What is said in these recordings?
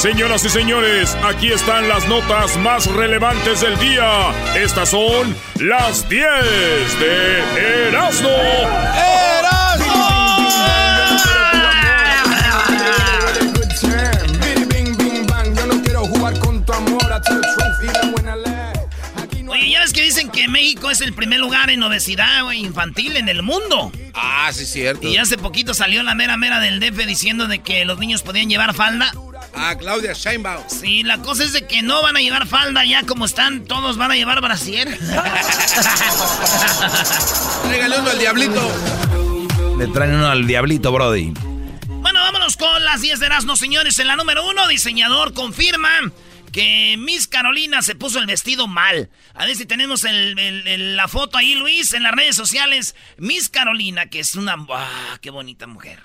Señoras y señores, aquí están las notas más relevantes del día. Estas son las 10 de Erasmo. ¡Erasmo! Oye, ya ves que dicen que México es el primer lugar en obesidad infantil en el mundo. Ah, sí, cierto. Y hace poquito salió la mera mera del DF diciendo de que los niños podían llevar falda. Ah, Claudia Scheinbaum. Sí, la cosa es de que no van a llevar falda ya como están, todos van a llevar brasier. Tráigale uno al diablito. Le traen uno al diablito, Brody. Bueno, vámonos con las 10 de no señores. En la número uno, diseñador confirma que Miss Carolina se puso el vestido mal. A ver si tenemos la foto ahí, Luis, en las redes sociales. Miss Carolina, que es una... ¡Ah, qué bonita mujer!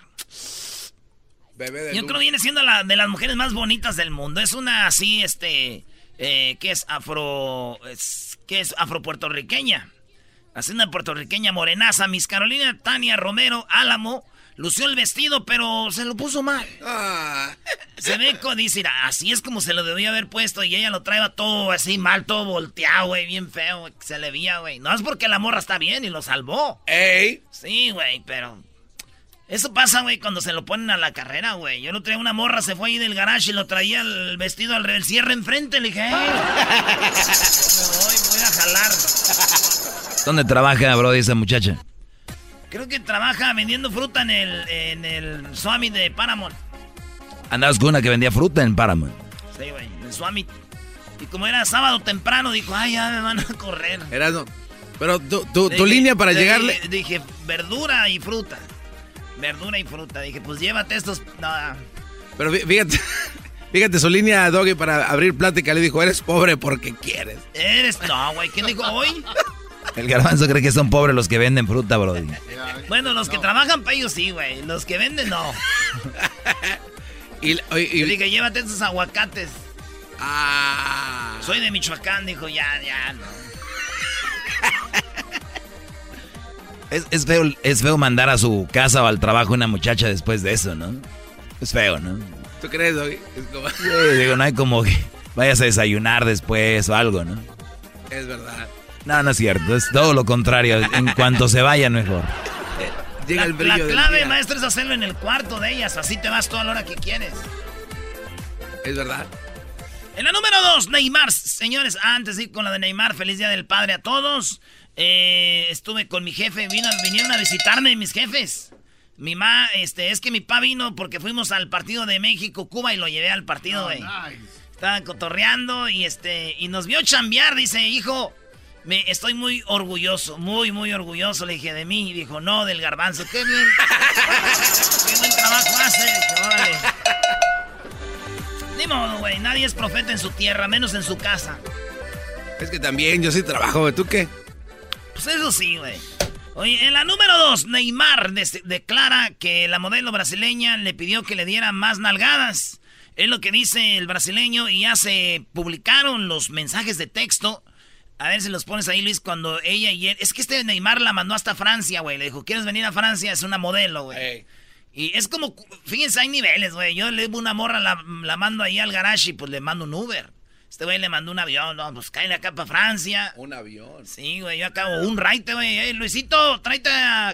Yo creo que viene siendo la de las mujeres más bonitas del mundo. Es una así, este, eh, que es afro, es, que es afro-puertorriqueña. Así una puertorriqueña morenaza. Miss Carolina Tania Romero Álamo lució el vestido, pero se lo puso mal. Ah. Se ve, dice, así es como se lo debía haber puesto y ella lo traía todo así mal, todo volteado, güey, bien feo, se le veía, güey. No es porque la morra está bien y lo salvó. ¡Ey! Sí, güey, pero eso pasa, güey, cuando se lo ponen a la carrera, güey. Yo no traía una morra, se fue ahí del garage y lo traía el vestido al cierre enfrente. Le dije, hey, voy, voy a jalar. ¿Dónde trabaja, bro, esa muchacha? Creo que trabaja vendiendo fruta en el, en el Swami de Paramount. Andabas con una que vendía fruta en Paramount. Sí, güey, en el Swami. Y como era sábado temprano, dijo, ay, ya me van a correr. Era no. Pero tu, tu, línea para llegarle. Dije, verdura y fruta verdura y fruta. Dije, pues llévate estos. No. Pero fíjate, fíjate su línea, Doggy, para abrir plática le dijo, eres pobre porque quieres. Eres. No, güey, ¿quién dijo hoy? El garbanzo cree que son pobres los que venden fruta, bro. Bueno, los que trabajan para ellos sí, güey. Los que venden, no. y, y, dije, llévate esos aguacates. Ah. Soy de Michoacán, dijo, ya, ya, no. Es, feo, es feo mandar a su casa o al trabajo una muchacha después de eso, ¿no? Es feo, ¿no? ¿Tú crees, Doggy? digo, no hay como que vayas a desayunar después o algo, ¿no? Es verdad. No, no es cierto. Es todo lo contrario. En cuanto se vayan, mejor. Llega la, el brillo la clave, maestro, es hacerlo en el cuarto de ellas. Así te vas toda la hora que quieres. Es verdad. En la número dos, Neymar. Señores, antes de ir con la de Neymar, feliz día del padre a todos. Eh, estuve con mi jefe, vino, vinieron a visitarme mis jefes. Mi ma, este, es que mi pa vino porque fuimos al partido de México, Cuba y lo llevé al partido, oh, güey. Estaban cotorreando y este, y nos vio chambear, dice, hijo, me estoy muy orgulloso, muy, muy orgulloso, le dije, de mí. Y dijo, no, del garbanzo, qué bien. qué buen trabajo hace. Órale. Ni modo, güey, nadie es profeta en su tierra, menos en su casa. Es que también yo sí trabajo, ¿tú qué? Pues eso sí, güey. Oye, en la número dos, Neymar declara que la modelo brasileña le pidió que le diera más nalgadas. Es lo que dice el brasileño y ya se publicaron los mensajes de texto. A ver si los pones ahí, Luis, cuando ella y él... Es que este Neymar la mandó hasta Francia, güey. Le dijo, ¿quieres venir a Francia? Es una modelo, güey. Y es como... Fíjense, hay niveles, güey. Yo le una morra, la, la mando ahí al garage y pues le mando un Uber. Este güey le mandó un avión, no, pues cae acá para Francia. Un avión. Sí, güey, yo acabo un raite, güey. Luisito, tráete a,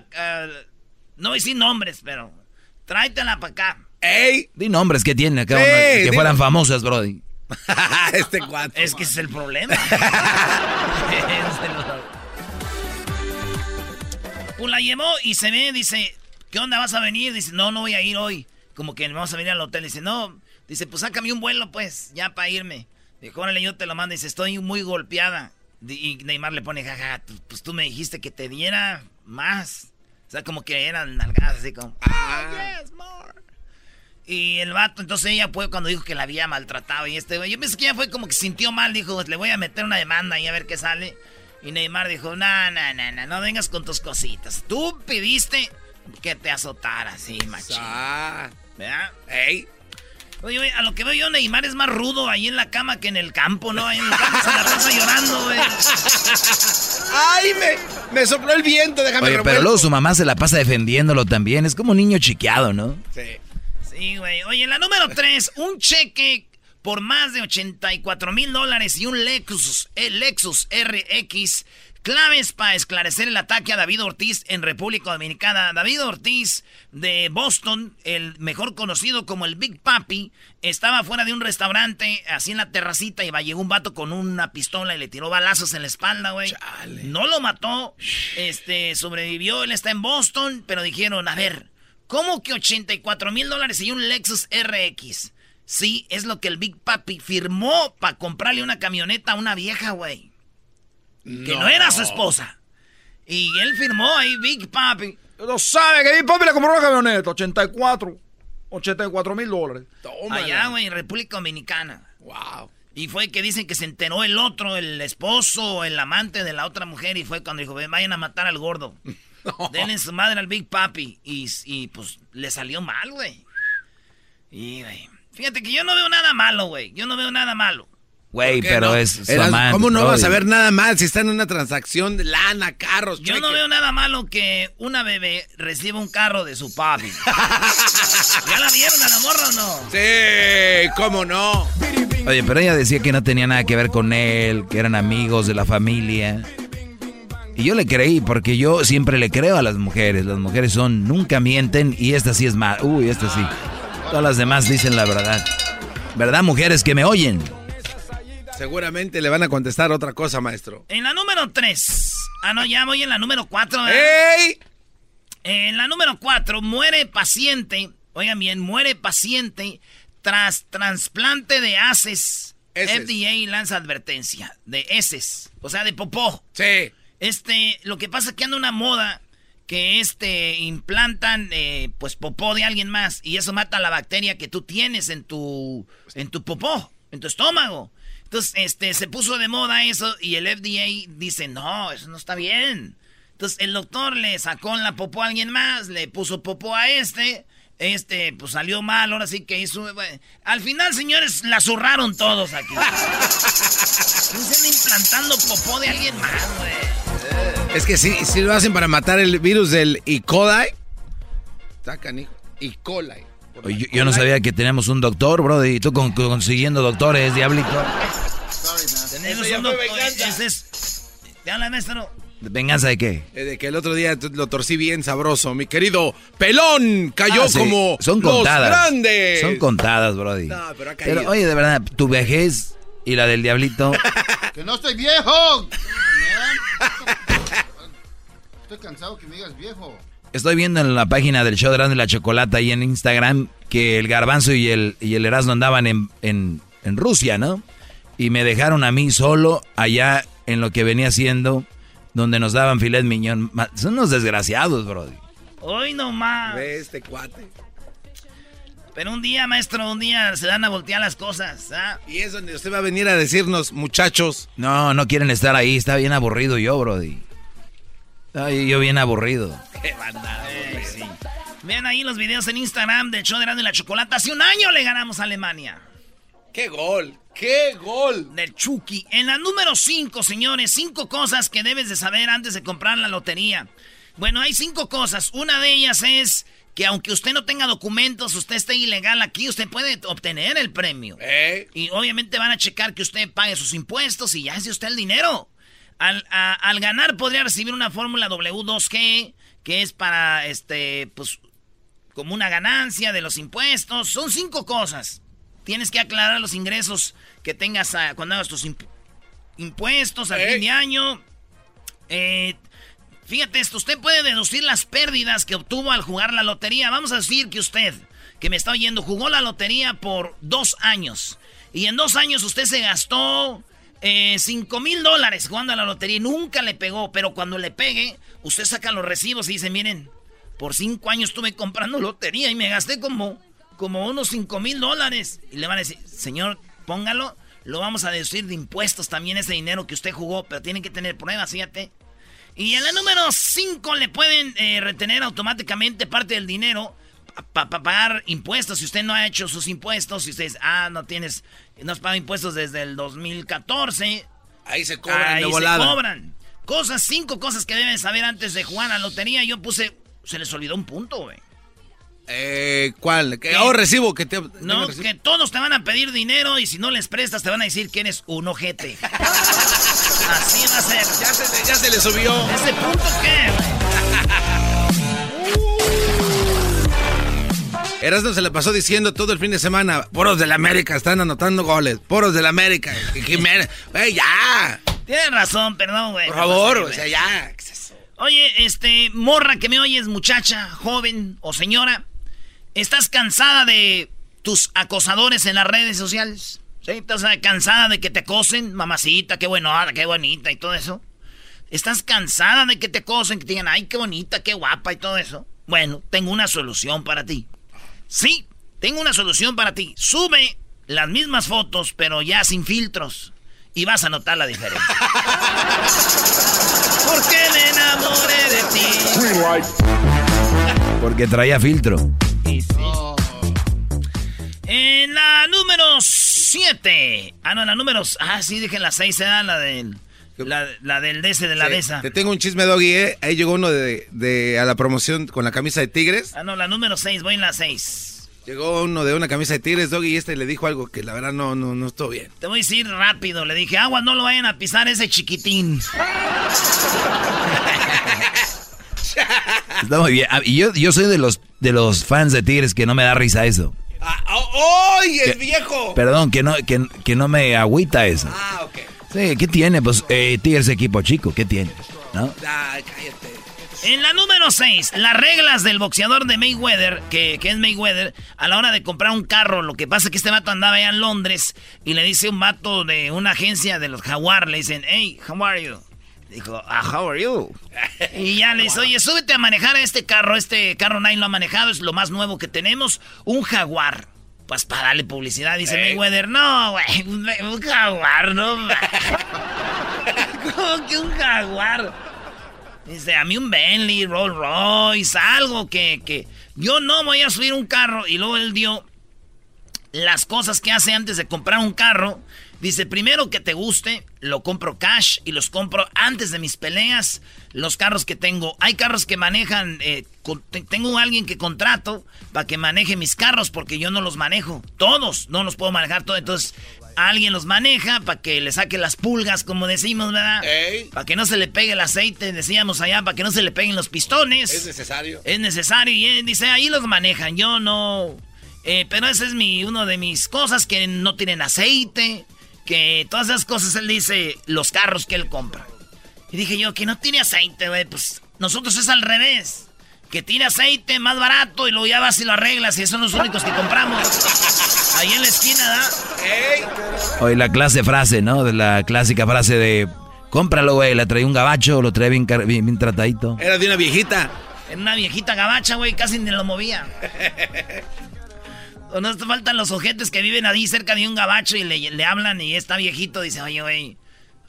No voy sin nombres, pero tráetela para acá. ¡Ey! Di nombres que tiene acá, que fueran famosas, brody. este cuatro. Es que ese es el problema. pues la llevó y se ve, dice, ¿qué onda vas a venir? Dice, no, no voy a ir hoy. Como que vamos a venir al hotel. Dice, no. Dice, pues sácame un vuelo, pues, ya para irme. Dijo, órale, yo te lo mando. Dice, estoy muy golpeada. Y Neymar le pone, jaja, pues tú me dijiste que te diera más. O sea, como que eran nalgadas, así como, ah, yes, more. Y el vato, entonces ella fue cuando dijo que la había maltratado. Y este yo pensé que ella fue como que sintió mal. Dijo, le voy a meter una demanda y a ver qué sale. Y Neymar dijo, no, no, no, no, no vengas con tus cositas. Tú pediste que te azotara así, machín. Ah. ¿Verdad? Ey. Oye, oye, a lo que veo yo, Neymar es más rudo ahí en la cama que en el campo, ¿no? Ahí en el campo se la pasa llorando, güey. ¡Ay, me, me sopló el viento! Déjame Oye, pero luego su mamá se la pasa defendiéndolo también. Es como un niño chiqueado, ¿no? Sí. Sí, güey. Oye, la número 3, un cheque por más de 84 mil dólares y un Lexus, el Lexus RX. Claves para esclarecer el ataque a David Ortiz en República Dominicana. David Ortiz de Boston, el mejor conocido como el Big Papi, estaba fuera de un restaurante, así en la terracita, y va, llegó un vato con una pistola y le tiró balazos en la espalda, güey. No lo mató, este, sobrevivió, él está en Boston, pero dijeron, a ver, ¿Cómo que 84 mil dólares y un Lexus RX? Sí, es lo que el Big Papi firmó para comprarle una camioneta a una vieja, güey. Que no era su esposa. Y él firmó ahí, Big Papi. No sabe que mi papi le compró una camioneta, 84, 84 mil dólares. Tómala. Allá, güey, en República Dominicana. Wow. Y fue que dicen que se enteró el otro, el esposo, el amante de la otra mujer. Y fue cuando dijo, "Ven, vayan a matar al gordo. Denle su madre al Big Papi. Y, y, pues le salió mal, güey. Y, güey. Fíjate que yo no veo nada malo, güey. Yo no veo nada malo. Güey, ¿Qué pero no? es su amante, ¿Cómo no vas a ver nada mal si está en una transacción de lana, carros, Yo no veo nada malo que una bebé reciba un carro de su papi. ¿Ya la vieron a la morra o no? Sí, ¿cómo no? Oye, pero ella decía que no tenía nada que ver con él, que eran amigos de la familia. Y yo le creí, porque yo siempre le creo a las mujeres. Las mujeres son, nunca mienten y esta sí es más. Uy, esta sí. Todas las demás dicen la verdad. ¿Verdad, mujeres que me oyen? Seguramente le van a contestar otra cosa, maestro. En la número 3. Ah, no, ya voy en la número 4. ¡Ey! En la número 4, muere paciente. Oigan bien, muere paciente tras trasplante de haces. FDA lanza advertencia de heces, o sea, de popó. Sí. Este, lo que pasa es que anda una moda que este implantan eh, pues popó de alguien más y eso mata la bacteria que tú tienes en tu en tu popó, en tu estómago. Entonces, este se puso de moda eso y el FDA dice, "No, eso no está bien." Entonces, el doctor le sacó en la popó a alguien más, le puso popó a este este, pues salió mal, ahora sí que hizo... bueno, al final, señores, la zurraron todos aquí. No se implantando popó de alguien más, güey. Es que sí, sí lo hacen para matar el virus del E. coli. Sacan, hijo. E. coli. Yo, yo no sabía que teníamos un doctor, bro, y tú con- consiguiendo doctores, diablito. Tenemos un doctor- ¿Te habla, maestro? ¿Venganza de qué? Eh, De que el otro día lo torcí bien sabroso. Mi querido pelón cayó Ah, sí, como son los contadas. grandes. Son contadas, brody. No, pero ha caído. Pero, oye, de verdad, tu vejez y la del diablito. ¡Que no estoy viejo! Estoy cansado que me digas viejo. Estoy viendo en la página del show de Erasmo y la Chocolata ahí en Instagram que el Garbanzo y el, y el Erasmo andaban en, en, en Rusia, ¿no? Y me dejaron a mí solo allá en lo que venía haciendo, donde nos daban filet miñón. Son unos desgraciados, brody. Hoy nomás. Ve este cuate. Pero un día, maestro, un día se dan a voltear las cosas. ¿ah? Y es donde usted va a venir a decirnos, muchachos. No, no quieren estar ahí. Está bien aburrido yo, brody. Ay, yo bien aburrido. Eh, sí. Vean ahí los videos en Instagram del show de Erasmo y la Chocolata. Hace un año le ganamos a Alemania. ¡Qué gol! ¡Qué gol! Del Chucky. En la número 5, señores, cinco cosas que debes de saber antes de comprar la lotería. Bueno, hay cinco cosas. Una de ellas es que aunque usted no tenga documentos, usted esté ilegal aquí, usted puede obtener el premio. ¿Eh? Y obviamente van a checar que usted pague sus impuestos y ya es de usted el dinero. Al, a- al ganar podría recibir una fórmula W2G, que es para, este, pues, como una ganancia de los impuestos. Son cinco cosas. Tienes que aclarar los ingresos que tengas ah, cuando hagas tus imp- impuestos al fin de año. Eh, fíjate esto, usted puede deducir las pérdidas que obtuvo al jugar la lotería. Vamos a decir que usted, que me está oyendo, jugó la lotería por dos años. Y en dos años usted se gastó eh, cinco mil dólares jugando a la lotería nunca le pegó. Pero cuando le pegue, usted saca los recibos y dice, miren, por cinco años estuve comprando lotería y me gasté como, como unos cinco mil dólares. Y le van a decir, señor, póngalo, lo vamos a deducir de impuestos también ese dinero que usted jugó, pero tiene que tener pruebas, fíjate. Y en la número 5 le pueden eh, retener automáticamente parte del dinero para pagar impuestos. Si usted no ha hecho sus impuestos, si usted dice, ah, no tienes, no has pagado impuestos desde el 2014. Ahí se cobran Ahí de se cobran. Cosas, cinco cosas que deben saber antes de jugar a la lotería. Yo puse, se les olvidó un punto, güey. Eh, ¿Cuál? ¿Qué? Oh, recibo. Que te, No, recibo. que todos te van a pedir dinero y si no les prestas te van a decir que eres un ojete. Así va a ser. Ya se, ya se le subió. ¿Ese punto qué? Erasmo se le pasó diciendo todo el fin de semana, poros del América están anotando goles, poros del América. Jiménez, güey, ya, Tienes razón, perdón, güey. por favor, o sea, ya. Oye, este, morra que me oyes, muchacha, joven o señora, ¿estás cansada de tus acosadores en las redes sociales? ¿Sí? ¿Estás cansada de que te acosen? Mamacita, qué buenota, qué bonita y todo eso. ¿Estás cansada de que te acosen, que te digan, ay, qué bonita, qué guapa y todo eso? Bueno, tengo una solución para ti. Sí, tengo una solución para ti. Sube las mismas fotos, pero ya sin filtros. Y vas a notar la diferencia. Porque me enamoré de ti. Porque traía filtro. En la número 7. Ah, no, en la número. Ah, sí, dije la 6, era la del. La, la del DC de la Sí, DESA. Te tengo un chisme, Doggy, ¿eh? Ahí llegó uno de, de- a la promoción con la camisa de Tigres. Ah, no, la número 6, voy en la 6. Llegó uno de una camisa de Tigres, Doggy, y este le dijo algo que la verdad no, no, no estuvo bien. Te voy a decir rápido. Le dije, agua, no lo vayan a pisar ese chiquitín. Está muy bien. Ah, Y yo, yo soy de los, de los fans de Tigres que no me da risa eso. ¡Ah, oh, ¡ay, el viejo! Perdón, que no, que, que no me agüita eso. Ah, ok. Sí, ¿qué tiene? Pues eh, Tigres equipo chico, ¿qué tiene? ¿No? Cállate. En la número 6, las reglas del boxeador de Mayweather, que, que es Mayweather, a la hora de comprar un carro, lo que pasa es que este vato andaba allá en Londres y le dice un vato de una agencia de los Jaguar, le dicen, hey, how are you? Dijo, ah, how are you? Y ya le dice, oye, súbete a manejar este carro, este carro nadie lo ha manejado, es lo más nuevo que tenemos, un Jaguar. Pues para darle publicidad, dice Mayweather, no, güey, un, un Jaguar, no. ¿Cómo que un Jaguar? Dice, a mí un Bentley, Rolls Royce, algo que, que yo no voy a subir un carro. Y luego él dio las cosas que hace antes de comprar un carro. Dice, primero que te guste, lo compro cash y los compro antes de mis peleas. Los carros que tengo, hay carros que manejan, eh, con- te- tengo a alguien que contrato para que maneje mis carros porque yo no los manejo. Todos, no los puedo manejar todos. Entonces, alguien los maneja para que le saque las pulgas, como decimos, ¿verdad? Para que no se le pegue el aceite, decíamos allá, para que no se le peguen los pistones. Es necesario. Es necesario y él dice, ahí los manejan, yo no. Eh, pero ese es mi, uno de mis cosas que no tienen aceite, que todas esas cosas él dice, los carros que él compra. Y dije yo, que no tiene aceite, güey, pues nosotros es al revés. Que tiene aceite más barato y luego ya vas y lo arreglas y esos son los únicos que compramos. Ahí en la esquina, ¿da? Hoy la clase frase, ¿no? De la clásica frase de cómpralo, güey. Le trae un gabacho, lo trae bien, bien, bien tratadito. Era de una viejita. Era una viejita gabacha, güey, casi ni lo movía. O no te faltan los ojetes que viven ahí cerca de un gabacho y le, le hablan y está viejito. Dice, oye, güey,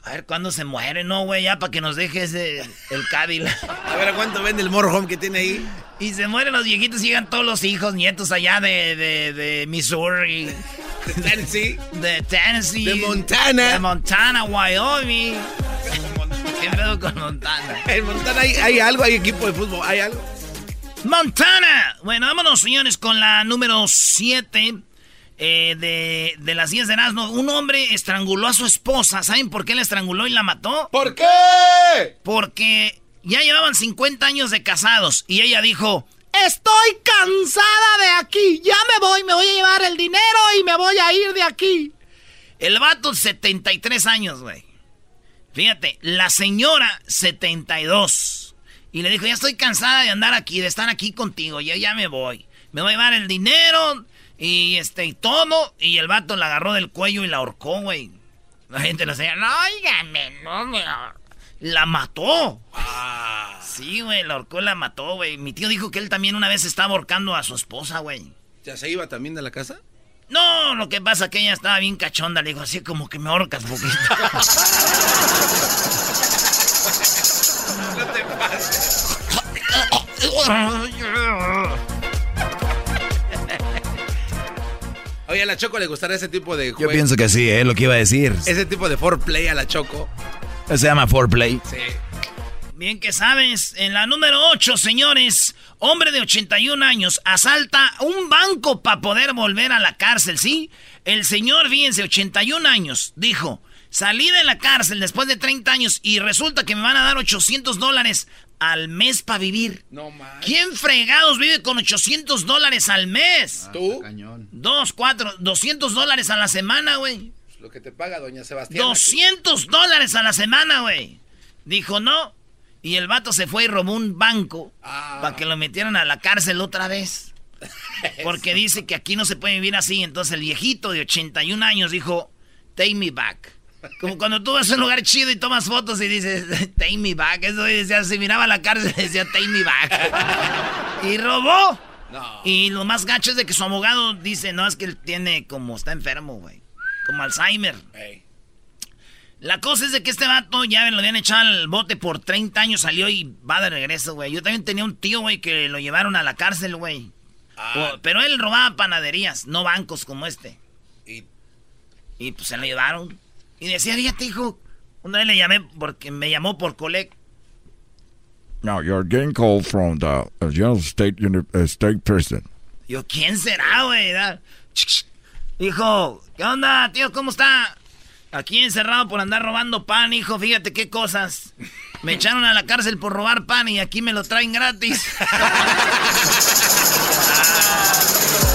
a ver cuándo se muere, ¿no, güey? Ya para que nos dejes el Cadillac. A ver, ¿a cuánto vende el motorhome que tiene ahí? Y se mueren los viejitos y llegan todos los hijos, nietos allá de, de, de Missouri, De Tennessee. de Tennessee. De Montana. De Montana, Wyoming. ¿Qué pedo con Montana? En Montana hay, hay algo, hay equipo de fútbol, hay algo. Montana. Bueno, vámonos, señores, con la número 7 de, de las 10 de Erasmo. Un hombre estranguló a su esposa. ¿Saben por qué la estranguló y la mató? ¿Por qué? Porque ya llevaban 50 años de casados y ella dijo... Estoy cansada de aquí. Ya me voy, me voy a llevar el dinero y me voy a ir de aquí. El vato, 73 años, güey. Fíjate, la señora, 72. Y le dijo, ya estoy cansada de andar aquí, de estar aquí contigo, yo ya me voy. Me voy a llevar el dinero y este y todo. Y el vato la agarró del cuello y la ahorcó, güey. La gente le decía, no, óigame, no me... ahor-". La mató. Sí, güey, la ahorcó y la mató, güey. Mi tío dijo que él también una vez estaba ahorcando a su esposa, güey. ¿Ya se iba también de la casa? No, lo que pasa es que ella estaba bien cachonda. Le dijo, así como que me ahorcas poquito. Oye, a la Choco le gustará ese tipo de Yo juego. pienso que sí, es lo que iba a decir. Ese tipo de foreplay a la Choco. Se llama foreplay. Sí. Bien que sabes, en la número 8, señores, hombre de 81 años asalta un banco para poder volver a la cárcel, ¿sí? El señor, fíjense, 81 años, dijo, salí de la cárcel después de 30 años y resulta que me van a dar 800 dólares al mes para vivir. No más. ¿Quién fregados vive con 800 dólares al mes? ¿Tú? Cañón. Dos, cuatro, 200 dólares a la semana, güey. Lo que te paga doña Sebastián. 200 dólares a la semana, güey. Dijo no. Y el vato se fue y robó un banco Ah. para que lo metieran a la cárcel otra vez. Porque dice que aquí no se puede vivir así. Entonces el viejito de 81 años dijo, take me back. Como cuando tú vas a un lugar chido y tomas fotos y dices, take me back. Eso decía, se miraba a la cárcel y decía, take me back. y robó. No. Y lo más gacho es de que su abogado dice, no, es que él tiene como, está enfermo, güey. Como Alzheimer. La cosa es de que este vato ya lo habían echado al bote por 30 años, salió y va de regreso, güey. Yo también tenía un tío, güey, que lo llevaron a la cárcel, güey. Ah, Pero él robaba panaderías, no bancos como este. y Y pues se lo llevaron. Y decía, fíjate, hijo, una vez le llamé porque me llamó por colec. Now you're getting called from the uh, United State Uni- uh, State Prison. Yo, ¿quién será, güey? Hijo, ¿qué onda, tío? ¿Cómo está? Aquí encerrado por andar robando pan, hijo. Fíjate qué cosas. Me echaron a la cárcel por robar pan y aquí me lo traen gratis.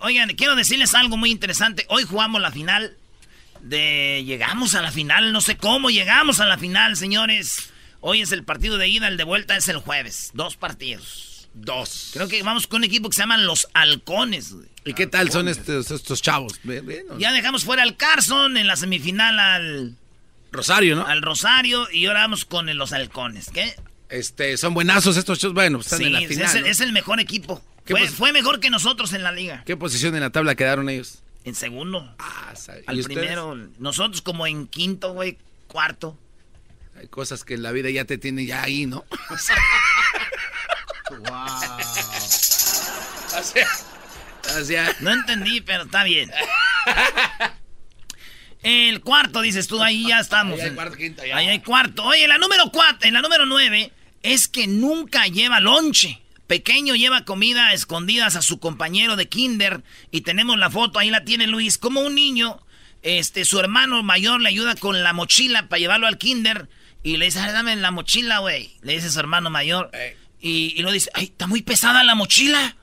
Oigan, quiero decirles algo muy interesante. Hoy jugamos la final de... Llegamos a la final, no sé cómo llegamos a la final, señores. Hoy es el partido de ida, el de vuelta es el jueves. Dos partidos. dos. Creo que vamos con un equipo que se llaman los Halcones. güey. ¿Y qué tal son estos, estos chavos? Ya dejamos fuera al Carson, en la semifinal al, Rosario, ¿no? al Rosario y ahora vamos con los Halcones. ¿Qué? Este, son buenazos estos chavos. Bueno, pues están Sí, en la final. es el mejor equipo. ¿Qué Fue, fue mejor que nosotros en la liga. ¿Qué posición en la tabla quedaron ellos? En segundo. Ah. Al primero. Nosotros como en quinto, güey. Cuarto. Hay cosas que en la vida ya te tienen ya ahí, ¿no? Wow. o sea, o sea, No entendí, pero está bien. El cuarto, dices tú, ahí ya estamos. Ahí hay cuarto, ya. Ahí hay cuarto. Oye, la número cuatro, en la número nueve, es que nunca lleva lonche. Pequeño lleva comida a escondidas a su compañero de kinder. Y tenemos la foto, ahí la tiene Luis. Como un niño, este, su hermano mayor le ayuda con la mochila para llevarlo al kinder. Y le dice, "Ay, dame la mochila, güey. Le dice su hermano mayor. Ey. Y, y lo dice, ay, está muy pesada la mochila.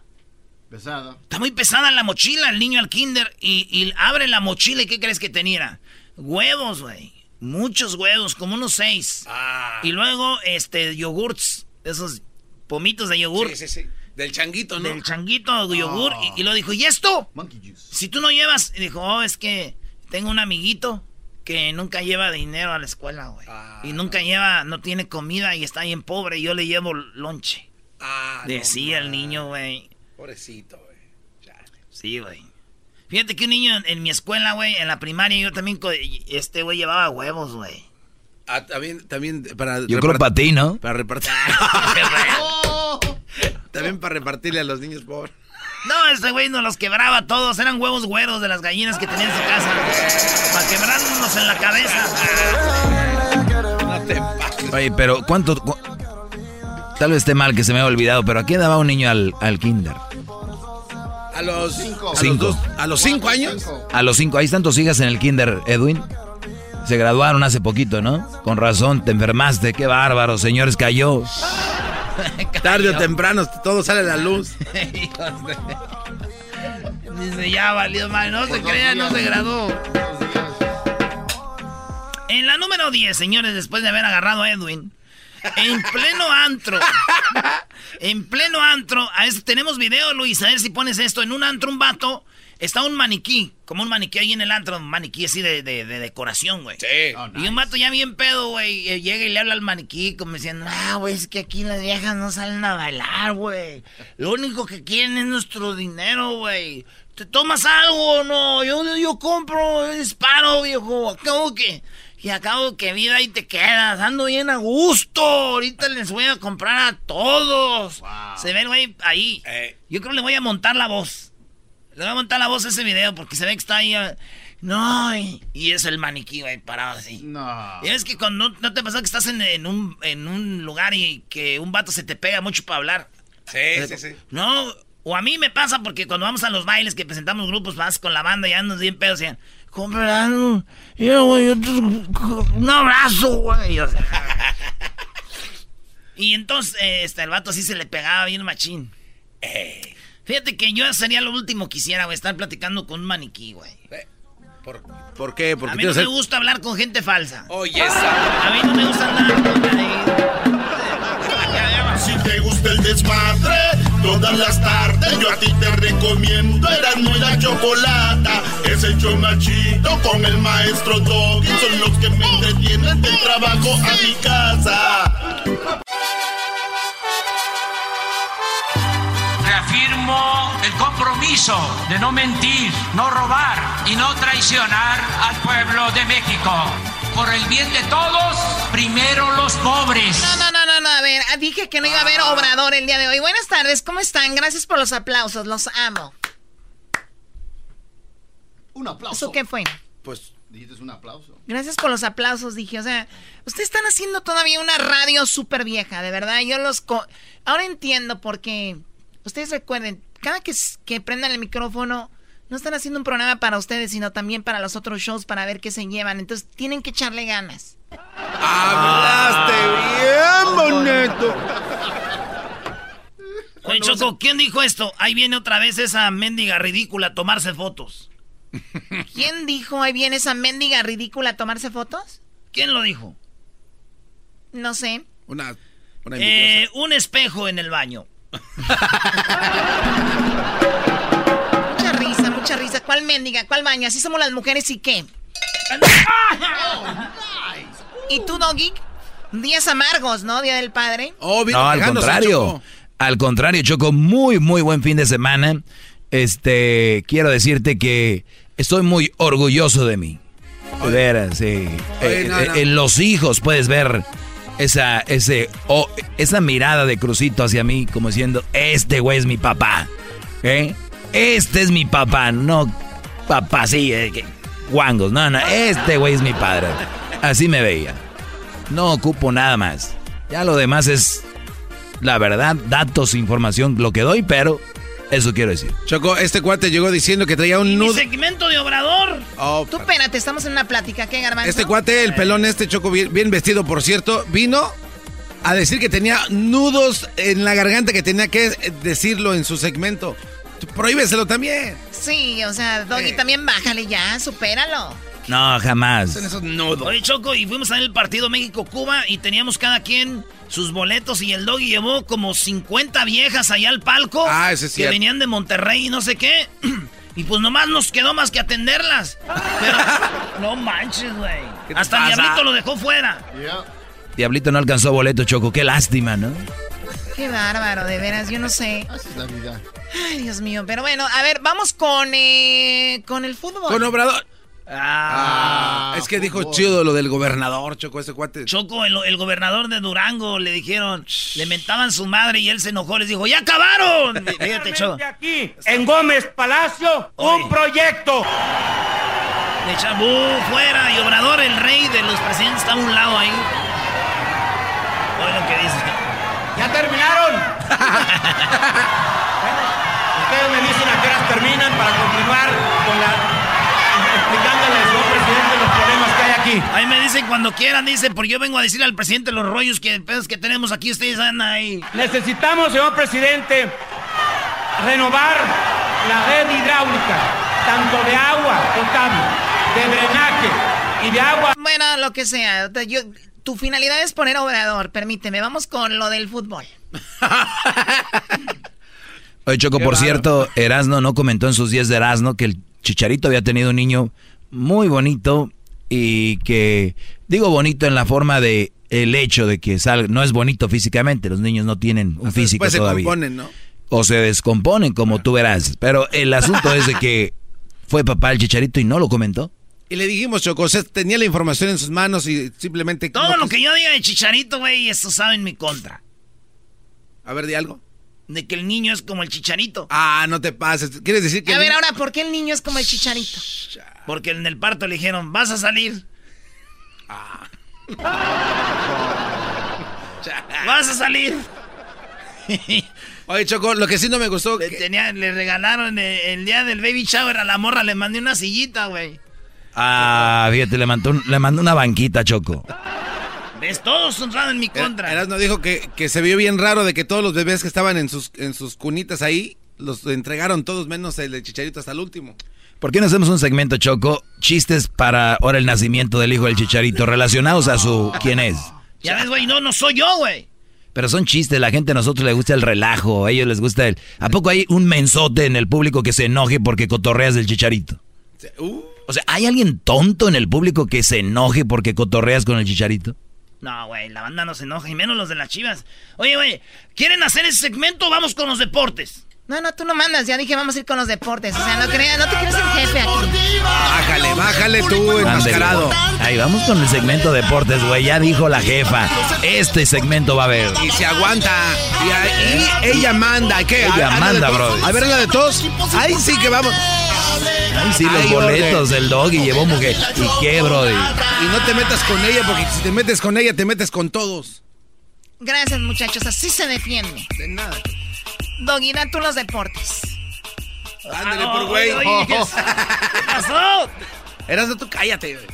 Pesado. Está muy pesada la mochila, el niño al kinder. Y, y abre la mochila y ¿qué crees que tenía? Huevos, güey. Muchos huevos, como unos seis. ah, Y luego, este, yogurts. Esos pomitos de yogur. sí, sí, sí. Del changuito, ¿no? Del changuito de yogur. Y, y lo dijo, ¿y esto? Monkey juice. Si tú no llevas... Y dijo, oh, es que tengo un amiguito que nunca lleva dinero a la escuela, güey. Ah. Y nunca lleva, no tiene comida y está bien pobre. Y yo le llevo lonche. Ah, no Decía el niño, güey. Pobrecito, güey. Sí, güey. Fíjate que un niño en, en mi escuela, güey, en la primaria, yo también, este güey llevaba huevos, güey. Ah, también, también para Yo creo para ti, ¿no? Para repartir. ¡Oh! también para repartirle a los niños pobres. No, ese güey nos los quebraba todos. Eran huevos güeros de las gallinas que tenía en su casa. Para quebrarnos en la cabeza. No te pases. Oye, pero ¿cuánto? cu- Tal vez esté mal que se me haya olvidado, pero ¿a qué edad va un niño al, al kinder? A los Cinco. A los, Cinco. dos- a los cinco años. Cinco. A los cinco. Ahí están tus hijas en el kinder, Edwin. Se graduaron hace poquito, ¿no? Con razón, te enfermaste. Qué bárbaro, señores, cayó. Tarde o temprano todo sale a la luz. Dice, ya valió mal. No se Por dos crea, no se graduó. En la número 10, señores, después de haber agarrado a Edwin, en pleno antro, en pleno antro, a eso tenemos video, Luis, a ver si pones esto, en un antro, un vato, está un maniquí, como un maniquí ahí en el antro, un maniquí así de, de- de decoración, güey. Sí. Oh, Y un vato ya bien pedo, güey, eh, llega y le habla al maniquí como diciendo, ah, güey, es que aquí las viejas no salen a bailar, güey. Lo único que quieren es nuestro dinero, güey. ¿Te tomas algo o no? Yo, yo compro, yo disparo, viejo. ¿Cómo que? Y acabo que vida ahí te quedas, ando bien a gusto. Ahorita les voy a comprar a todos. Se ve güey ahí. Eh. Yo creo que le voy a montar la voz. Le voy a montar la voz a ese video porque se ve que está ahí. ah, No, y, y es el maniquí, güey, parado así. No. Y es que cuando no te pasa que estás en, en un, en un lugar y que un vato se te pega mucho para hablar. Sí, sí, sí. No, o a mí me pasa porque cuando vamos a los bailes que presentamos grupos, vas con la banda y andas bien pedos y comprando, yo, güey, un abrazo, güey. O sea, y entonces, eh, este, el vato así se le pegaba bien machín. Eh, Fíjate que yo sería lo último que quisiera, güey, estar platicando con un maniquí, güey. ¿Por, por qué? Porque A mí no me gusta hablar con gente falsa. Oye, esa. A mí no me gusta andar con nadie. Si te gusta el desmadre, todas las tardes yo a ti te recomiendo Erasmo y la Chocolata. Es el chido con el maestro Doggy. Son los que me entretienen del trabajo a mi casa. El compromiso de no mentir, no robar y no traicionar al pueblo de México. Por el bien de todos, primero los pobres. No, no, no, no, no, a ver, ah, dije que no iba a haber obrador el día de hoy. Buenas tardes, ¿cómo están? Gracias por los aplausos, los amo. Un aplauso. ¿Eso qué fue? Pues, Dijiste un aplauso. Gracias por los aplausos, dije. O sea, ustedes están haciendo todavía una radio súper vieja, de verdad. Yo los... co- Ahora entiendo por qué... Ustedes recuerden, cada que, que prendan el micrófono, no están haciendo un programa para ustedes, sino también para los otros shows, para ver qué se llevan. Entonces, tienen que echarle ganas. hablaste bien bonito. Oye, Choco, ¿quién dijo esto? Ahí viene otra vez esa mendiga ridícula a tomarse fotos. ¿Quién dijo ahí viene esa mendiga ridícula a tomarse fotos? ¿Quién lo dijo? No sé. Una, una Eh, un espejo en el baño. Mucha risa, mucha risa. ¿Cuál mendiga? ¿Cuál baño? Así somos las mujeres y qué. ¿Y tú, Doggy? Días amargos, ¿no? Día del padre. Oh, No, al contrario. Choco. Al contrario, Choco, muy, muy buen fin de semana. Este, quiero decirte que estoy muy orgulloso de mí. De veras, sí. Oye, Eh, no, eh, no. En los hijos puedes ver esa, ese, oh, esa mirada de Crucito hacia mí, como diciendo, este güey es mi papá. ¿eh? Este es mi papá, no papá, sí, eh, guangos, no, no, este güey es mi padre. Así me veía. No ocupo nada más. Ya lo demás es la verdad, datos, información, lo que doy, pero eso quiero decir. Choco, este cuate llegó diciendo que traía un nudo. segmento de obrador. Oh, Tú espérate, estamos en una plática. ¿Qué, Garbanzo? Este cuate, el pelón este Choco, bien, bien vestido, por cierto, vino a decir que tenía nudos en la garganta, que tenía que decirlo en su segmento. Prohíbeselo también. Sí, o sea, Doggy, Eh. también bájale ya, supéralo. No, jamás. Son esos nudos. Oye, Choco, y fuimos a ver el partido México-Cuba y teníamos cada quien sus boletos y el doggy llevó como 50 viejas allá al palco. Ah, ese es Que venían de Monterrey y no sé qué. Y pues nomás nos quedó más que atenderlas. Pero, no manches, güey. ¿Qué te Hasta pasa? diablito lo dejó fuera. Yeah. Diablito no alcanzó boleto, Choco. Qué lástima, ¿no? Qué bárbaro, de veras, yo no sé. Así es la vida. Ay, Dios mío. Pero bueno, a ver, vamos con, eh, con el fútbol. Con Obrador. Ah, es que dijo chido lo del gobernador, Choco, ese cuate. Choco, el, el gobernador de Durango, le dijeron, le mentaban su madre y él se enojó, les dijo, ¡ya acabaron! Fíjate, Choco. aquí, en Gómez Palacio, Oye. un proyecto. Le echan, "Bu, fuera! Y Obrador, el rey de los presidentes, está a un lado ahí. Oye lo que dice. ¿Ya terminaron? Bueno, Ustedes me dicen a qué horas terminan para continuar con la... presidente, los problemas que hay aquí. Ahí me dicen cuando quieran, dicen, porque yo vengo a decirle al presidente los rollos que, pedos que tenemos aquí, ustedes andan ahí. Necesitamos, señor presidente, renovar la red hidráulica, tanto de agua potable, de drenaje y de agua Bueno, lo que sea. Yo, tu finalidad es poner obrador, permíteme. Vamos con lo del fútbol. Oye, Choco, por cierto, Erasno no comentó en sus días de Erasno que el Chicharito había tenido un niño muy bonito y que, digo bonito en la forma de el hecho de que salga, no es bonito físicamente, los niños no tienen un físico después se todavía. componen, ¿no? O se descomponen, como tú verás. Pero el asunto es de que fue papá el Chicharito y no lo comentó. Y le dijimos, Choco, o sea, tenía la información en sus manos y simplemente... Todo no lo que yo diga de Chicharito, güey, esto sabe en mi contra. A ver, di algo. De que el niño es como el Chicharito. Ah, no te pases. ¿Quieres decir que... A ver, niño- ahora, ¿por qué el niño es como el chicharito? Porque en el parto le dijeron, vas a salir. vas a salir. Oye, Choco, lo que sí no me gustó... Le, que- tenía- le regalaron el, el día del baby shower a la morra, le mandé una sillita, güey. Ah, fíjate, le mandó, un- le mandó una banquita, Choco. ¿Ves? Todo sonrado en mi contra. Erasmo dijo que, que se vio bien raro de que todos los bebés que estaban en sus, en sus cunitas ahí, los entregaron todos menos el de Chicharito hasta el último. ¿Por qué no hacemos un segmento, Choco? Chistes para ahora el nacimiento del hijo del Chicharito, relacionados a su... ¿Quién es? Ya ves, güey, no, no soy yo, güey. Pero son chistes, la gente a nosotros le gusta el relajo, a ellos les gusta el... ¿A poco hay un mensote en el público que se enoje porque cotorreas del Chicharito? Uh, O sea, ¿hay alguien tonto en el público que se enoje porque cotorreas con el Chicharito? No, güey, la banda no se enoja, y menos los de las chivas. Oye, güey, ¿quieren hacer ese segmento o vamos con los deportes? No, no, tú no mandas. Ya dije, vamos a ir con los deportes. O sea, no, crea, no te crees el jefe aquí. bájale, bájale tú, enmascarado. Ahí vamos con el segmento deportes, güey. Ya dijo la jefa. Este segmento va a haber. Y se aguanta. Y ahí ella manda. ¿Qué? Ella ¿A- a la manda, brother. A ver, la de todos. Ahí sí que vamos. Ay, sí, los Ay, boletos del dog y llevó mujer. ¿Y qué, brody? Y no te metas con ella, porque si te metes con ella, te metes con todos. Gracias, muchachos. Así se defiende. De nada. Doggy, da tú los deportes. Ándale Ah, por güey. ¿qué ¿Qué pasó? Eras tú, cállate. güey.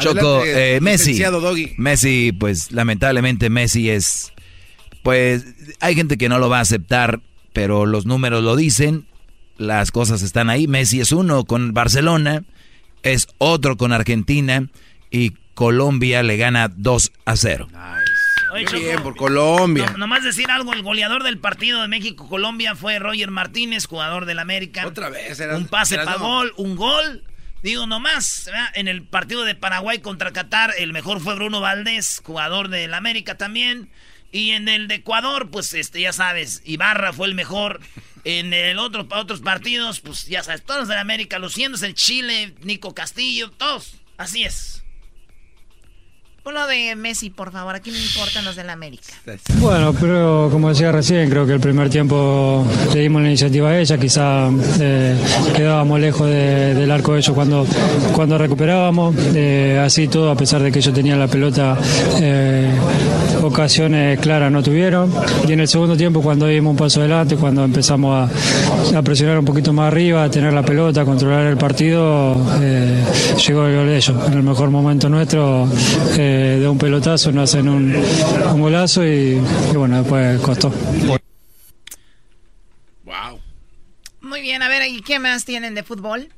Choco, Adelante, eh, Messi. Doggy. Messi, pues lamentablemente Messi es... Pues hay gente que no lo va a aceptar, pero los números lo dicen. Las cosas están ahí. Messi es uno con Barcelona, es otro con Argentina y Colombia le gana 2 a 0. Oye, Choco, bien, por Colombia. no- nomás decir algo, el goleador del partido de México-Colombia fue Roger Martínez, jugador del América. Otra vez, Eras- Un pase para gol, un gol. Digo, nomás, ¿verdad? en el partido de Paraguay contra Qatar, el mejor fue Bruno Valdés, jugador del América también. Y en el de Ecuador, pues este, ya sabes, Ibarra fue el mejor. En el otro, otros partidos, pues ya sabes, todos del América, luciéndose el Chile, Nico Castillo, todos. Así es. Uno de Messi, por favor. Aquí no importan los del América. Bueno, pero como decía recién, creo que el primer tiempo le dimos la iniciativa a ella, quizá eh, quedábamos lejos de- del arco de ellos cuando, cuando recuperábamos, Eh, así todo, a pesar de que ellos tenían la pelota, eh, ocasiones claras no tuvieron. Y en el segundo tiempo, cuando dimos un paso adelante, cuando empezamos a, presionar un poquito más arriba, a tener la pelota, a controlar el partido, llegó el gol de ellos. En el mejor momento nuestro, de un pelotazo, nos hacen un, un golazo y, y bueno, después costó. Wow. Muy bien, a ver, ¿y qué más tienen de fútbol?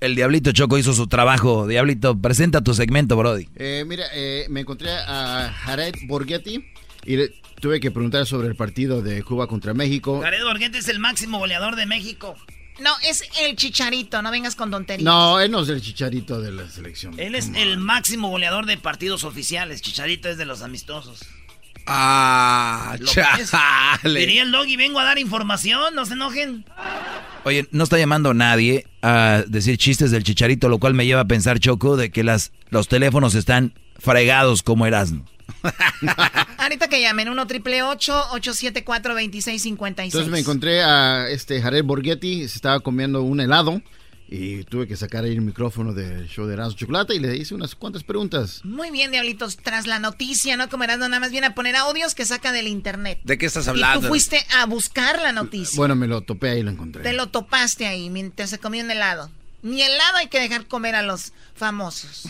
El Diablito Choco hizo su trabajo. Diablito, presenta tu segmento, Brody. Eh, mira, eh, me encontré a Jared Borghetti y le tuve que preguntar sobre el partido de Cuba contra México. Jared Borghetti es el máximo goleador de México. No, es el chicharito, no vengas con tonterías. No, él no es el chicharito de la selección. Él es el máximo goleador de partidos oficiales. Chicharito es de los amistosos. Ah, chale. Diría el doggy, vengo a dar información, no se enojen. Oye, no está llamando nadie a decir chistes del chicharito, lo cual me lleva a pensar, Choco, de que las, los teléfonos están fregados como Erasmo. Ahorita que llamen, 1 triple 874 2656 Entonces me encontré a este Jared Borghetti, se estaba comiendo un helado y tuve que sacar ahí el micrófono del show de Erasmo Chocolate y le hice unas cuantas preguntas. Muy bien, diablitos, tras la noticia, ¿no? Como nada más viene a poner audios que saca del internet. ¿De qué estás Y hablando? tú fuiste a buscar la noticia. Bueno, me lo topé ahí y lo encontré. Te lo topaste ahí mientras se comía un helado. Ni helado hay que dejar comer a los famosos.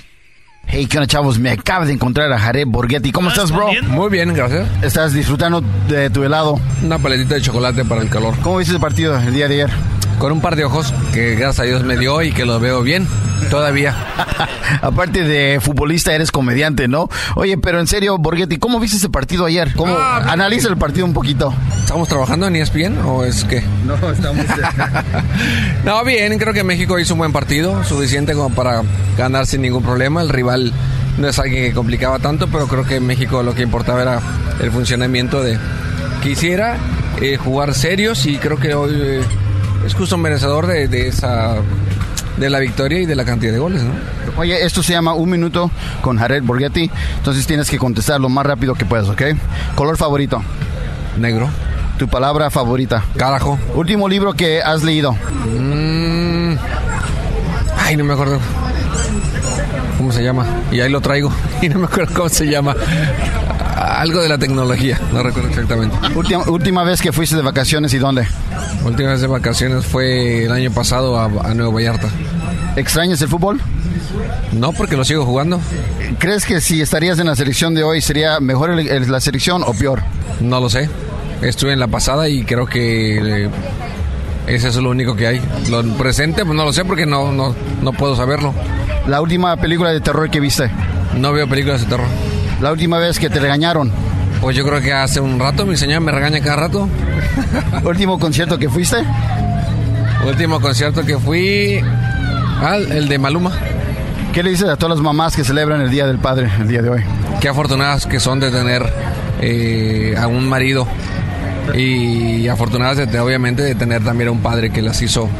Hey, ¿qué onda, chavos? Me acabo de encontrar a Jared Borghetti. ¿Cómo estás, bro? Muy bien, gracias. ¿Estás disfrutando de tu helado? Una paletita de chocolate para el calor. ¿Cómo viste el partido el día de ayer? Con un par de ojos que gracias a Dios me dio y que lo veo bien todavía. Aparte de futbolista, eres comediante, ¿no? Oye, pero en serio, Borghetti, ¿cómo viste ese partido ayer? ¿Cómo? Ah. Analiza el partido un poquito. ¿Estamos trabajando en ESPN o es qué? No, estamos... No, bien, creo que México hizo un buen partido, suficiente como para ganar sin ningún problema. El rival no es alguien que complicaba tanto, pero creo que México lo que importaba era el funcionamiento de quisiera jugar serios y creo que hoy eh, es justo merecedor de, de esa de la victoria y de la cantidad de goles, ¿no? Oye, esto se llama Un Minuto con Jared Borghetti. Entonces tienes que contestar lo más rápido que puedas, ¿ok? Color favorito. Negro. Tu palabra favorita. Carajo. Último libro que has leído. Mm. Ay, no me acuerdo. ¿Cómo se llama? Y ahí lo traigo. Y no me acuerdo cómo se llama. Algo de la tecnología, no recuerdo exactamente. Última, última vez que fuiste de vacaciones y dónde? Última vez de vacaciones fue el año pasado a, a Nuevo Vallarta. ¿Extrañas el fútbol? No, porque lo sigo jugando. ¿Crees que si estarías en la selección de hoy sería mejor el- el- la selección o peor? No lo sé. Estuve en la pasada y creo que eh, ese es lo único que hay. Lo presente, pues no lo sé porque no, no, no puedo saberlo. La última película de terror que viste. No veo películas de terror. La última vez que te regañaron. Pues yo creo que hace un rato mi señora me regaña cada rato. Último concierto que fuiste. Último concierto que fui. Ah, el de Maluma. ¿Qué le dices a todas las mamás que celebran el Día del Padre el día de hoy? Qué afortunadas que son de tener eh, a un marido. Y afortunadas de, obviamente de tener también a un padre que las hizo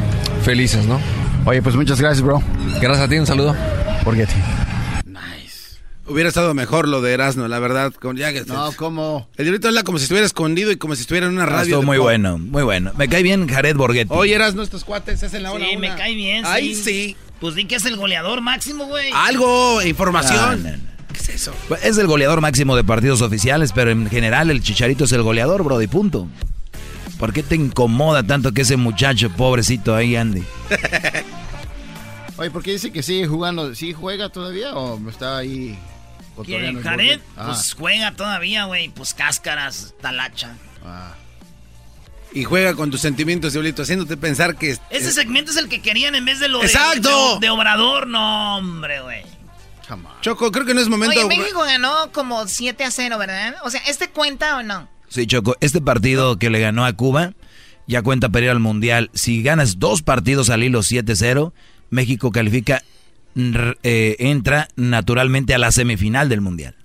felices, ¿no? Oye, pues muchas gracias, bro. Gracias a ti, un saludo. Borghetti. Hubiera estado mejor lo de Erasmo, la verdad. Con, ya que- No, ¿cómo? El diablito habla como si estuviera escondido y como si estuviera en una Ah, radio. estuvo muy pop. bueno, muy bueno. Me cae bien Jared Borghetti. Oye, Erasmo, estos cuates, es en la hora Sí, me cae bien. Ay, sí. Pues di que es el goleador máximo, güey. Algo, información. No, no, no. ¿Qué es eso? Es el goleador máximo de partidos oficiales, pero en general el Chicharito es el goleador, bro, y punto. ¿Por qué te incomoda tanto que ese muchacho pobrecito ahí ande? Oye, ¿por qué dice que sigue jugando? ¿Sí juega todavía o está ahí ¿Quién? ¿Jared? Ah, Pues juega todavía, güey. Pues cáscaras, talacha. ah. Y juega con tus sentimientos, diablito, haciéndote pensar que... Ese segmento es el que querían en vez de lo de- ¡Exacto! de, de Obrador. No, hombre, güey. Choco, creo que no es momento... Oye, México ganó como 7 a 0, ¿verdad? O sea, ¿este cuenta o no? Sí, Choco, este partido que le ganó a Cuba ya cuenta para ir al Mundial. Si ganas dos partidos al hilo 7-0, México califica, eh, entra naturalmente a la semifinal del Mundial.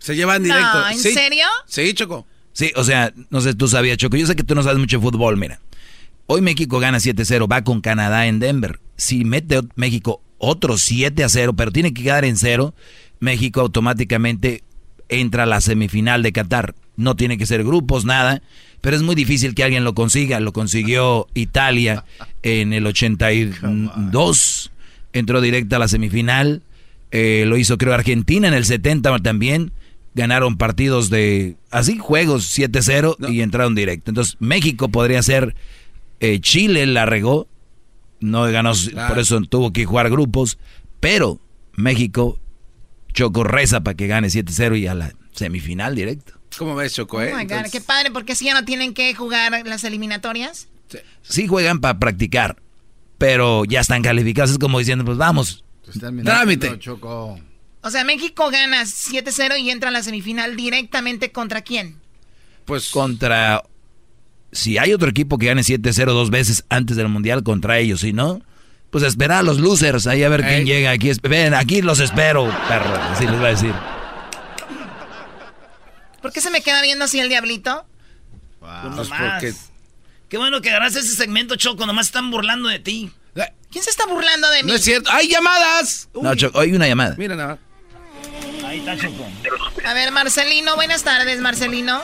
Se llevan directo. No, ¿en Sí. serio? Sí, Choco. Sí, o sea, no sé, tú sabías, Choco. Yo sé que tú no sabes mucho de fútbol, mira. Hoy México gana 7-0, va con Canadá en Denver. Si mete México otro 7-0, pero tiene que quedar en cero, México automáticamente entra a la semifinal de Qatar. No tiene que ser grupos, nada, pero es muy difícil que alguien lo consiga. Lo consiguió Italia en el 82, entró directa a la semifinal. Eh, lo hizo creo Argentina en el 70 también. Ganaron partidos de así juegos 7-0 y entraron directo. Entonces México podría ser eh, Chile la regó, no ganó, por eso tuvo que jugar grupos, pero México Choco reza para que gane 7-0 y a la semifinal directo. ¿Cómo ves, Choco, Oh eh? my God, Entonces- qué padre, porque si ya no tienen que jugar las eliminatorias. Sí juegan para practicar, pero ya están calificados. Es como diciendo, pues vamos. Trámite. Choco. O sea, México gana 7-0 y entra a la semifinal directamente contra quién? Pues Contra... Si hay otro equipo que gane 7-0 dos veces antes del Mundial contra ellos, si no, pues esperar a los losers ahí a ver quién Ey. llega aquí. Ven, aquí los espero, perro. Así les va a decir. ¿Por qué se me queda viendo así el diablito? Pues Pues porque- Qué bueno que agarraste ese segmento, Choco. Nomás están burlando de ti. ¿Quién se está burlando de mí? No es cierto. ¡Hay llamadas! No, Choco, hoy una llamada. Mira nada. Ahí está, Choco. A ver, Marcelino, buenas tardes, Marcelino.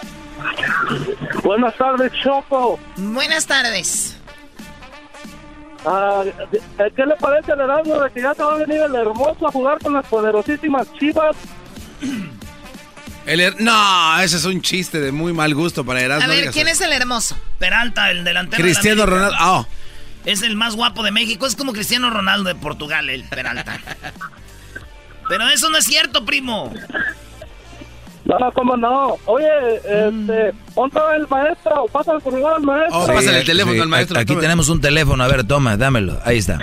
Buenas tardes, Choco. Buenas tardes. Ah, ¿Qué le parece al Erasmo de que ya te va a venir el hermoso a jugar con las poderosísimas chivas? El her- No, ese es un chiste de muy mal gusto para Erasmo. A ver, ¿quién eso. es el hermoso? Peralta, el delantero. de la Cristiano. Ronaldo. Ah, Es el más guapo de México. Es como Cristiano Ronaldo de Portugal, el Peralta. Pero eso no es cierto, primo. No, ¿cómo no? Oye, este, ¿dónde está el maestro? Pásale por lugar al maestro. Oh, pásale el teléfono al maestro. Aquí tome. tenemos un teléfono, a ver, toma, dámelo. Ahí está.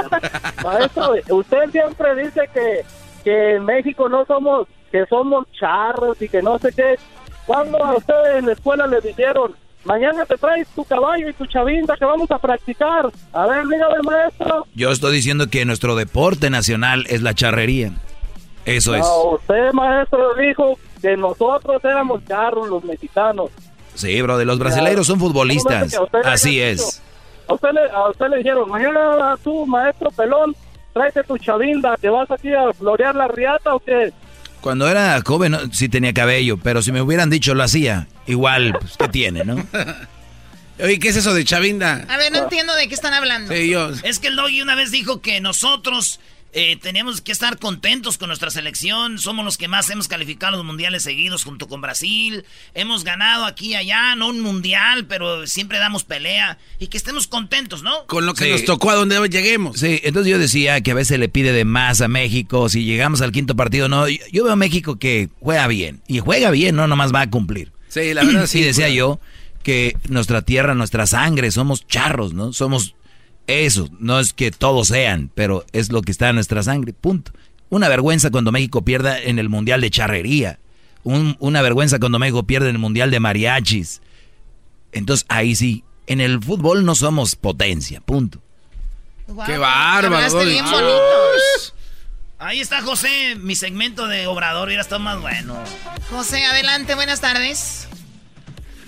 Maestro, usted siempre dice que, que en México no somos, que somos charros y que no sé qué. ¿Cuándo a usted en la escuela le dijeron, mañana te traes tu caballo y tu chavinda que vamos a practicar? A ver, dígame, maestro. Yo estoy diciendo que nuestro deporte nacional es la charrería. Eso es. No, usted, maestro, dijo que nosotros éramos charros, los mexicanos. Sí, bro, de los brasileiros son futbolistas. Así es. A usted, le, a usted le dijeron, mañana tú, maestro pelón, tráete tu chavinda, ¿te vas aquí a florear la riata o qué? Cuando era joven no, sí tenía cabello, pero si me hubieran dicho lo hacía, igual, pues, ¿qué tiene, no? Oye, ¿qué es eso de chavinda? A ver, no entiendo de qué están hablando. Sí, yo. Es que el Doggy una vez dijo que nosotros eh, teníamos que estar contentos con nuestra selección. Somos los que más hemos calificado los mundiales seguidos junto con Brasil. Hemos ganado aquí y allá, no un mundial, pero siempre damos pelea. Y que estemos contentos, ¿no? Con lo que Sí. nos tocó a donde lleguemos. Sí, entonces yo decía que a veces le pide de más a México, si llegamos al quinto partido, no, yo, yo veo a México que juega bien, y juega bien, no nomás va a cumplir. Sí, la verdad sí. Y decía yo que nuestra tierra, nuestra sangre, somos charros, ¿no? Somos eso, no es que todos sean, pero es lo que está en nuestra sangre, punto. Una vergüenza cuando México pierda en el Mundial de Charrería, Un- una vergüenza cuando México pierde en el Mundial de Mariachis. Entonces ahí sí, en el fútbol no somos potencia, punto. Qué bárbaro, bien. Ahí está José, mi segmento de Obrador, hubiera estado más bueno. José, adelante, buenas tardes.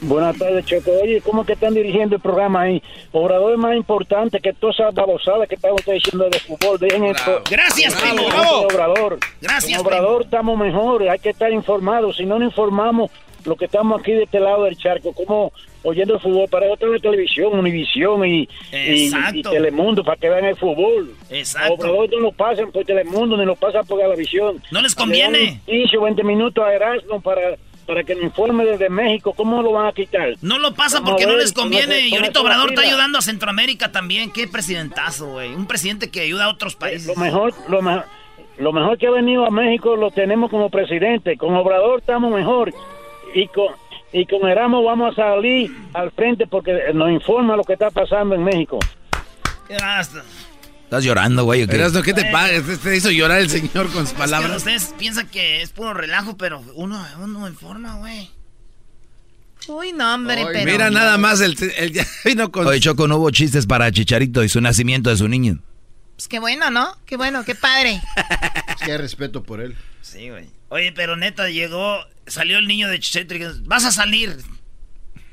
Buenas tardes, Choco. Oye, ¿cómo que están dirigiendo el programa ahí? Obrador es más importante que todas esas babosadas que están ustedes diciendo de fútbol. Dejen esto. Gracias, primo. Obrador. Gracias, Con Obrador estamos mejor, hay que estar informados. Si no nos informamos, lo que estamos aquí de este lado del charco, como oyendo el fútbol, para eso tengo televisión, Univisión y, y, Exacto. y Telemundo para que vean el fútbol. Exacto. Obrador no lo pasan por Telemundo ni lo pasan por Galavisión. No les conviene. Le dan 15 o 20 minutos a Erasmo para, para que nos informe desde México. ¿Cómo lo van a quitar? No lo pasa Vamos porque no les con conviene. Y ahorita Obrador está ayudando a Centroamérica también. Qué presidentazo, güey. Un presidente que ayuda a otros países. Lo mejor, lo mejor, lo mejor que ha venido a México lo tenemos como presidente. Con Obrador estamos mejor. Y con, y con Erasmo vamos a salir al frente porque nos informa lo que está pasando en México. Basta. ¿Estás llorando, güey? o qué? Erasno, ¿qué te pasa? Te, te hizo llorar el señor con sus Es que palabras. ustedes piensan que es puro relajo, pero uno, uno informa, güey. Uy, no, hombre, Ay, pero... Mira nada más, el, el ya vino con... Oye, Choco, no hubo chistes para Chicharito y su nacimiento de su niño. Pues qué bueno, ¿no? Qué bueno, qué padre. Es que hay respeto por él. Sí, güey. Oye, pero neta, llegó, salió el niño de Chichetri y dijo, vas a salir.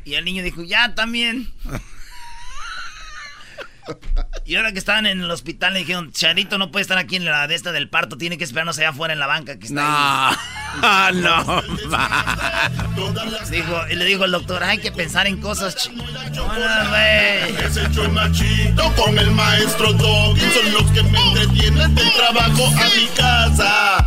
Y el niño dijo, ya, también. Y ahora que estaban en el hospital le dijeron, Charito no puede estar aquí en la de esta del parto, tiene que esperarnos allá afuera en la banca que está No, ahí. no, Dijo, y le dijo el doctor, hay que pensar en cosas. Es chido con el maestro Doggy. Son los que me entretienen del trabajo a mi casa.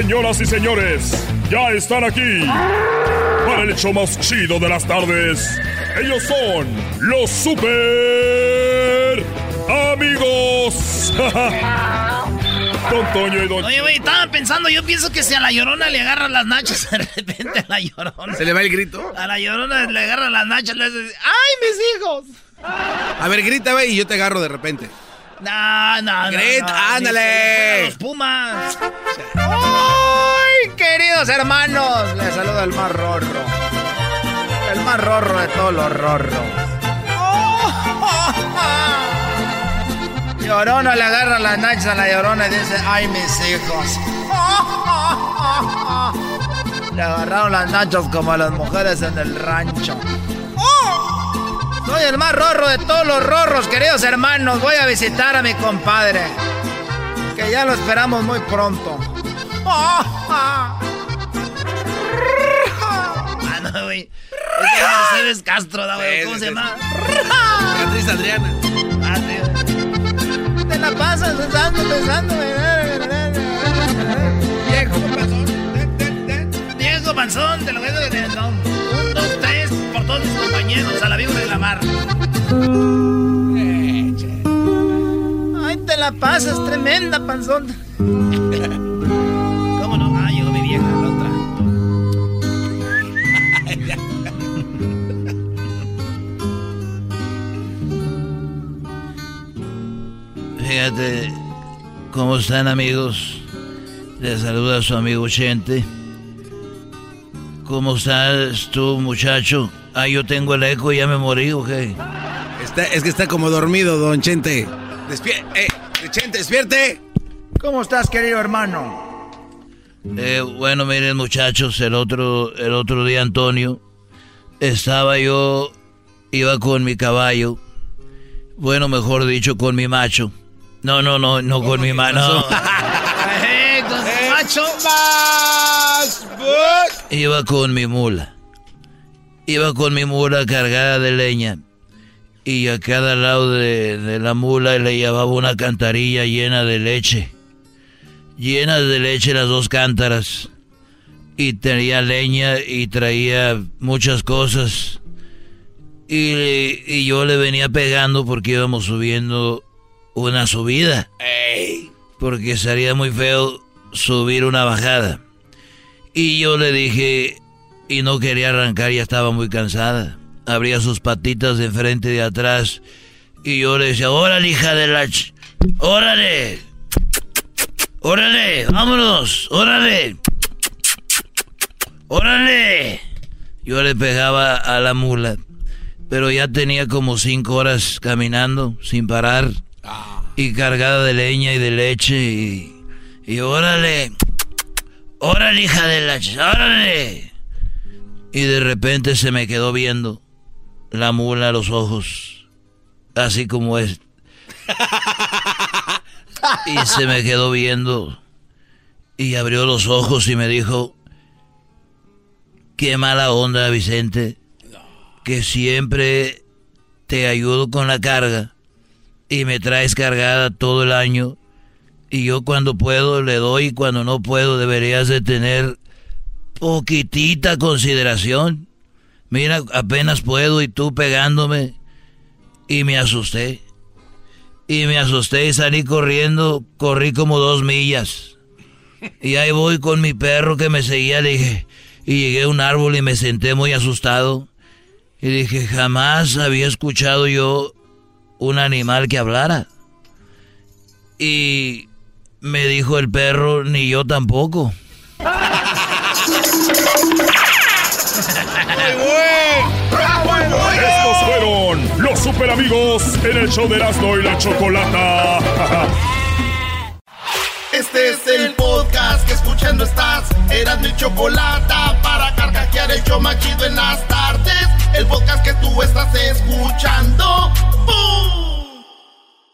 Señoras y señores, ya están aquí para el hecho más chido de las tardes. Ellos son los super amigos. Don Toño y Don Oye, güey, estaba pensando, yo pienso que si a la llorona le agarran las nachas de repente a la llorona. ¿Se le va el grito? A la llorona le agarran las nachas, le hace, ¡ay, mis hijos! A ver, grita, güey, y yo te agarro de repente. No, no. Grita, no, ándale. Los Pumas. ¡Ay, queridos hermanos! Les saluda el más rorro. El más rorro de todos los rorros. Llorona le agarra las nachas a la llorona y dice, ¡ay, mis hijos! Le agarraron las nachas como a las mujeres en el rancho. Soy el más rorro de todos los rorros, queridos hermanos. Voy a visitar a mi compadre. Que ya lo esperamos muy pronto. Ah, no, güey. Es que Mercedes Castro, da, güey. ¿Cómo se llama? Beatriz Adriana. Ah, sí. Te la pasas besando, besando. Viejo panzón. Viejo panzón, te lo voy a decir. A la víbora de la mar. Ay, te la pasas, tremenda panzón. ¿Cómo no? Ah, llegó mi vieja, la otra. Fíjate cómo están amigos. Les saluda su amigo Chente. ¿Cómo estás tú, muchacho? Ah, yo tengo el eco y ya me morí, ¿o qué? Está, es que está como dormido, don Chente. Despierte, eh, Chente, despierte. ¿Cómo estás, querido hermano? Eh, bueno, miren muchachos, el otro, el otro día Antonio, estaba yo, iba con mi caballo, bueno, mejor dicho, con mi macho. No, no, no, no con mi mano. Eh, con su Iba con mi mula. Iba con mi mula cargada de leña. Y a cada lado de, de la mula le llevaba una cantarilla llena de leche. Llena de leche las dos cántaras. Y tenía leña y traía muchas cosas. Y, y yo le venía pegando porque íbamos subiendo una subida. Porque sería muy feo subir una bajada. Y yo le dije, y no quería arrancar, ya estaba muy cansada. Abría sus patitas de enfrente y de atrás. Y yo le decía, órale, hija de la... ch- ¡Órale! ¡Órale! ¡Vámonos! ¡Órale! ¡Órale! Yo le pegaba a la mula. Pero ya tenía como cinco horas caminando sin parar. Y cargada de leña y de leche. Y, y órale. Órale, hija de la... ¡Órale! Y de repente se me quedó viendo la mula a los ojos. Así como es. Y se me quedó viendo. Y abrió los ojos y me dijo, qué mala onda, Vicente, que siempre te ayudo con la carga y me traes cargada todo el año. Y yo cuando puedo le doy y cuando no puedo deberías de tener poquitita consideración. Mira, apenas puedo y tú pegándome. Y me asusté. Y me asusté y salí corriendo. Corrí como dos millas. Y ahí voy con mi perro que me seguía. Le dije, y llegué a un árbol y me senté muy asustado. Y dije, jamás había escuchado yo un animal que hablara. Y me dijo el perro, ni yo tampoco. Estos fueron los super amigos en el show de Erasmo y la Chocolata. Este es el podcast que escuchando estás. Eran mi chocolate para carcajear el show más chido en las tardes. El podcast que tú estás escuchando. ¡Bum!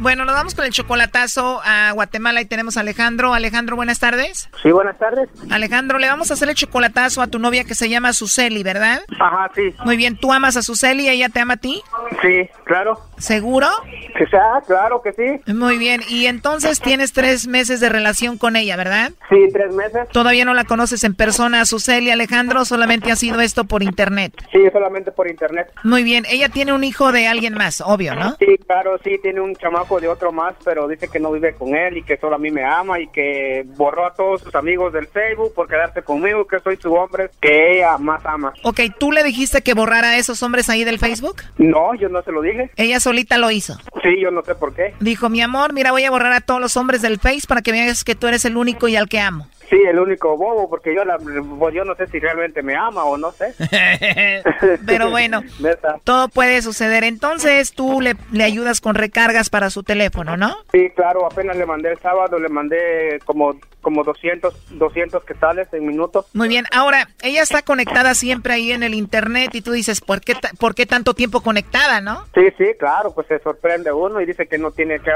Bueno, nos vamos con el chocolatazo a Guatemala y tenemos a Alejandro. Alejandro, buenas tardes. Sí, buenas tardes. Alejandro, le vamos a hacer el chocolatazo a tu novia que se llama Suseli, ¿verdad? Ajá, sí. Muy bien, ¿tú amas a Suseli y ella te ama a ti? Sí, claro. ¿Seguro? Que sea, claro que sí. Muy bien, y entonces tienes tres meses de relación con ella, ¿verdad? Sí, tres meses. ¿Todavía no la conoces en persona Suseli, Alejandro? ¿Solamente ha sido esto por internet? Sí, solamente por internet. Muy bien, ella tiene un hijo de alguien más, obvio, ¿no? Sí, claro, sí, tiene un chamaco de otro más, pero dice que no vive con él y que solo a mí me ama y que borró a todos sus amigos del Facebook por quedarse conmigo, que soy su hombre que ella más ama. Ok, ¿tú le dijiste que borrara a esos hombres ahí del Facebook? No, yo no se lo dije. Ella solita lo hizo. Sí, yo no sé por qué. Dijo, mi amor, mira, voy a borrar a todos los hombres del Face para que veas que tú eres el único y al que amo. Sí, el único bobo, porque yo, la, pues yo no sé si realmente me ama o no sé. Pero bueno, todo puede suceder. Entonces tú le, le ayudas con recargas para su teléfono, ¿no? Sí, claro, apenas le mandé el sábado, le mandé como, como 200, 200 quetzales en minutos. Muy bien, ahora, ella está conectada siempre ahí en el internet y tú dices, ¿por qué, ¿por qué tanto tiempo conectada, no? Sí, sí, claro, pues se sorprende uno y dice que no tiene que,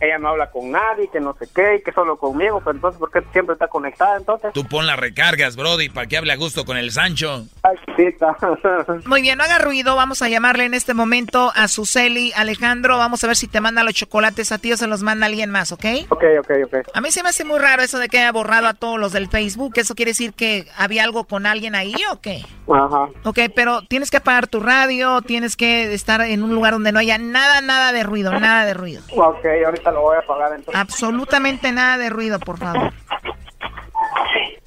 ella no habla con nadie, que no sé qué, y que solo conmigo, pues entonces, ¿por qué siempre está conectada entonces? Tú pon las recargas, Brody, para que hable a gusto con el Sancho. Ay, chiquita. Muy bien, no haga ruido, vamos a llamarle en este momento a Suseli Alejandro, vamos a ver si te manda los chocolates a ti o se los manda alguien más, ¿ok? ok, ok, ok. A mí se me hace muy raro eso de que haya borrado a todos los del Facebook, ¿eso quiere decir que había algo con alguien ahí o qué? Ajá. Ok, pero tienes que apagar tu radio, tienes que estar en un lugar donde no haya nada, nada de ruido, nada de ruido. Ok, ahorita lo voy a apagar entonces. Absolutamente nada de ruido, por favor.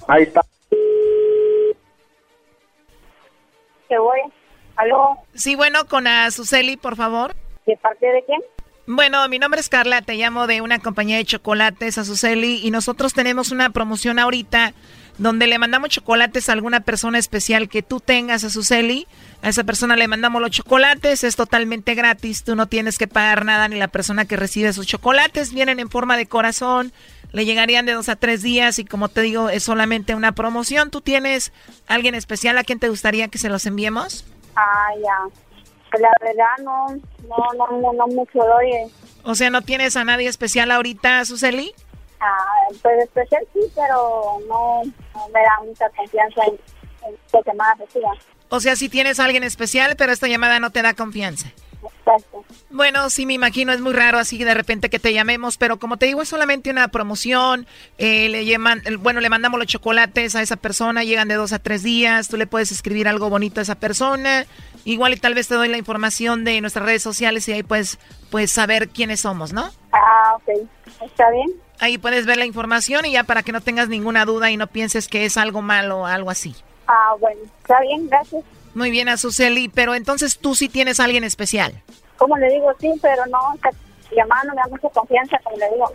Ahí está. ¿Qué voy? ¿Aló? Sí, bueno, con Azuceli, por favor. ¿De parte de quién? Bueno, mi nombre es Carla, te llamo de una compañía de chocolates, Azuceli, y nosotros tenemos una promoción ahorita donde le mandamos chocolates a alguna persona especial que tú tengas, Azuceli. A esa persona le mandamos los chocolates, es totalmente gratis, tú no tienes que pagar nada ni la persona que recibe esos chocolates, vienen en forma de corazón, le llegarían de dos a tres días y como te digo, es solamente una promoción. ¿Tú tienes alguien especial a quien te gustaría que se los enviemos? Ah, ya. La verdad no, no, no, no, no mucho doy. O sea, ¿no tienes a nadie especial ahorita, Suseli? Ah, pues especial sí, pero no, no me da mucha confianza en, en lo que más reciba. O sea, sí tienes a alguien especial, pero esta llamada no te da confianza. Exacto. Bueno, sí me imagino, es muy raro así de repente que te llamemos, pero como te digo, es solamente una promoción. Eh, le llaman, bueno, le mandamos los chocolates a esa persona, llegan de dos a tres días, tú le puedes escribir algo bonito a esa persona. Igual y tal vez te doy la información de nuestras redes sociales y ahí puedes, puedes saber quiénes somos, ¿no? Ah, ok. ¿Está bien? Ahí puedes ver la información y ya para que no tengas ninguna duda y no pienses que es algo malo o algo así. Ah, bueno. Está bien, gracias. Muy bien, Azuceli, pero entonces tú sí tienes a alguien especial. Como le digo, sí, pero no, llamada no me da mucha confianza, como le digo.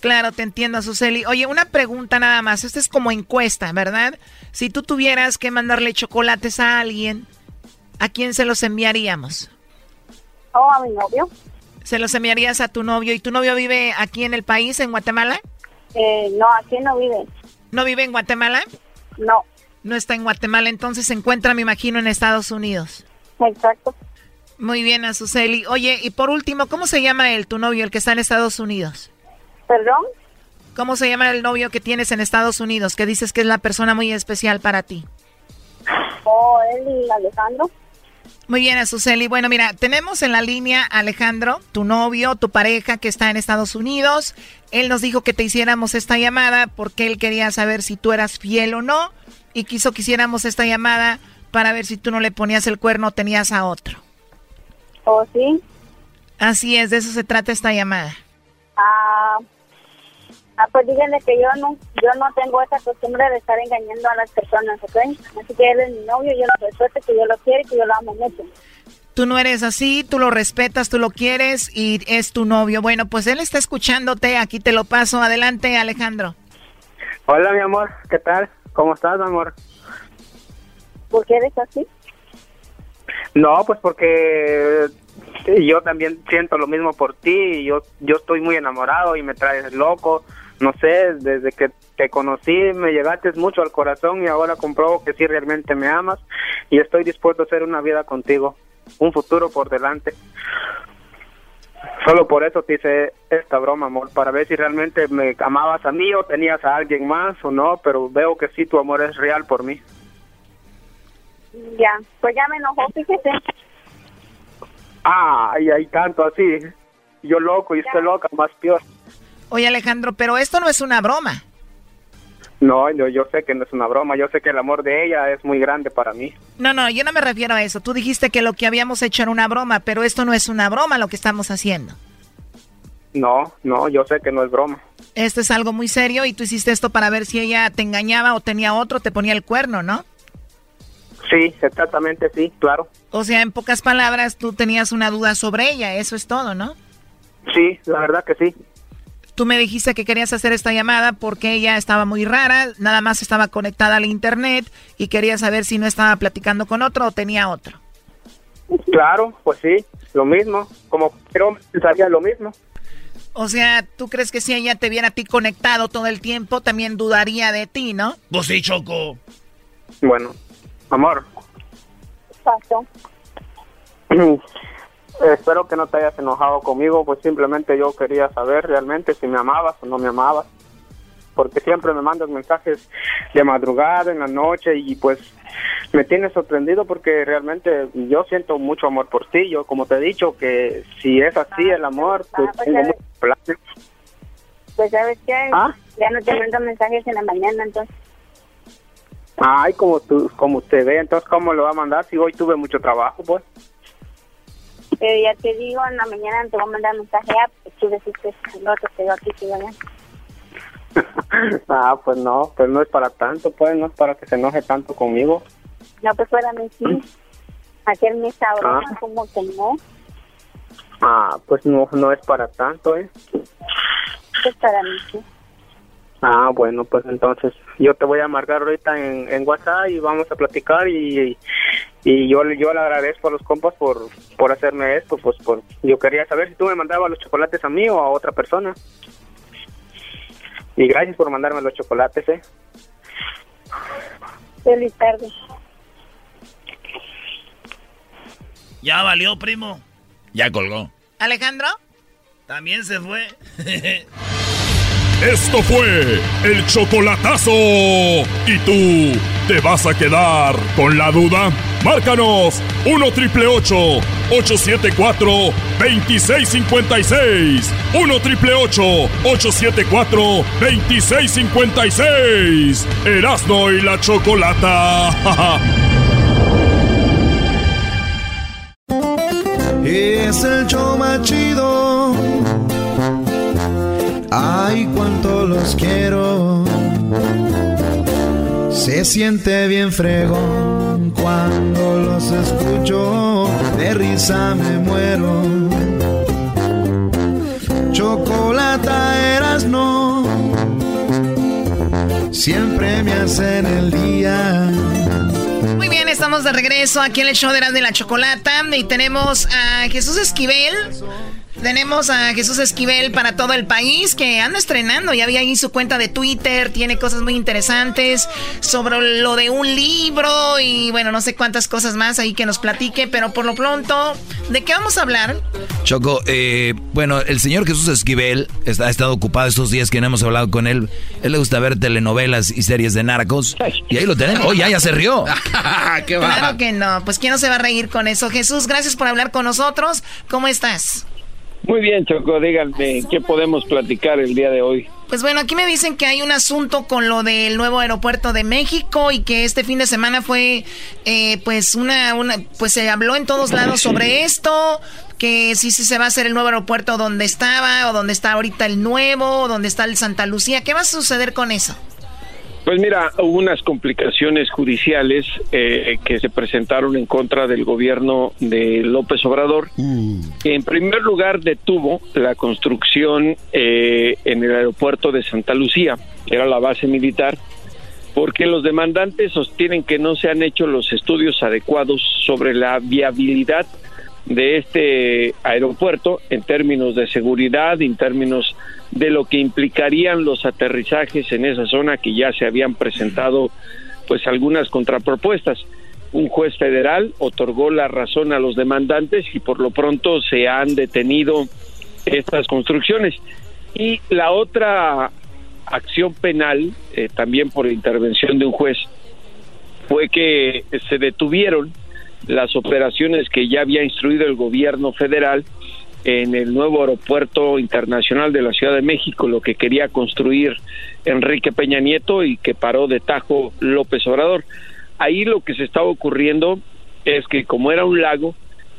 Claro, te entiendo, Azuceli. Oye, una pregunta nada más. Esta es como encuesta, ¿verdad? Si tú tuvieras que mandarle chocolates a alguien, ¿a quién se los enviaríamos? Oh, a mi novio. ¿Se los enviarías a tu novio? ¿Y tu novio vive aquí en el país, en Guatemala? Eh, no, aquí no vive. ¿No vive en Guatemala? No. No está en Guatemala, entonces se encuentra, me imagino, en Estados Unidos. Exacto. Muy bien, Azuceli. Oye, y por último, ¿cómo se llama él, tu novio, el que está en Estados Unidos? ¿Perdón? ¿Cómo se llama el novio que tienes en Estados Unidos, que dices que es la persona muy especial para ti? Oh, él, Alejandro. Muy bien, Azuceli. Bueno, mira, tenemos en la línea a Alejandro, tu novio, tu pareja que está en Estados Unidos. Él nos dijo que te hiciéramos esta llamada porque él quería saber si tú eras fiel o no y quiso que hiciéramos esta llamada para ver si tú no le ponías el cuerno o tenías a otro. ¿Oh, sí? Así es, de eso se trata esta llamada. Ah, ah, pues díganle que yo no, yo no tengo esa costumbre de estar engañando a las personas, ¿ok? Así que él es mi novio, yo lo respeto, que yo lo quiero y que yo lo amo mucho. Tú no eres así, tú lo respetas, tú lo quieres y es tu novio. Bueno, pues él está escuchándote, aquí te lo paso. Adelante, Alejandro. Hola, mi amor, ¿qué tal? ¿Cómo estás, mi amor? ¿Por qué eres así? No, pues porque yo también siento lo mismo por ti. y Yo, yo estoy muy enamorado y me traes loco. No sé, desde que te conocí me llegaste mucho al corazón y ahora compruebo que sí realmente me amas y estoy dispuesto a hacer una vida contigo, un futuro por delante. Solo por eso te hice esta broma, amor, para ver si realmente me amabas a mí o tenías a alguien más o no, pero veo que sí tu amor es real por mí. Ya, pues ya me enojó, fíjese. Ay, hay tanto así. Yo loco y usted loca, más peor. Oye, Alejandro, pero esto no es una broma. No, yo, yo sé que no es una broma, yo sé que el amor de ella es muy grande para mí. No, no, yo no me refiero a eso. Tú dijiste que lo que habíamos hecho era una broma, pero esto no es una broma lo que estamos haciendo. No, no, yo sé que no es broma. Esto es algo muy serio y tú hiciste esto para ver si ella te engañaba o tenía otro, te ponía el cuerno, ¿no? Sí, exactamente sí, claro. O sea, en pocas palabras, tú tenías una duda sobre ella, eso es todo, ¿no? Sí, la verdad que sí. Tú me dijiste que querías hacer esta llamada porque ella estaba muy rara, nada más estaba conectada al internet y quería saber si no estaba platicando con otro o tenía otro. Claro, pues sí, lo mismo. Como pero pensaría lo mismo. O sea, ¿tú crees que si ella te viera a ti conectado todo el tiempo, también dudaría de ti, no? Pues sí, Choco. Bueno, amor, Pasó. espero que no te hayas enojado conmigo, pues simplemente yo quería saber realmente si me amabas o no me amabas. Porque siempre me mandas mensajes de madrugada, en la noche, y pues me tienes sorprendido porque realmente yo siento mucho amor por ti. Yo, como te he dicho, que si es así el amor, pues Ah, pues tengo ya muchos planes. Pues sabes qué, ¿Ah? ya no te mando mensajes en la mañana, entonces. Ay, como tú, como usted ve, entonces, ¿cómo lo va a mandar si hoy tuve mucho trabajo, pues? Pero ya te digo, en la mañana te voy a mandar mensaje, ah, pues tú decís que no te quedó aquí, sí, ¿verdad? ah, pues no, pues no es para tanto, pues no es para que se enoje tanto conmigo. No, pues para mí sí. Aquel me sabrá Ah. como que no. Ah, pues no, no es para tanto, ¿eh? Pues para mí sí. Ah, bueno, pues entonces yo te voy a marcar ahorita en, en WhatsApp y vamos a platicar y, y yo, le- yo le agradezco a los compas por, por hacerme esto, pues por yo quería saber si tú me mandabas los chocolates a mí o a otra persona. Y gracias por mandarme los chocolates, ¿eh? Feliz tarde. Ya valió, primo. Ya colgó. ¿Alejandro? También se fue. Esto fue el chocolatazo. ¿Y tú te vas a quedar con la duda? Márcanos 1 triple 874 2656. 1 triple 874 2656. Erasno y la chocolata. Es el show chido. Ay, cuánto los quiero. Se siente bien fregón cuando los escucho. De risa me muero. Chocolata eras no. Siempre me hacen el día. Muy bien, estamos de regreso aquí en el show de Erasmo y la Chocolata y tenemos a Jesús Esquivel. Tenemos a Jesús Esquivel para todo el país que anda estrenando. Ya había ahí su cuenta de Twitter, tiene cosas muy interesantes sobre lo de un libro y bueno, no sé cuántas cosas más ahí que nos platique, pero por lo pronto, ¿de qué vamos a hablar? Choco, eh, bueno, el señor Jesús Esquivel está, ha estado ocupado estos días que no hemos hablado con él. Él le gusta ver telenovelas y series de narcos. Y ahí lo tenemos. Oh, ya, ya se rió. Claro que no, pues quién no se va a reír con eso. Jesús, gracias por hablar con nosotros. ¿Cómo estás? Muy bien, Choco, díganme, ¿qué podemos platicar el día de hoy? Pues bueno, aquí me dicen que hay un asunto con lo del nuevo aeropuerto de México y que este fin de semana fue, eh, pues una, una, pues se habló en todos lados sobre esto, que sí, sí se va a hacer el nuevo aeropuerto donde estaba o donde está ahorita el nuevo, o donde está el Santa Lucía. ¿Qué va a suceder con eso? Pues mira, hubo unas complicaciones judiciales eh, que se presentaron en contra del gobierno de López Obrador. que En primer lugar, detuvo la construcción eh, en el aeropuerto de Santa Lucía, que era la base militar, porque los demandantes sostienen que no se han hecho los estudios adecuados sobre la viabilidad de este aeropuerto en términos de seguridad, en términos de lo que implicarían los aterrizajes en esa zona que ya se habían presentado pues algunas contrapropuestas. Un juez federal otorgó la razón a los demandantes y por lo pronto se han detenido estas construcciones. Y la otra acción penal, eh, también por intervención de un juez, fue que se detuvieron las operaciones que ya había instruido el gobierno federal en el nuevo aeropuerto internacional de la Ciudad de México, lo que quería construir Enrique Peña Nieto y que paró de tajo López Obrador. Ahí lo que se estaba ocurriendo es que como era un lago,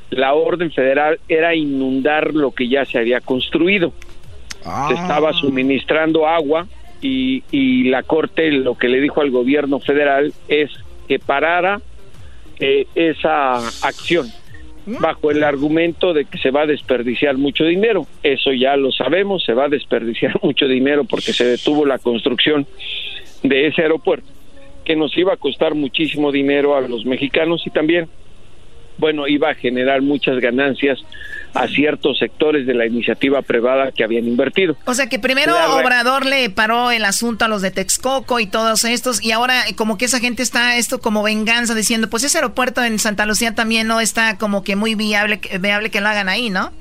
la orden federal era inundar lo que ya se había construido. Se estaba suministrando agua y, y la Corte lo que le dijo al gobierno federal es que parara eh, esa acción bajo el argumento de que se va a desperdiciar mucho dinero. Eso ya lo sabemos, se va a desperdiciar mucho dinero porque se detuvo la construcción de ese aeropuerto, que nos iba a costar muchísimo dinero a los mexicanos y también, bueno, iba a generar muchas ganancias a ciertos sectores de la iniciativa privada que habían invertido. O sea que primero La Obrador le paró el asunto a los de Texcoco y todos estos, y ahora como que esa gente está esto como venganza diciendo, pues ese aeropuerto en Santa Lucía también no está como que muy viable, que- viable que lo hagan ahí, ¿no?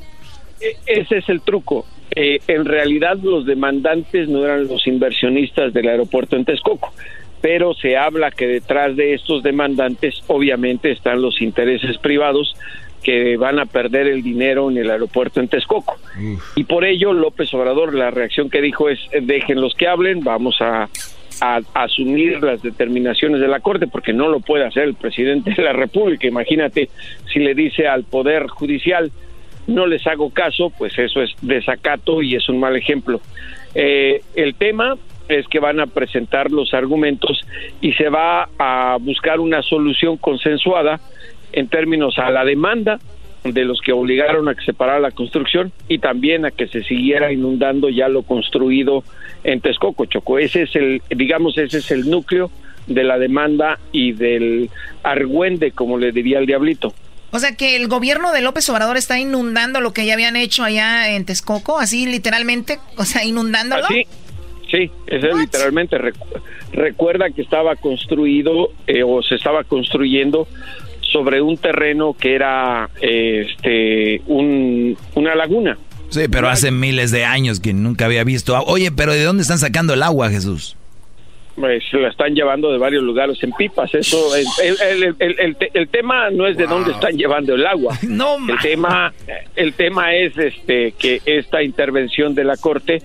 E- Ese es el truco. Eh, en realidad los demandantes no eran los inversionistas del aeropuerto en Texcoco, pero se habla que detrás de estos demandantes obviamente están los intereses privados que van a perder el dinero en el aeropuerto en Texcoco. Y por ello López Obrador la reacción que dijo es eh, déjenlos que hablen, vamos a, a- a asumir las determinaciones de la Corte porque no lo puede hacer el presidente de la República. Imagínate si le dice al Poder Judicial no les hago caso, pues eso es desacato y es un mal ejemplo. Eh, el tema es que van a presentar los argumentos y se va a buscar una solución consensuada en términos a la demanda de los que obligaron a que se parara la construcción y también a que se siguiera inundando ya lo construido en Texcoco, Choco. Ese es el, digamos, ese es el núcleo de la demanda y del argüende, como le diría el diablito. O sea que el gobierno de López Obrador está inundando lo que ya habían hecho allá en Texcoco, así literalmente, o sea, inundándolo. Sí, sí, eso es literalmente. recuerda que estaba construido eh, o se estaba construyendo sobre un terreno que era este un, una laguna. Sí, pero hace miles de años que nunca había visto. Oye, pero ¿de dónde están sacando el agua, Jesús? pues la están llevando de varios lugares en pipas. Eso, el, el, el, tema no es de dónde están llevando el agua. No, el tema, el tema es este que esta intervención de la corte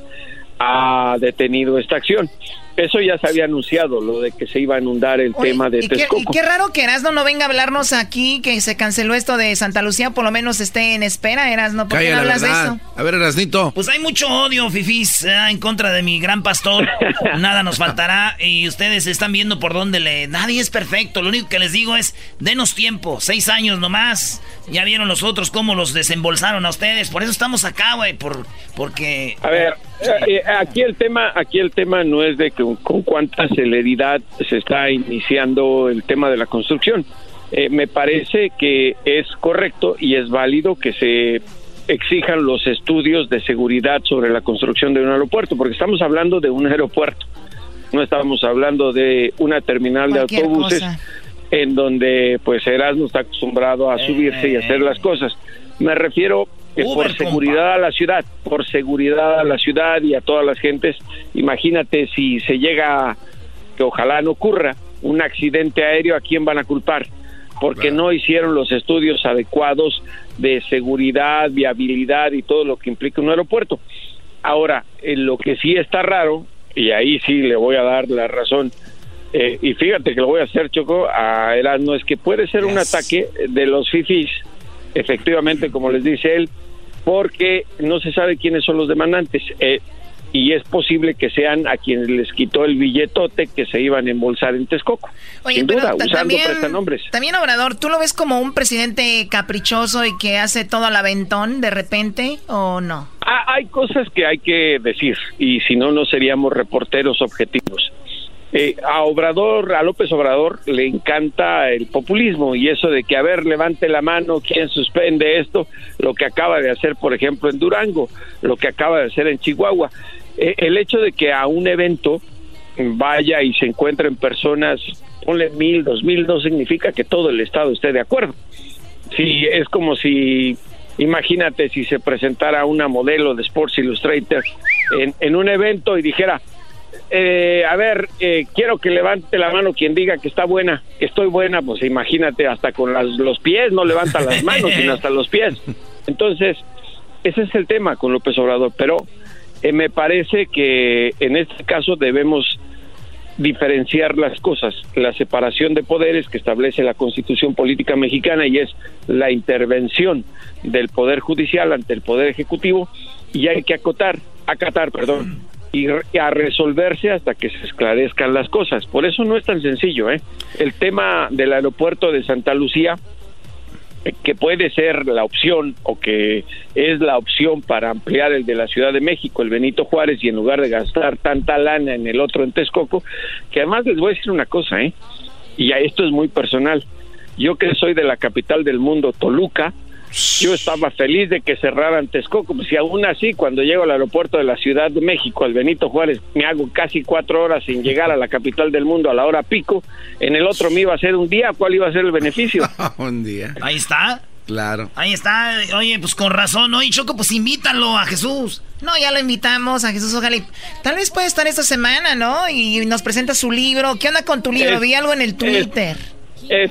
ha detenido esta acción. Eso ya se había anunciado, lo de que se iba a inundar el tema de y Texcoco. Qué, y qué raro que Erasno no venga a hablarnos aquí, que se canceló esto de Santa Lucía, por lo menos esté en espera, Erasno. ¿Por qué no hablas de eso? A ver, Erasnito. Pues hay mucho odio, Fifis, eh, en contra de mi gran pastor. Nada nos faltará y ustedes están viendo por dónde le... Nadie es perfecto, lo único que les digo es, denos tiempo, seis años nomás. Ya vieron los otros cómo los desembolsaron a ustedes, por eso estamos acá, güey, por, porque... A ver, eh, eh, aquí el tema, aquí el tema no es de que con cuánta celeridad se está iniciando el tema de la construcción. Eh, me parece que es correcto y es válido que se exijan los estudios de seguridad sobre la construcción de un aeropuerto, porque estamos hablando de un aeropuerto, no estamos hablando de una terminal de autobuses en donde pues Erasmo está acostumbrado a subirse y hacer las cosas. Me refiero por seguridad a la ciudad, por seguridad a la ciudad y a todas las gentes. Imagínate si se llega, que ojalá no ocurra, un accidente aéreo, ¿a quién van a culpar? Porque no hicieron los estudios adecuados de seguridad, viabilidad y todo lo que implica un aeropuerto. Ahora, en lo que sí está raro, y ahí sí le voy a dar la razón, eh, y fíjate que lo voy a hacer, Choco, a Erasmo, es que puede ser un ataque de los FIFIs, efectivamente, como les dice él, porque no se sabe quiénes son los demandantes. Eh, y es posible que sean a quienes les quitó el billetote que se iban a embolsar en Texcoco. Oye, sin duda, usando también, prestanombres. También, Obrador, ¿tú lo ves como un presidente caprichoso y que hace todo al aventón de repente o no? Ah, hay cosas que hay que decir y si no, no seríamos reporteros objetivos. Eh, a Obrador, a López Obrador le encanta el populismo y eso de que, a ver, levante la mano, ¿quién suspende esto? Lo que acaba de hacer, por ejemplo, en Durango, lo que acaba de hacer en Chihuahua. Eh, el hecho de que a un evento vaya y se encuentren personas, ponle mil, dos mil, no significa que todo el Estado esté de acuerdo. Sí, es como si, imagínate si se presentara una modelo de Sports Illustrated en un evento y dijera, eh, a ver, eh, quiero que levante la mano quien diga que está buena, que estoy buena, pues imagínate, hasta con las, los pies no levanta las manos, sino hasta los pies. Entonces, ese es el tema con López Obrador, pero eh, me parece que en este caso debemos diferenciar las cosas, la separación de poderes que establece la Constitución Política Mexicana y es la intervención del Poder Judicial ante el Poder Ejecutivo y hay que acotar, acatar, perdón, y, a resolverse hasta que se esclarezcan las cosas. Por eso no es tan sencillo. ¿eh? El tema del aeropuerto de Santa Lucía, que puede ser la opción o que es la opción para ampliar el de la Ciudad de México, el Benito Juárez, y en lugar de gastar tanta lana en el otro en Texcoco, que además les voy a decir una cosa, ¿eh? y esto es muy personal. Yo que soy de la capital del mundo, Toluca, yo estaba feliz de que cerraran Texcoco, pues si aún así cuando llego al aeropuerto de la Ciudad de México, al Benito Juárez, me hago casi cuatro horas sin llegar a la capital del mundo a la hora pico, en el otro me iba a ser un día, ¿cuál iba a ser el beneficio? un día. Ahí está. Claro. Ahí está. Oye, pues con razón, ¿no? Y Choco, pues invítalo a Jesús. No, ya lo invitamos a Jesús Ojalá. Tal vez puede estar esta semana, ¿no? Y nos presenta su libro. ¿Qué onda con tu libro? Es- Vi algo en el Twitter. Es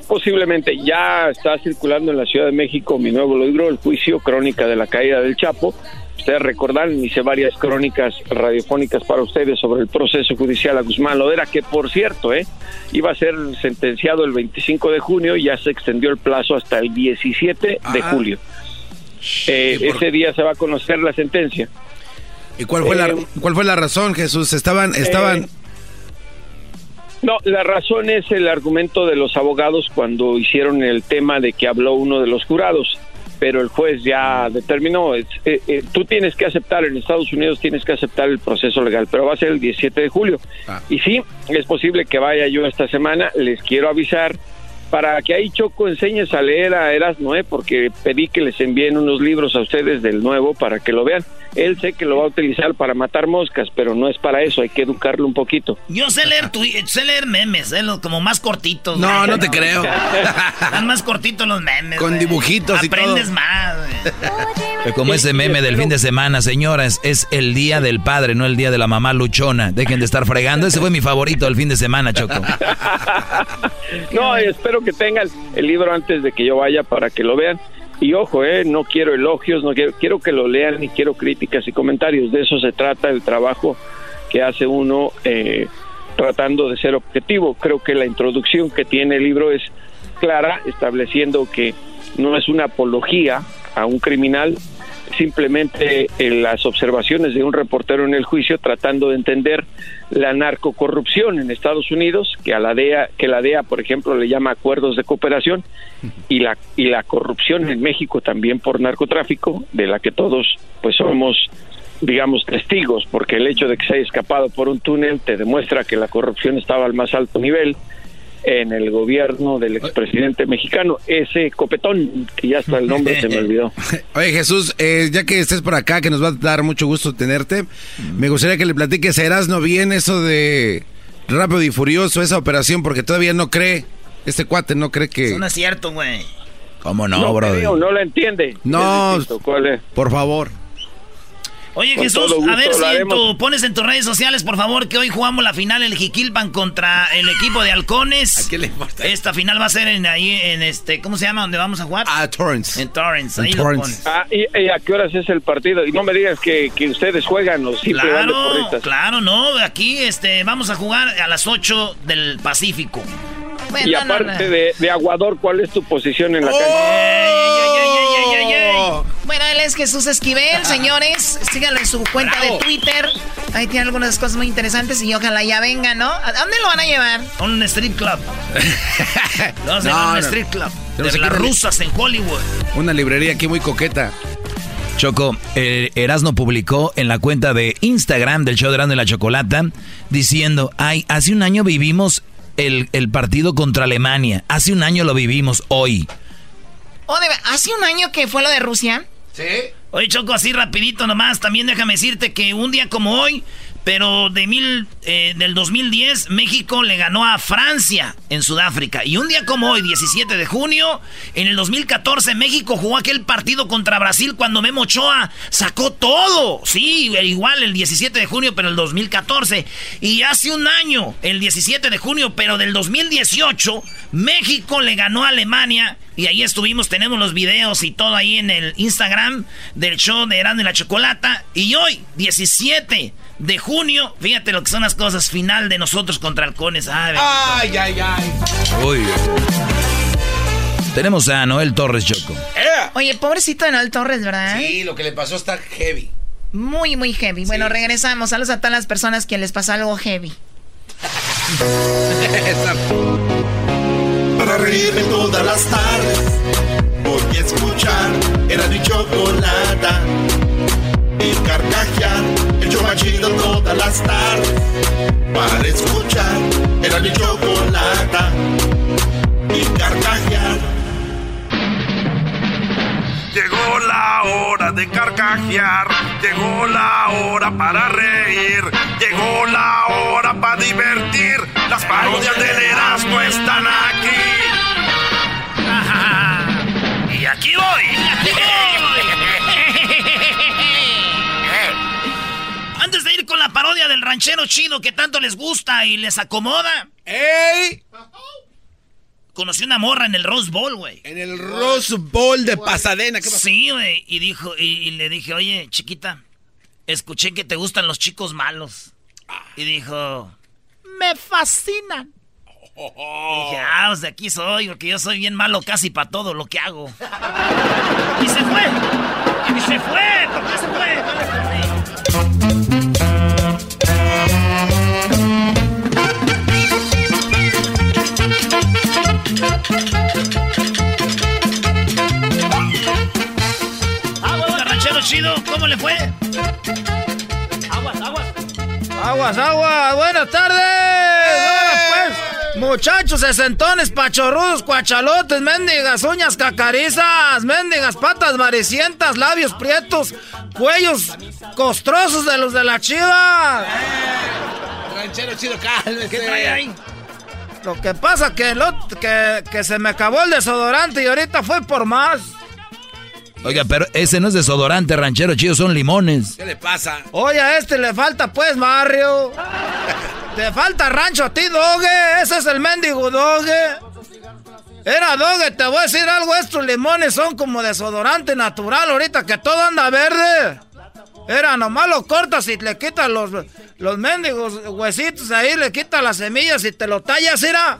posiblemente, ya está circulando en la Ciudad de México mi nuevo libro, El juicio, crónica de la caída del Chapo. Ustedes recordarán, hice varias crónicas radiofónicas para ustedes sobre el proceso judicial a Guzmán Lodera, que por cierto, eh, iba a ser sentenciado el 25 de junio y ya se extendió el plazo hasta el 17 de Ah. julio. Eh, ese día se va a conocer la sentencia. ¿Y cuál fue, la, Eh, cuál fue la razón, Jesús? Estaban, estaban... Eh, No, la razón es el argumento de los abogados cuando hicieron el tema de que habló uno de los jurados, pero el juez ya determinó, es- eh, eh, tú tienes que aceptar, en Estados Unidos tienes que aceptar el proceso legal, pero va a ser el 17 de julio. Y sí, es posible que vaya yo esta semana, les quiero avisar para que ahí Choco enseñes a leer a Erasmo, ¿eh? porque pedí que les envíen unos libros a ustedes del nuevo para que lo vean. Él sé que lo va a utilizar para matar moscas, pero no es para eso, hay que educarlo un poquito. Yo sé leer, tu, sé leer memes, eh, los como más cortitos. No, güey. no te creo. Están más cortitos los memes. Con güey. dibujitos y todo. Aprendes más, güey. Como ese meme del fin de semana, señoras, es el día del padre, no el día de la mamá luchona. Dejen de estar fregando. Ese fue mi favorito del fin de semana, Choco. No, espero que tengan el libro antes de que yo vaya para que lo vean. Y ojo, eh, no quiero elogios, no quiero, quiero que lo lean y quiero críticas y comentarios. De eso se trata el trabajo que hace uno eh, tratando de ser objetivo. Creo que la introducción que tiene el libro es clara, estableciendo que no es una apología a un criminal, simplemente eh, las observaciones de un reportero en el juicio tratando de entender la narcocorrupción en Estados Unidos, que a la DEA, que la DEA, por ejemplo, le llama acuerdos de cooperación, y la y la corrupción en México también por narcotráfico, de la que todos pues somos digamos testigos, porque el hecho de que se haya escapado por un túnel te demuestra que la corrupción estaba al más alto nivel en el gobierno del expresidente mexicano, ese copetón, que ya hasta el nombre se me olvidó. Oye Jesús, eh, ya que estés por acá, que nos va a dar mucho gusto tenerte, me gustaría que le platiques a Erasno bien eso de Rápido y Furioso, esa operación, porque todavía no cree, este cuate no cree que... Eso no es cierto, güey. ¿Cómo no, no, no la entiende. No, ¿cuál es? por favor. Oye, Con Jesús, gusto a ver si lo en tu- pones en tus redes sociales, por favor, que hoy jugamos la final el Jiquilpan contra el equipo de halcones. ¿A quién le importa? Esta final va a ser en ahí en este, ¿cómo se llama? ¿Dónde vamos a jugar? A Torrance. En Torrance, En ahí lo Torrance. pones. Ah, ¿y, y a qué horas es el partido? Y no me digas que, que ustedes juegan o simplemente Claro, claro, no, aquí este vamos a jugar a las 8 del Pacífico. Y aparte De, de Aguador, ¿cuál es tu posición en la ¡Oh! cancha? Bueno, él es Jesús Esquivel, señores. Síganlo en su cuenta de Twitter. Ahí tiene algunas cosas muy interesantes y ojalá ya venga, ¿no? ¿A dónde lo van a llevar? A un strip club. Vamos a No, a un no. strip club. De las rusas en Hollywood. Una librería aquí muy coqueta. Choco, eh, Erasno publicó en la cuenta de Instagram del show de Erasno y la Chocolata diciendo, ay, hace un año vivimos el, el partido contra Alemania, hace un año lo vivimos hoy. Oh, de ¿Hace un año que fue lo de Rusia? Sí. Oye, Choco, así rapidito nomás. También déjame decirte que un día como hoy, pero de mil, eh, del 2010, México le ganó a Francia en Sudáfrica. Y un día como hoy, 17 de junio, en el 2014, México jugó aquel partido contra Brasil cuando Memo Ochoa sacó todo. Sí, igual el 17 de junio, pero el 2014. Y hace un año, el 17 de junio, pero del 2018, México le ganó a Alemania. Y ahí estuvimos, tenemos los videos y todo ahí en el Instagram del show de Erasmo y la Chocolata. Y hoy, 17 de junio, fíjate lo que son las cosas, final de nosotros contra halcones. Ay, Ay, ay, ay. Uy. Tenemos a Noel Torres Choco. Oye, pobrecito de Noel Torres, ¿verdad? Sí, lo que le pasó está heavy. Muy, muy heavy. Bueno, regresamos. Saludos a todas las personas que les pasó algo heavy. Para reírme todas las tardes, voy a escuchar era mi chocolata. Y carcajear, el yo machido todas las tardes. Para escuchar era mi chocolata. Y carcajear. Llegó la hora de carcajear, llegó la hora para reír, llegó la hora para divertir. Las parodias del Erasmo están aquí. Y aquí voy. Antes parodia del ranchero chido que tanto les gusta y les acomoda. ¡Ey! Conocí una morra en el Rose Bowl, güey. En el Rose Bowl de Pasadena. ¿qué pasó? Sí, güey. Y dijo, y, y le dije, oye, chiquita, escuché que te gustan los chicos malos. Y dijo, me fascinan. Y dije, ah, pues de aquí soy, porque yo soy bien malo casi para todo lo que hago. y se fue. Y se fue. ¿Por qué se fue? ranchero chido, ¿cómo le fue? Aguas, aguas. Aguas, aguas. Buenas tardes. ¡Eh! Pues, muchachos, sesentones, pachorrudos, cuachalotes, mendigas, uñas cacarizas, mendigas, patas marecientas, labios prietos, cuellos costrosos de los de la chiva. Ranchero chido, cálmese. ¿Qué trae ahí? Lo que pasa que, lo, que, que se me acabó el desodorante y ahorita fue por más. Oiga, pero ese no es desodorante, ranchero chido, son limones. ¿Qué le pasa? Oye, a este le falta pues barrio. Te falta rancho a ti, Doge. Ese es el mendigo Doge. Era Doge, te voy a decir algo. Estos limones son como desodorante natural ahorita que todo anda verde. Era nomás lo cortas y le quitas los, los mendigos huesitos ahí, le quitas las semillas y te lo tallas, mira.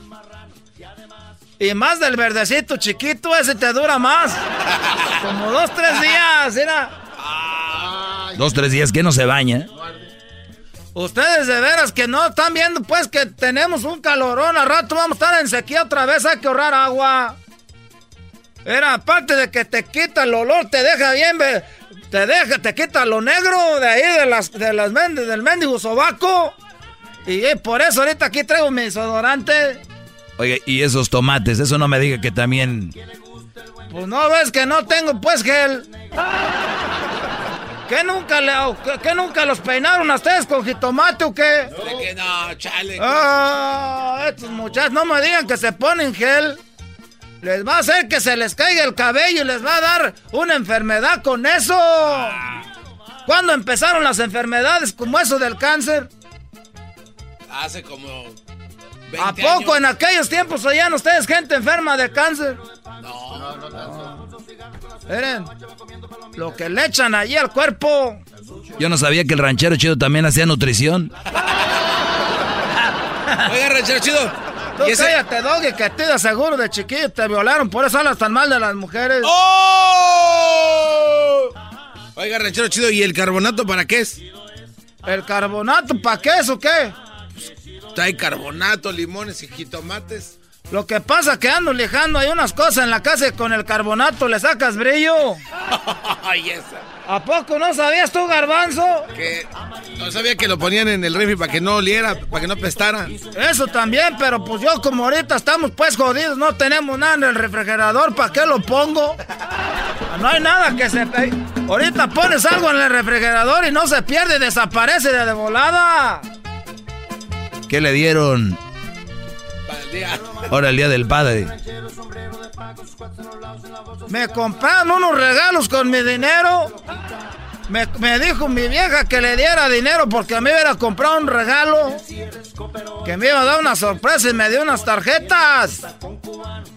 Y más del verdecito chiquito, ese te dura más. Como dos, tres días, mira. Dos, tres días que no se baña. Ustedes de veras que no están viendo pues que tenemos un calorón. Al rato vamos a estar en sequía otra vez, hay que ahorrar agua. Era aparte de que te quita el olor, te deja bien, te deja, te quita lo negro de ahí de las, de las del mendigo sobaco. Y por eso ahorita aquí traigo mi desodorante. Oye, y esos tomates, eso no me diga que también. Pues no ves que no tengo pues gel. ¿Qué nunca, le, ¿Qué nunca los peinaron a ustedes con jitomate o qué? No, que no, chale. Ah, estos muchachos no me digan que se ponen gel. Les va a hacer que se les caiga el cabello y les va a dar una enfermedad con eso. ¿Cuándo empezaron las enfermedades como eso del cáncer? Hace como. 20 ¿A poco años. en aquellos tiempos oían ustedes gente enferma de cáncer? No, no, no tanto. Miren, lo que le echan allí al cuerpo. Yo no sabía que el ranchero chido también hacía nutrición. Oiga, ranchero chido. Tú cállate, Doggy, que a ti de seguro de chiquillo te violaron, por eso hablas tan mal de las mujeres. ¡Oh! Oiga, ranchero chido, ¿y el carbonato para qué es? ¿El carbonato para qué es o qué? Trae carbonato, limones y jitomates. Lo que pasa que ando lijando hay unas cosas en la casa y con el carbonato le sacas brillo. Ay, esa. ¿A poco no sabías tú, garbanzo? Que no sabía que lo ponían en el refri para que no oliera, para que no pestara. Eso también, pero pues yo como ahorita estamos pues jodidos, no tenemos nada en el refrigerador, ¿para qué lo pongo? No hay nada que se... Ahorita pones algo en el refrigerador y no se pierde, desaparece de volada. ¿Qué le dieron? Ahora el día del padre. Me compraron unos regalos con mi dinero. Me, me, dijo mi vieja que le diera dinero porque a mí hubiera comprado un regalo. Que me iba a dar una sorpresa y me dio unas tarjetas.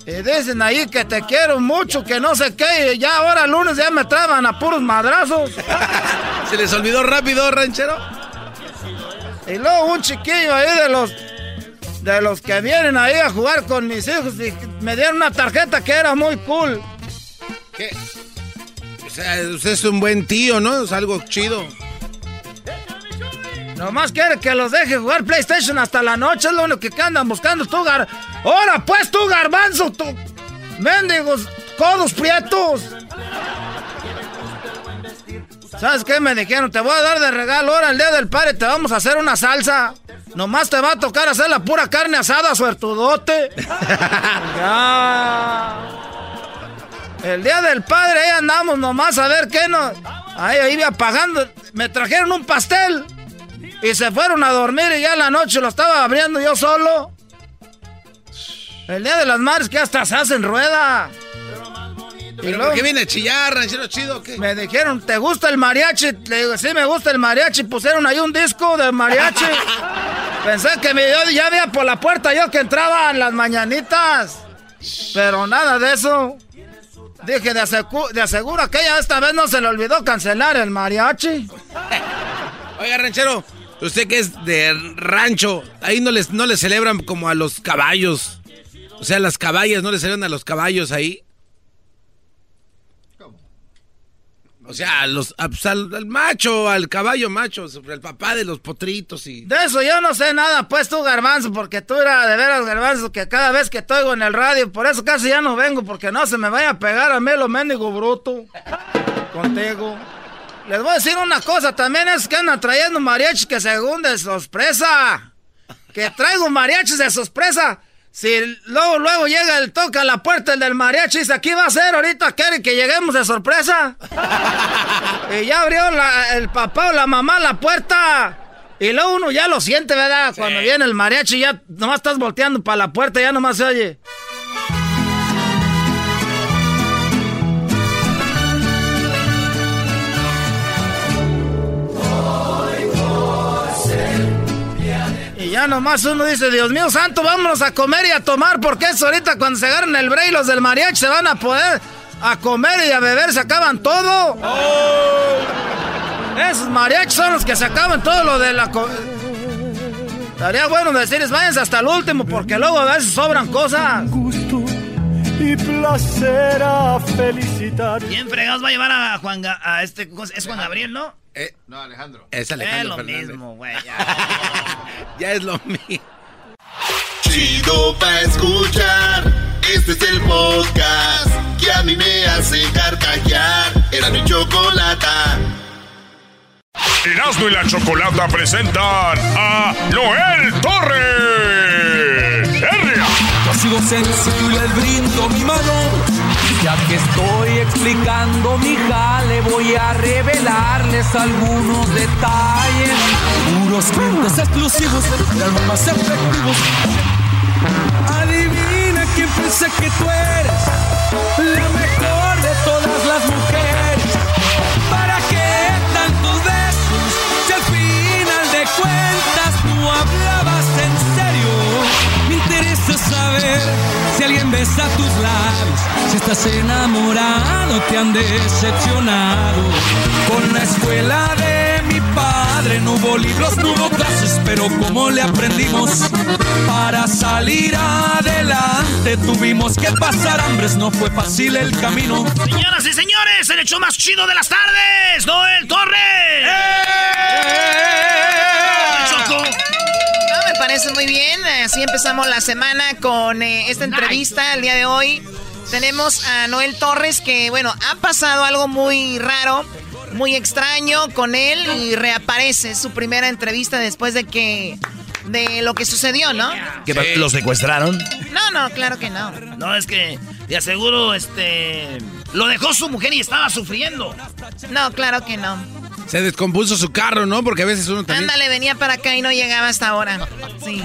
Y dicen ahí que te quiero mucho, que no sé qué. Y ya ahora lunes ya me traban a puros madrazos. ¿Se les olvidó rápido, ranchero? Y luego un chiquillo ahí de los de los que vienen ahí a jugar con mis hijos y me dieron una tarjeta que era muy cool. ¿Qué? O sea, usted es un buen tío, ¿no? Es algo chido. Nomás quiere que los deje jugar PlayStation hasta la noche, es lo único que andan buscando tú, gar... ¡Ahora pues tú, garbanzo! ¡Tú! ¡Mendigos! ¡Codos prietos! ¿Sabes qué me dijeron? Te voy a dar de regalo ahora el día del padre, te vamos a hacer una salsa. Nomás te va a tocar hacer la pura carne asada, suertudote. El día del padre, ahí andamos nomás a ver qué nos. Ahí, ahí iba pagando. Me trajeron un pastel. Y se fueron a dormir y ya en la noche lo estaba abriendo yo solo. El día de las madres que hasta se hacen rueda. ¿Pero luego, por qué viene a chillar, ranchero chido qué? Me dijeron, ¿te gusta el mariachi? Le digo, sí, me gusta el mariachi. Pusieron ahí un disco de mariachi. Pensé que me, yo ya había por la puerta yo que entraba en las mañanitas. Pero nada de eso. Dije, de, de aseguro que ella esta vez no se le olvidó cancelar el mariachi. Oiga, ranchero, usted que es de rancho, ahí no les, no les celebran como a los caballos. O sea, las caballas no le celebran a los caballos ahí. O sea, los, pues, al, macho, al caballo macho, el papá de los potritos y... De eso yo no sé nada, pues tú, Garbanzo, porque tú eras de veras, Garbanzo, que cada vez que te oigo en el radio, por eso casi ya no vengo, porque no se me vaya a pegar a mí lo mendigo bruto contigo. Les voy a decir una cosa, también es que andan trayendo mariachis que según de sorpresa. Que traigo mariachis de sorpresa. Si luego, luego llega el toca a la puerta el del mariachi y dice, aquí va a ser, ahorita quiere que lleguemos de sorpresa. y ya abrió el papá o la mamá la puerta. Y luego uno ya lo siente, ¿verdad? Cuando viene el mariachi ya nomás estás volteando para la puerta ya nomás se oye. Y ya nomás uno dice, Dios mío santo, vámonos a comer y a tomar, porque eso ahorita cuando se agarran el break los del mariachi se van a poder a comer y a beber, se acaban todo. Esos mariachis son los que se acaban todo lo de la... Estaría bueno decirles, váyanse hasta el último, porque luego a veces sobran cosas. Y placer a felicitar. ¿Quién fregados va a llevar a Juan a este es Juan Gabriel, no? Eh, no, Alejandro. Es Alejandro. Es lo mismo, güey. Ya. es lo mismo. Chido pa escuchar. Este es el podcast que a mí me hace carcajear. Era mi chocolata. Erasmo y la Chocolata presentan a Noel Torres. Sencillo y les brindo mi mano. Ya que estoy explicando mi jale, voy a revelarles algunos detalles. Puros clientes exclusivos, de más efectivos. Adivina quién pensé que tú eres, la mejor de todas las mujeres. ¿Para qué tantos besos si al final de cuentas tú? Me interesa saber si alguien besa tus labios, si estás enamorado, te han decepcionado. Con la escuela de mi padre no hubo libros, no hubo clases, pero como le aprendimos para salir adelante tuvimos que pasar hambres, no fue fácil el camino. Señoras y señores, el hecho más chido de las tardes, Noel Torres. Choco. No, me parece muy bien. Así empezamos la semana con eh, esta entrevista el día de hoy. Tenemos a Noel Torres que, bueno, ha pasado algo muy raro, muy extraño con él y reaparece. Es su primera entrevista después de que... De lo que sucedió, ¿no? ¿Que lo secuestraron? No, no, claro que no. No, es que te aseguro, este... Lo dejó su mujer y estaba sufriendo. No, claro que no. Se descompuso su carro, ¿no? Porque a veces uno también... Ándale, venía para acá y no llegaba hasta ahora. Sí.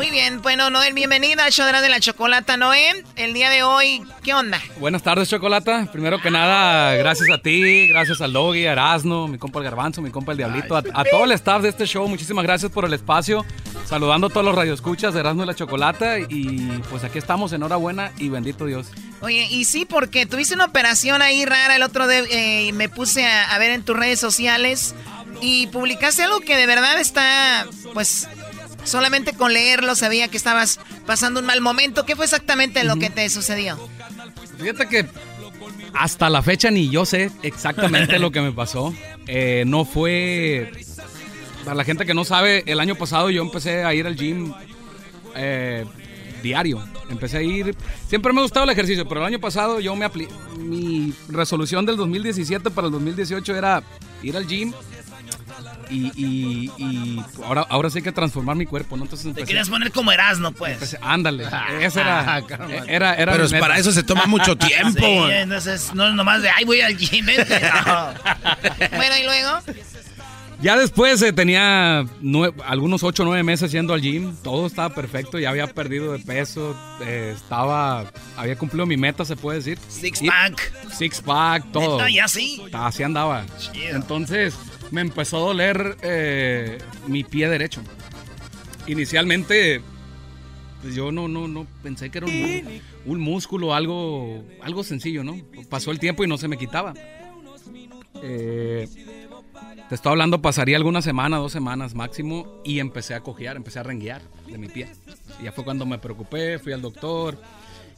Muy bien, bueno, Noel, bienvenida al show de la chocolata, Noel. El día de hoy, ¿qué onda? Buenas tardes, Chocolata. Primero que nada, gracias a ti, gracias al Doggy, a Erasno, mi compa el Garbanzo, mi compa el Diablito, a, a todo el staff de este show. Muchísimas gracias por el espacio. Saludando a todos los radioescuchas de Erasmo y la Chocolata. Y pues aquí estamos, enhorabuena y bendito Dios. Oye, y sí, porque tuviste una operación ahí rara el otro día, eh, me puse a, a ver en tus redes sociales y publicaste algo que de verdad está, pues, solamente con leerlo sabía que estabas pasando un mal momento. ¿Qué fue exactamente lo que te sucedió? Fíjate que hasta la fecha ni yo sé exactamente lo que me pasó. Eh, no fue... Para la gente que no sabe, el año pasado yo empecé a ir al gym eh, diario. Empecé a ir... Siempre me ha gustado el ejercicio, pero el año pasado yo me apli... Mi resolución del 2017 para el 2018 era ir al gym y, y, y ahora, ahora sí hay que transformar mi cuerpo, ¿no? Entonces Te querías poner como Erasmo, pues. empecé- ándale, esa era, era, era Pero para eso se toma mucho tiempo. Sí, entonces no es nomás de, ay, voy al gym. vente". No. Bueno, y luego. Ya después eh, tenía algunos 8 o 9 meses yendo al gym, todo estaba perfecto, ya había perdido de peso, eh, estaba, había cumplido mi meta, se puede decir. Six Y- pack. Six pack, todo. Neta, ya sí. Así andaba. Chido. Entonces me empezó a doler eh, mi pie derecho. Inicialmente, pues yo no, no, no pensé que era un, un músculo, algo, algo sencillo, ¿no? Pasó el tiempo y no se me quitaba. Eh, te estoy hablando, pasaría alguna semana, dos semanas máximo, y empecé a cojear, empecé a renguear de mi pie. Y ya fue cuando me preocupé, fui al doctor.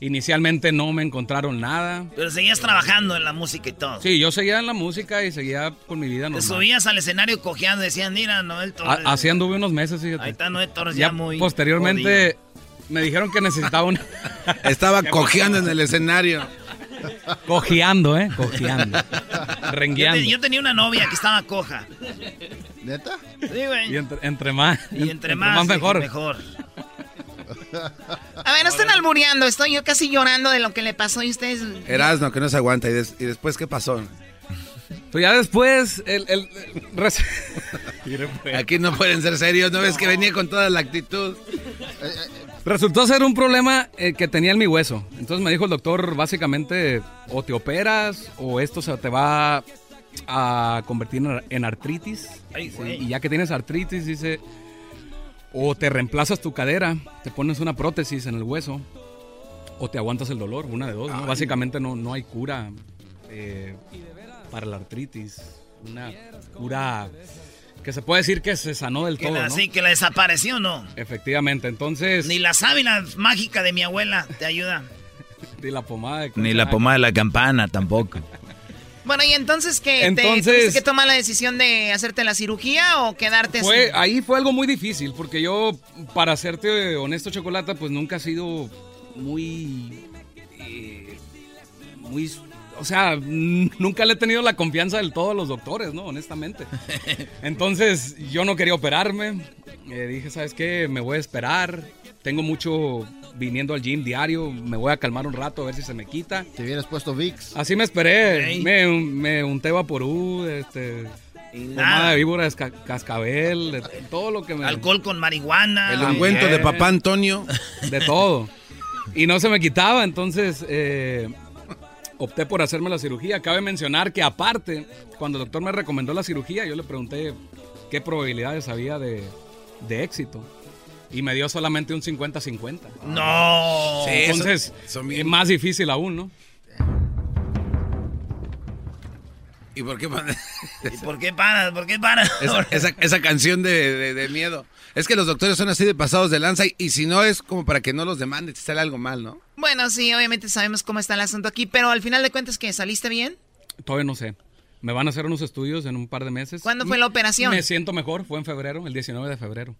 Inicialmente no me encontraron nada. Pero seguías trabajando en la música y todo. Sí, yo seguía en la música y seguía con mi vida Te normal. subías al escenario cojeando y decían, mira, Noel Torres. A- Así anduve unos meses, fíjate. Ahí está Noel Torres ya, Ya muy. posteriormente me dijeron que necesitaba un... Estaba cojeando en el escenario. Cojeando, ¿eh? Cojeando. Yo, Rengueando. te- yo tenía una novia que estaba coja. ¿Neta? Sí, güey. Y entre, entre más. Y entre más, mejor. mejor. A ver, no están albureando. Estoy yo casi llorando de lo que le pasó y ustedes. Erasno, que no se aguanta. ¿Y, des- y después qué pasó? Pues ya después, el. el- res- Aquí no pueden ser serios. ¿No ves que venía con toda la actitud? Resultó ser un problema eh, que tenía en mi hueso. Entonces me dijo el doctor, básicamente, o te operas o esto se te va a convertir en ar- en artritis. Ay, Sí, güey. y ya que tienes artritis, dice, o te reemplazas tu cadera, te pones una prótesis en el hueso, o te aguantas el dolor, una de dos. ¿no? Básicamente no, no hay cura eh, para la artritis. Una cura que se puede decir que se sanó del Que todo. la, ¿no? Sí, que la desapareció, ¿no? Efectivamente, entonces... Ni la sábila mágica de mi abuela te ayuda. Ni la pomada de Ni la pomada de la campana tampoco. Bueno, y entonces que Entonces- te tuviste que tomar la decisión de hacerte la cirugía o quedarte Fue, así. ahí fue algo muy difícil, porque yo, para serte honesto, Chocolata, pues nunca he sido muy... eh, muy... O sea, nunca le he tenido la confianza del todo a los doctores, ¿no? Honestamente. Entonces, yo no quería operarme. Eh, dije, ¿sabes qué? Me voy a esperar. Tengo mucho viniendo al gym diario. Me voy a calmar un rato a ver si se me quita. Te hubieras puesto VIX. Así me esperé. Me, me unté vaporú, este... Pomada nada. de víbora, esca- cascabel, de todo lo que me... Alcohol con marihuana. El ungüento de papá Antonio. De todo. Y no se me quitaba, entonces eh, opté por hacerme la cirugía. Cabe mencionar que aparte, cuando el doctor me recomendó la cirugía, yo le pregunté qué probabilidades había de, de éxito. Y me dio solamente un 50-50. No. Sí, entonces, es más difícil aún, ¿no? ¿Y por qué? ¿Y por qué paras? ¿Por qué paras? Esa, esa- esa canción de, de- de miedo. Es que los doctores son así de pasados de lanza y, y si no es como para que no los demanden si sale algo mal, ¿no? Bueno, sí, obviamente sabemos cómo está el asunto aquí, pero al final de cuentas que saliste bien. Todavía no sé. Me van a hacer unos estudios en un par de meses. ¿Cuándo fue la operación? Me siento mejor, fue en febrero, el 19 de febrero.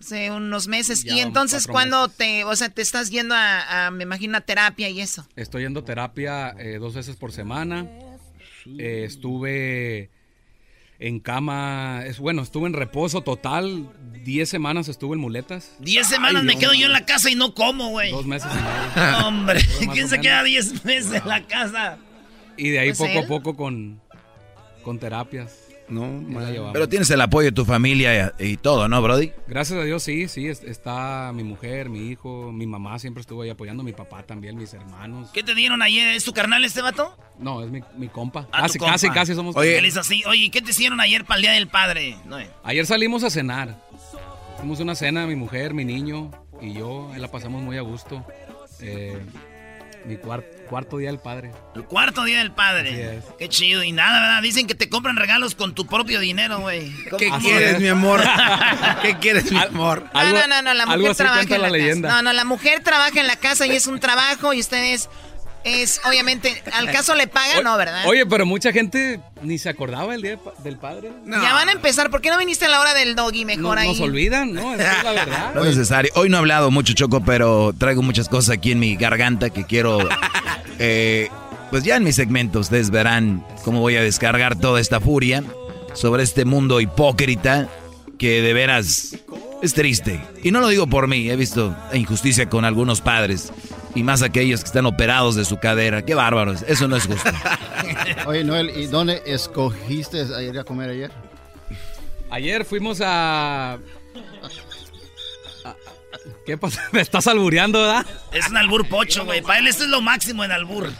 Hace unos meses. Ya y entonces, ¿cuándo te, o sea, te estás yendo a, a, me imagino, a terapia y eso? Estoy yendo a terapia eh, dos veces por semana. Eh, estuve en cama, es, bueno, estuve en reposo total. Diez semanas estuve en muletas. Diez semanas Ay, me no, quedo yo en la casa y no como, güey. Dos meses y medio. Hombre, ¿quién se queda diez meses en la casa? Y de ahí Pues poco él. a poco con, con terapias. No, Pero tienes el apoyo de tu familia y, y todo, ¿no, Brody? Gracias a Dios, sí, sí, es- está mi mujer, mi hijo, mi mamá siempre estuvo ahí apoyando, mi papá también, mis hermanos. ¿Qué te dieron ayer? ¿Es tu carnal este vato? No, es mi, mi compa. Ah, casi, tu compa. casi, casi somos Él es así. Oye, ¿qué te hicieron ayer para el Día del Padre? No, eh. Ayer salimos a cenar. Hicimos una cena, mi mujer, mi niño y yo. Ahí la pasamos muy a gusto. Eh, mi cuar- cuarto día del padre. El cuarto Día del Padre. Qué chido. Y nada, ¿verdad? Dicen que te compran regalos con tu propio dinero, güey. ¿Qué quieres, mi amor? ¿Qué quieres, mi amor? No, no, no, no, la mujer trabaja en la, la casa. No, no, la mujer trabaja en la casa y es un trabajo y ustedes es obviamente al caso le pagan, no, ¿verdad? Oye, pero mucha gente ni se acordaba el día del padre. Ya van a empezar, ¿por qué no viniste a la hora del doggy No- mejor ahí? nos olvidan, ¿no? Esa es la verdad. No es necesario. Hoy no he hablado mucho, Choco, pero traigo muchas cosas aquí en mi garganta que quiero... eh, pues ya en mi segmento ustedes verán cómo voy a descargar toda esta furia sobre este mundo hipócrita que de veras es triste. Y no lo digo por mí, he visto injusticia con algunos padres y más aquellos que están operados de su cadera. Qué bárbaros, eso no es justo. Oye, Noel, ¿y dónde escogiste a ir a comer ayer? Ayer fuimos a... ¿Qué pasa? Me estás albureando, ¿verdad? Es un albur pocho, güey. Para él esto es lo máximo en albur.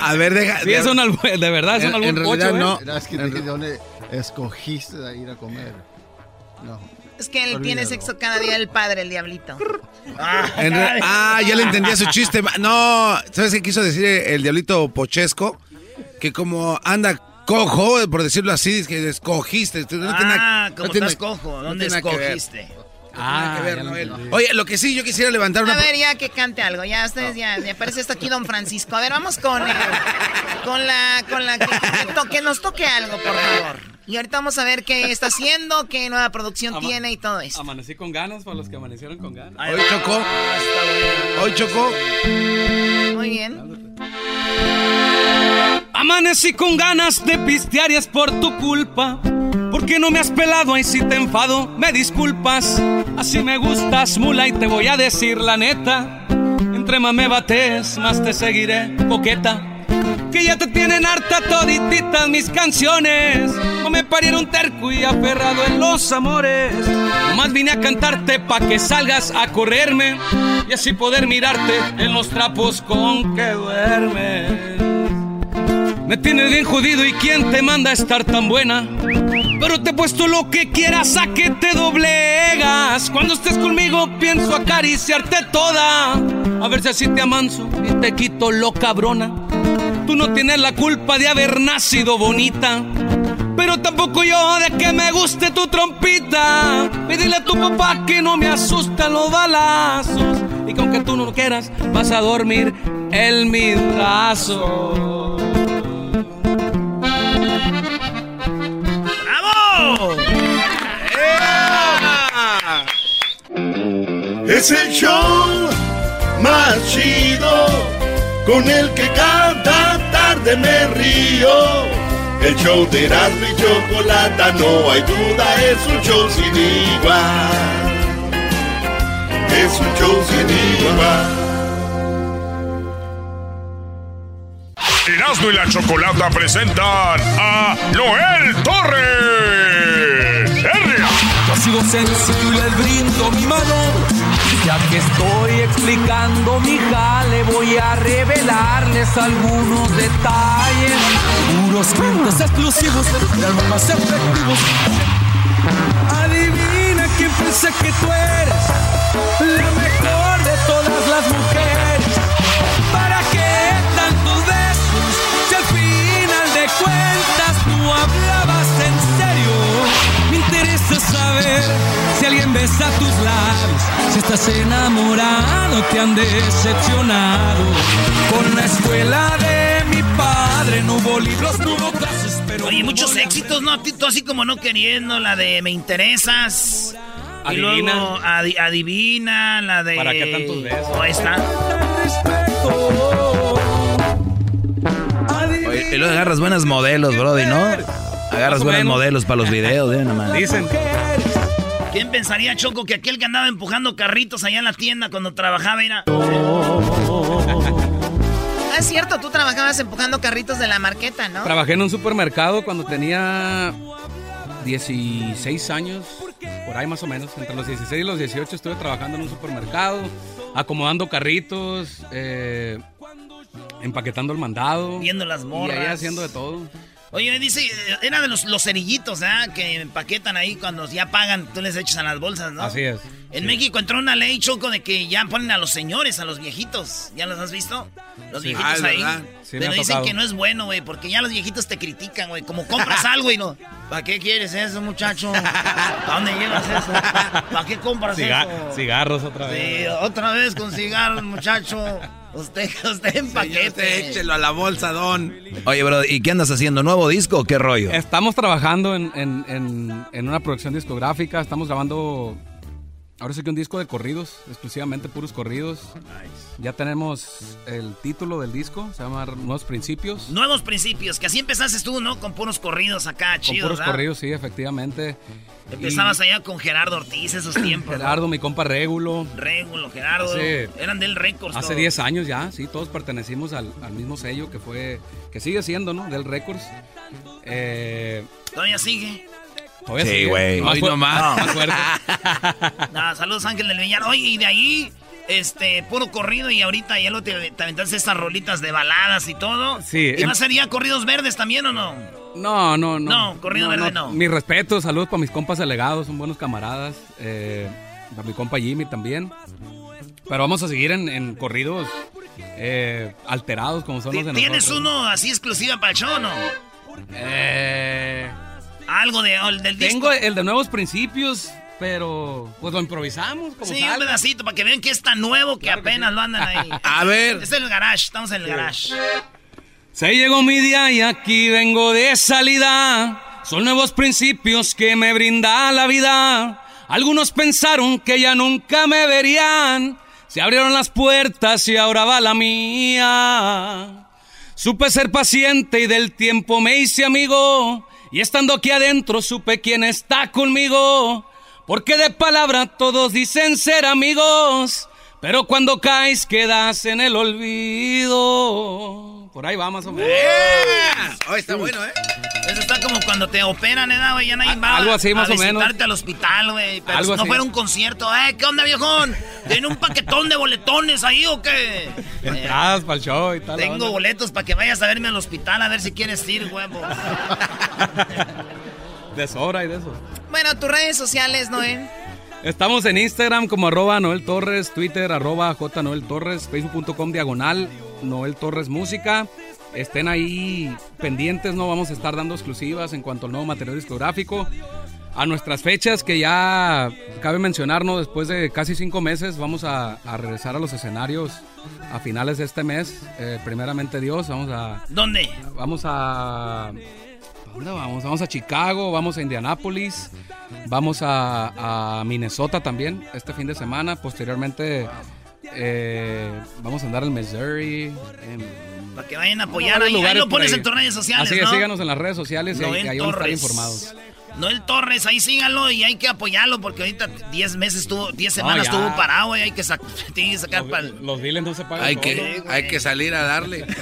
A ver, deja. Sí, es un albur, de verdad, es un albur en realidad pocho, ¿eh? no. Es que dije, ¿dónde escogiste a ir a comer? No. Es que él tiene sexo cada día del padre, el diablito. Re- ah, ya le entendía su chiste. No, ¿sabes qué quiso decir el diablito pochesco? Que como anda cojo, por decirlo así, es que escogiste. No tiene Ah, no como tiene- estás cojo. no ¿Dónde tiene que ver. escogiste? Ah, que ver, Noel. Oye, lo que sí, yo quisiera levantar una... A ver, ya que cante algo. Ya ustedes ya, ya aparece esto aquí Don Francisco. A ver, vamos con eh, con la con la que, que to- que nos toque algo, por favor. Y ahorita vamos a ver qué está haciendo, qué nueva producción Ama- tiene y todo eso. Amanecí con ganas para los que amanecieron con ganas. Hoy chocó. Hoy chocó. Muy bien. Amanecí con ganas de pistear y es por tu culpa. Porque no me has pelado y si te enfado, me disculpas. Así me gustas, mula, y te voy a decir la neta. Entre más me bates, más te seguiré, coqueta. Que ya te tienen harta todititas mis canciones. No me parieron terco y aferrado en los amores. Nomás vine a cantarte pa' que salgas a correrme. Y así poder mirarte en los trapos con que duermes. Me tienes bien jodido y quién te manda a estar tan buena. Pero te he puesto lo que quieras a que te doblegas. Cuando estés conmigo pienso acariciarte toda. A ver si así te amanso y te quito lo cabrona. Tú no tienes la culpa de haber nacido bonita. Pero tampoco yo de que me guste tu trompita. Pídele a tu papá que no me asustan los balazos. Y que aunque tú no lo quieras, vas a dormir en mi brazo. Es el show más chido con el que cada tarde me río. El show de Erasmo y Chocolata, no hay duda, es un show sin igual. Es un show sin igual. Erasmo y la Chocolata presentan a Noel Torres. Yo he sido sencillo y les brindo mi mano. Ya que estoy explicando mi jale, voy a revelarles algunos detalles. Puros clientes exclusivos, de más efectivos. Adivina quién pensé que tú eres, la mejor de todas las mujeres. ¿Para qué tantos besos si al final de cuentas tú hablabas interesa saber si alguien besa tus labios, si estás enamorado, te han decepcionado. Con la escuela de mi padre no hubo libros, no hubo clases, pero. Oye, muchos éxitos, ¿no? Tú así como no queriendo, la de Me Interesas. Y Adivina. luego adi- adivina, la de. ¿Para qué tantos besos? Oh, ahí está. Oye, y luego agarras buenos modelos, Brody, ¿no? Agarras buenos modelos para los videos, ¿eh? Nomás. ¿Quién pensaría, Choco, que aquel que andaba empujando carritos allá en la tienda cuando trabajaba era. Ah, es cierto, tú trabajabas empujando carritos de la marqueta, ¿no? Trabajé en un supermercado cuando tenía 16 años, por ahí más o menos. Entre los 16 y los 18 estuve trabajando en un supermercado, acomodando carritos, eh, empaquetando el mandado. Viendo las Y morras. ahí haciendo de todo. Oye, dice, eh, era de los, los cerillitos, ¿ah? Que empaquetan ahí cuando ya pagan, tú les echas a las bolsas, ¿no? Así es. En México entró una ley, Choco, de que ya ponen a los señores, a los viejitos. ¿Ya los has visto? Los Sí. viejitos Ah, ahí. Sí, Pero dicen tocado. que no es bueno, güey, porque ya los viejitos te critican, güey. Como compras algo y no. ¿Para qué quieres eso, muchacho? ¿Para dónde llevas eso? ¿Para qué compras Ciga- eso? cigarros otra vez. Sí, otra vez con cigarros, muchacho. Usted, usted en paquete. échelo a la bolsa, don. Oye, bro, ¿y qué andas haciendo? ¿Nuevo disco o qué rollo? Estamos trabajando en, en- en- en una producción discográfica, estamos grabando, ahora sí que un disco de corridos, exclusivamente puros corridos. Ya tenemos el título del disco, se llama Nuevos Principios. Nuevos principios, que así empezaste tú, ¿no? Con puros corridos acá, Con chidos, puros ¿verdad? corridos, sí, efectivamente. Empezabas allá con Gerardo Ortiz esos tiempos. ¿no? Gerardo, mi compa Régulo. Régulo, Gerardo. Hace- Eran del Records. Hace todos. 10 años ya, sí, todos pertenecimos al, al mismo sello que fue, que sigue siendo, ¿no? Del Records. Eh, Todavía sigue. Sí, güey. Más Hoy nomás. más fuerte. Nada, saludos Ángel del Villar. Oye, y de ahí, este, puro corrido y ahorita ya lo te, te aventaste estas rolitas de baladas y todo. Sí, ¿Y em- va a ser ya corridos verdes también o no? No, no, no. No, corrido verde no. Mi respeto, saludos para mis compas alegados, son buenos camaradas. Eh, para mi compa Jimmy también. Pero vamos a seguir en, en corridos eh, alterados como son los de ¿Tienes nosotros. uno así exclusiva para el show o no? Eh, Algo de, del disco. tengo el de Nuevos Principios, pero pues lo improvisamos como Sí, salga. un pedacito para que vean que es tan nuevo que apenas lo andan ahí. A ver. Es el garage, estamos en el garage. Se llegó mi día y aquí vengo de salida. Son nuevos principios que me brinda la vida. Algunos pensaron que ya nunca me verían. Se abrieron las puertas y ahora va la mía. Supe ser paciente y del tiempo me hice amigo. Y estando aquí adentro supe quién está conmigo. Porque de palabra todos dicen ser amigos. Pero cuando caes quedas en el olvido. Por ahí va más o menos. Oh, está bueno, ¿eh? Eso está como cuando te operan, ¿eh, güey? Ya nadie va algo así, a, más o menos. al hospital, güey. Pero Algo si no así. fuera un concierto. ¿Eh? ¿Qué onda, viejón? ¿Tiene un paquetón de boletones ahí o qué? Entradas para el show y tal. Tengo onda. boletos para que vayas a verme al hospital a ver si quieres ir, huevo. De sobra y de eso. Bueno, tus redes sociales, Noé. Estamos en Instagram como arroba Noel Torres, Twitter arroba J Noel Torres, Facebook.com diagonal Noel Torres Música. Estén ahí pendientes, no vamos a estar dando exclusivas en cuanto al nuevo material discográfico. A nuestras fechas que ya cabe mencionarnos, después de casi cinco meses vamos a, a regresar a los escenarios a finales de este mes. Eh, primeramente Dios, vamos a... ¿Dónde? Vamos a... ¿a ¿Dónde vamos? Vamos a Chicago, vamos a Indianápolis, vamos a, a Minnesota también este fin de semana. Posteriormente eh, vamos a andar al Missouri. en- Para que vayan a apoyar ahí. Lo pones ahí. en tus redes sociales, Así ¿no? síganos en las redes sociales y ahí- van a estar informados. Noel Torres, ahí síganlo y hay que apoyarlo porque ahorita 10 meses estuvo, 10 semanas ya. estuvo parado y hay que, sac- tiene que sacar para Los biles no se pagan. Hay que, hay que salir a darle.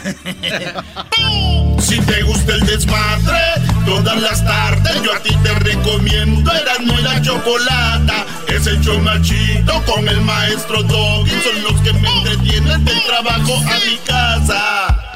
Si te gusta el desmadre, todas las tardes yo a ti te recomiendo Erasmo y la Chocolata. Es el show chido con el maestro Doggy. Son los que me entretienen del trabajo a mi casa.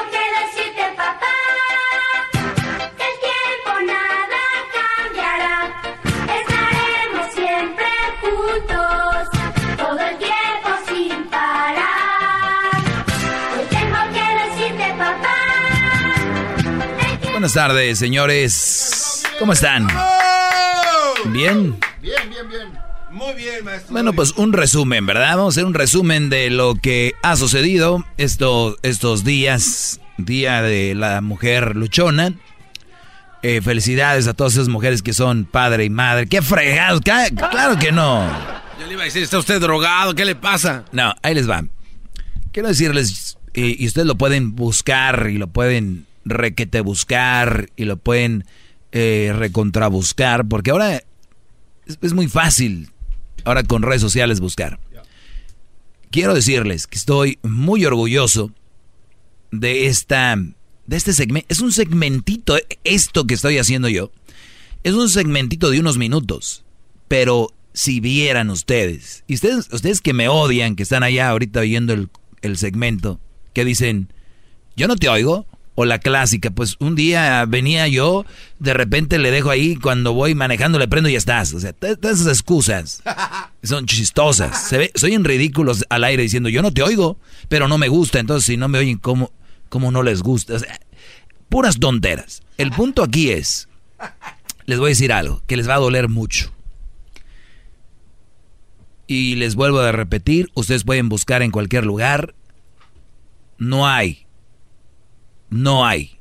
Buenas tardes, señores. ¿Cómo están? ¿Bien? Bien, bien, bien. Muy bien, maestro. Bueno, pues un resumen, ¿verdad? Vamos a hacer un resumen de lo que ha sucedido estos, estos días. Día de la mujer luchona. Eh, felicidades a todas esas mujeres que son padre y madre. ¡Qué fregados! Claro que no. Yo le iba a decir, está usted drogado, ¿qué le pasa? No, ahí les va. Quiero decirles, y, y ustedes lo pueden buscar y lo pueden requete buscar y lo pueden eh, recontrabuscar, porque ahora es, es muy fácil, ahora con redes sociales buscar. Quiero decirles que estoy muy orgulloso de esta, de este segmento. Es un segmentito, esto que estoy haciendo yo, es un segmentito de unos minutos, pero si vieran ustedes, y ustedes, ustedes que me odian, que están allá ahorita oyendo el, el segmento, que dicen, yo no te oigo, o la clásica, pues un día venía yo, de repente le dejo ahí, cuando voy manejando le prendo y ya estás. O sea, todas esas excusas son chistosas. Se ve, soy en ridículos al aire diciendo, yo no te oigo, pero no me gusta, entonces si no me oyen, ¿cómo, cómo no les gusta? O sea, puras tonteras. El punto aquí es, les voy a decir algo, que les va a doler mucho. Y les vuelvo a repetir, ustedes pueden buscar en cualquier lugar. No hay, no hay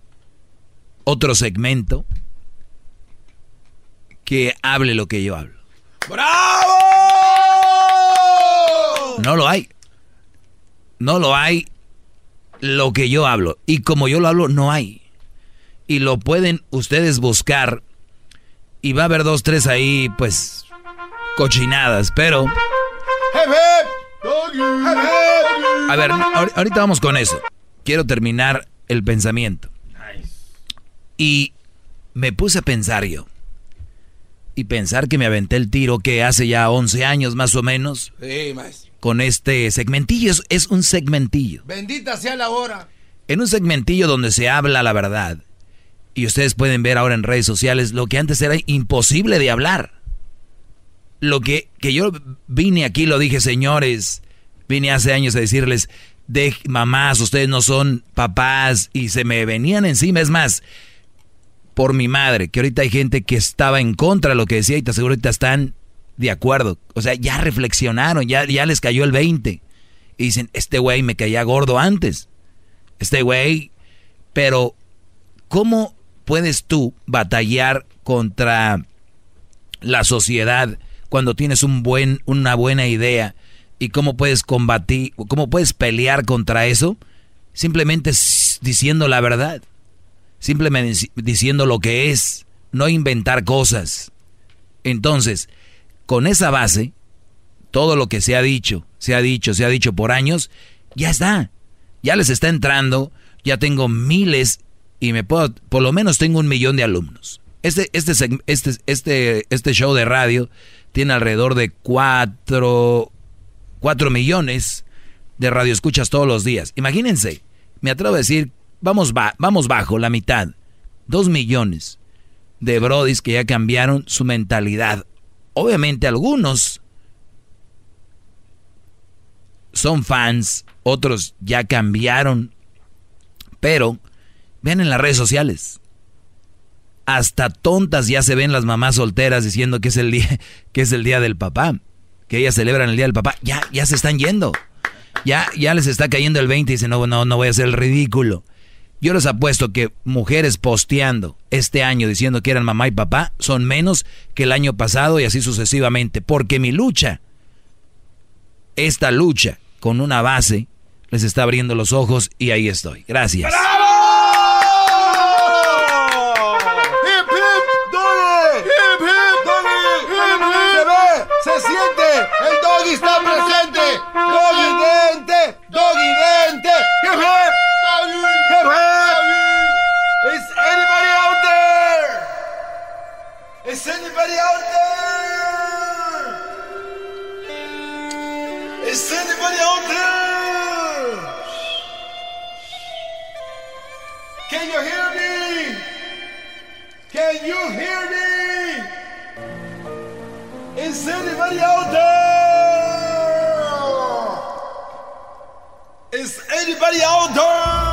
otro segmento que hable lo que yo hablo. No lo hay. No lo hay lo que yo hablo. Y como yo lo hablo, no hay. Y lo pueden ustedes buscar. Y va a haber dos, tres ahí, pues, cochinadas. Pero, a ver, ahor- ahorita vamos con eso. Quiero terminar el pensamiento. Y me puse a pensar yo. Y pensar que me aventé el tiro que hace ya 11 años más o menos Sí, maestro. con este segmentillo. Es, es un segmentillo. Bendita sea la hora. En un segmentillo donde se habla la verdad. Y ustedes pueden ver ahora en redes sociales lo que antes era imposible de hablar. Lo que, que yo vine aquí, lo dije, señores, vine hace años a decirles, de mamás, ustedes no son papás y se me venían encima. Es más, por mi madre, que ahorita hay gente que estaba en contra de lo que decía y te aseguro ahorita están de acuerdo. O sea, ya reflexionaron, ya, ya les cayó el 20. Y dicen, este güey me caía gordo antes. Este güey, pero ¿cómo puedes tú batallar contra la sociedad cuando tienes un buen, una buena idea? ¿Y cómo puedes combatir, cómo puedes pelear contra eso? Simplemente diciendo la verdad. Simplemente diciendo lo que es, no inventar cosas. Entonces, con esa base, todo lo que se ha dicho, se ha dicho, se ha dicho por años, ya está. Ya les está entrando, ya tengo miles y me puedo, por lo menos tengo un millón de alumnos. Este, este, este, este, este show de radio tiene alrededor de cuatro, cuatro millones de radioescuchas todos los días. Imagínense, me atrevo a decir, vamos, vamos bajo la mitad, dos millones de brodis que ya cambiaron su mentalidad. Obviamente algunos son fans, otros ya cambiaron, pero vean en las redes sociales. Hasta tontas ya se ven las mamás solteras diciendo que es el día, que es el día del papá, que ellas celebran el día del papá. Ya, ya se están yendo. Ya, ya les está cayendo el 20 y dicen, no, no, no voy a el ridículo. Yo les apuesto que mujeres posteando este año diciendo que eran mamá y papá son menos que el año pasado y así sucesivamente. Porque mi lucha, esta lucha con una base, les está abriendo los ojos y ahí estoy. Gracias. Is anybody out there? Is anybody out there? Can you hear me? Can you hear me? Is anybody out there? Is anybody out there?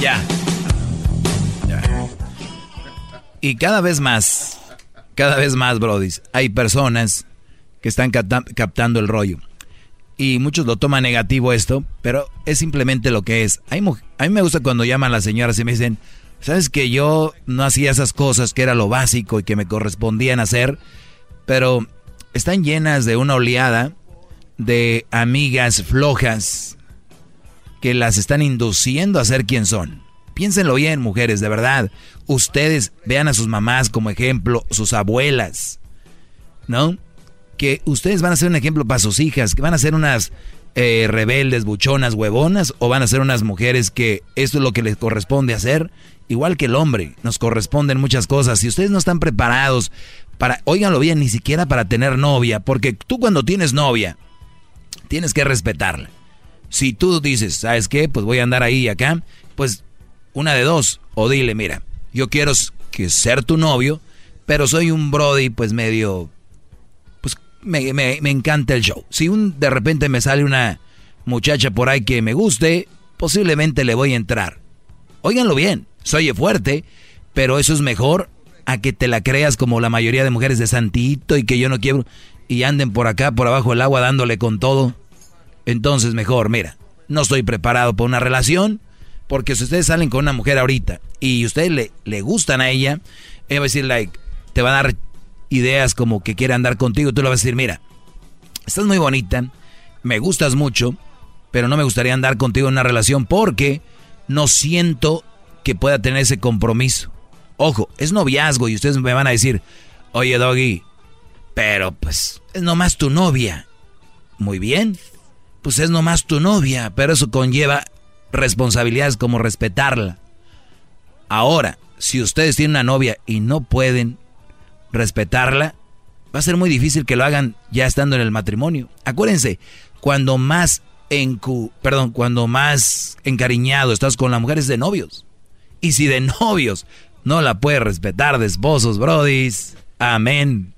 Ya. Y cada vez más, cada vez más, brodis, hay personas que están captando el rollo y muchos lo toman negativo esto, pero es simplemente lo que es. a mí me gusta cuando llaman a las señoras y me dicen, sabes que yo no hacía esas cosas, que era lo básico y que me correspondían hacer, pero están llenas de una oleada de amigas flojas que las están induciendo a ser quien son. Piénsenlo bien, mujeres, de verdad. Ustedes vean a sus mamás como ejemplo, sus abuelas, ¿no? que ustedes van a ser un ejemplo para sus hijas, que van a ser unas eh, rebeldes, buchonas, huevonas, o van a ser unas mujeres que esto es lo que les corresponde hacer, igual que el hombre, nos corresponden muchas cosas. Si ustedes no están preparados para, óiganlo bien, ni siquiera para tener novia, porque tú cuando tienes novia, tienes que respetarla. Si tú dices, ¿sabes qué? Pues voy a andar ahí y acá, pues una de dos, o dile, mira, yo quiero que ser tu novio, pero soy un brody pues medio me, me, encanta el show. Si un, de repente me sale una muchacha por ahí que me guste, posiblemente le voy a entrar. Óiganlo bien, soy fuerte, pero eso es mejor a que te la creas como la mayoría de mujeres de santito y que yo no quiero y anden por acá, por abajo del agua dándole con todo. Entonces mejor, mira, no estoy preparado para una relación, porque si ustedes salen con una mujer ahorita y ustedes le, le gustan a ella, ella va a decir, like, te va a dar ideas como que quiere andar contigo, tú le vas a decir, mira, estás muy bonita, me gustas mucho, pero no me gustaría andar contigo en una relación porque no siento que pueda tener ese compromiso. Ojo, es noviazgo y ustedes me van a decir, oye Doggy, pero pues es nomás tu novia. Muy bien, pues es nomás tu novia, pero eso conlleva responsabilidades como respetarla. Ahora, si ustedes tienen una novia y no pueden respetarla, va a ser muy difícil que lo hagan ya estando en el matrimonio. Acuérdense, cuando más en perdón, cuando más encariñado estás con la mujer es de novios. Y si de novios no la puede respetar de esposos, brodis. Amén.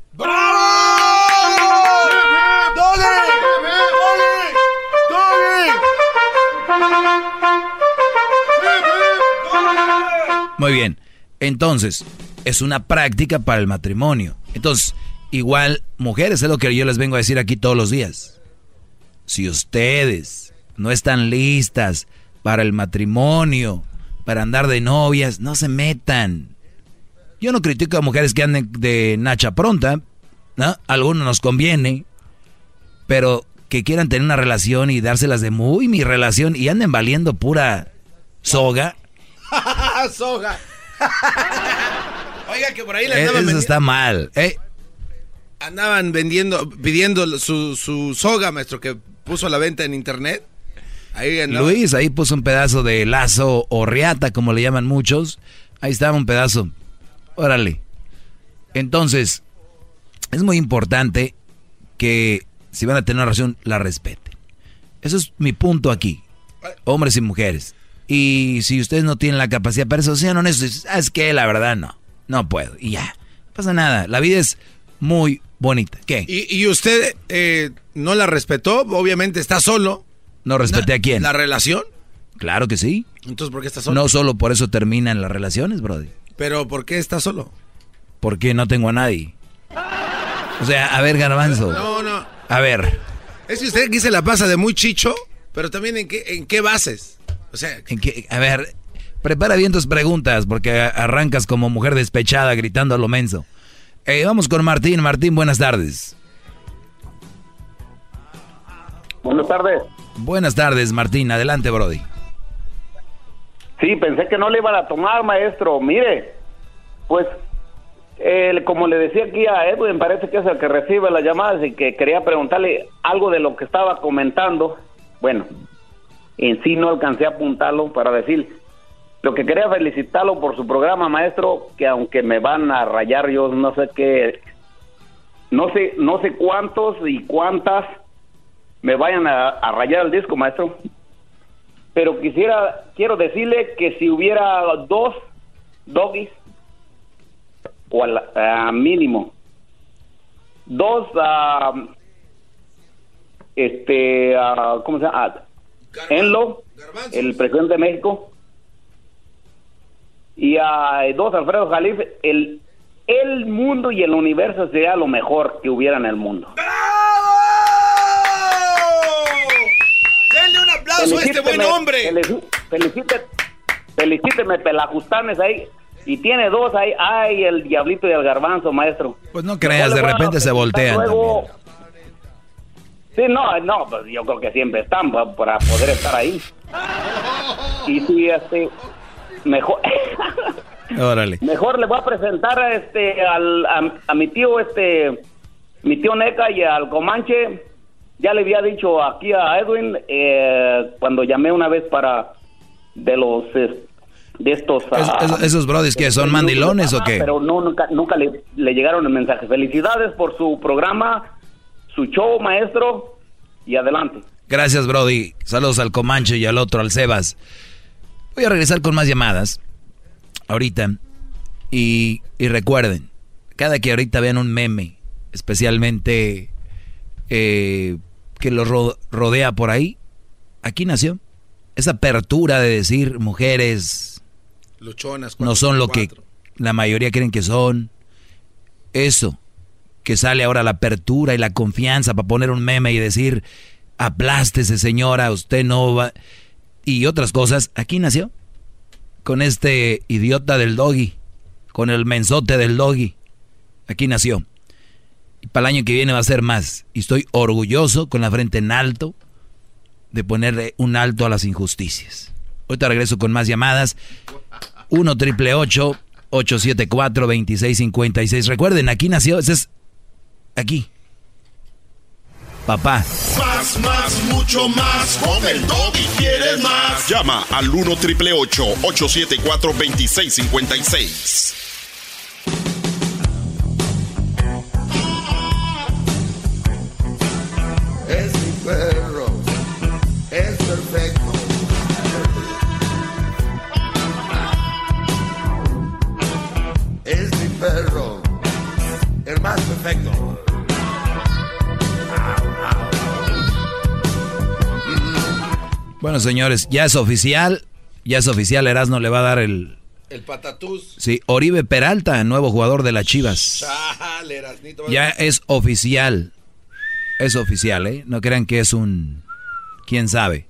Muy bien. Entonces, es una práctica para el matrimonio. Entonces, igual, mujeres, es lo que yo les vengo a decir aquí todos los días. Si ustedes no están listas para el matrimonio, para andar de novias, no se metan. Yo no critico a mujeres que anden de nacha pronta, ¿no? Algunos nos conviene, pero que quieran tener una relación y dárselas de muy mi relación y anden valiendo pura soga. Soga. Oiga, que por ahí le Eh, andaban, Eso vendi- está mal. ¿eh? andaban vendiendo, pidiendo su, su soga, maestro, que puso a la venta en internet. Ahí. Luis ahí puso un pedazo de lazo o riata, como le llaman muchos. Ahí estaba un pedazo. Órale. Entonces, es muy importante que si van a tener una relación, la respeten. Eso es mi punto aquí. Hombres y mujeres. Y si ustedes no tienen la capacidad para eso, sean honestos. "Ah, Es que la verdad no. No puedo. Y ya. No pasa nada. La vida es muy bonita. ¿Qué? Y, y usted eh, no la respetó, obviamente está solo. ¿No respeté a quién? ¿La relación? Claro que sí. Entonces, ¿por qué está solo? No solo por eso terminan las relaciones, Brody. Pero, ¿por qué está solo? Porque no tengo a nadie. O sea, a ver, Garbanzo. No, no. A ver, Es que usted aquí se la pasa de muy chicho, pero también en qué, en qué bases. O sea, ¿en qué? A ver, prepara bien tus preguntas porque arrancas como mujer despechada gritando a lo menso. Eh, vamos con Martín. Martín, buenas tardes. Buenas tardes. Buenas tardes, Martín. Adelante, Brody. Sí, pensé que no le iban a tomar, maestro. Mire, pues, eh, como le decía aquí a Edwin, parece que es el que recibe las llamadas y que quería preguntarle algo de lo que estaba comentando. Bueno, en sí no alcancé a apuntarlo para decir. Lo que quería felicitarlo por su programa, maestro, que aunque me van a rayar, yo no sé qué, no sé, no sé cuántos y cuántas me vayan a, a rayar el disco, maestro pero quisiera quiero decirle que si hubiera dos doggies o al mínimo dos ah, este ah, cómo se llama Ah, Enlo el presidente de México y a dos Alfredo Jalife el el mundo y el universo sería lo mejor que hubiera en el mundo denle un aplauso a este buen Felicíteme, hombre. Felicite, felicíteme, pelajustanes ahí. Y tiene dos ahí. Ay, el diablito y el garbanzo, maestro. Pues no creas, de repente se voltean. Luego, sí, no, no, pues yo creo que siempre están pa- para poder estar ahí. Y sí, este, mejor, Órale. mejor le voy a presentar a este, al, a, a mi tío, este, mi tío Neca y al Comanche. Ya le había dicho aquí a Edwin eh, cuando llamé una vez para de los de estos Es- ah, es- ¿Esos brodis que son mandilones o qué? pero no nunca nunca le, le llegaron el mensaje. Felicidades por su programa, su show, maestro, y adelante. Gracias, Brody. Saludos al Comanche y al otro, al Sebas. Voy a regresar con más llamadas. Ahorita. Y, y recuerden, cada que ahorita vean un meme, especialmente eh, que lo ro- rodea por ahí, aquí nació. Esa apertura de decir mujeres Luchonas. no son lo que la mayoría creen que son. Eso, que sale ahora la apertura y la confianza para poner un meme y decir, aplástese señora, usted no va... Y otras cosas, aquí nació. Con este idiota del doggy, con el mensote del doggy. Aquí nació. Y para el año que viene va a ser más. Y estoy orgulloso, con la frente en alto, de ponerle un alto a las injusticias. Ahorita regreso con más llamadas. 1 triple 874 2656. Recuerden, aquí nació, ese es aquí. Papá. Más, más, mucho más. Con el y quieres más. Llama al 1 triple 874 2656. Bueno, señores, ya es oficial. Ya es oficial. Erasno le va a dar el. El patatús. Sí, Oribe Peralta, nuevo jugador de las Chivas. Chale, Erasnito. Ya es oficial. Es oficial, ¿eh? No crean que es un... ¿Quién sabe?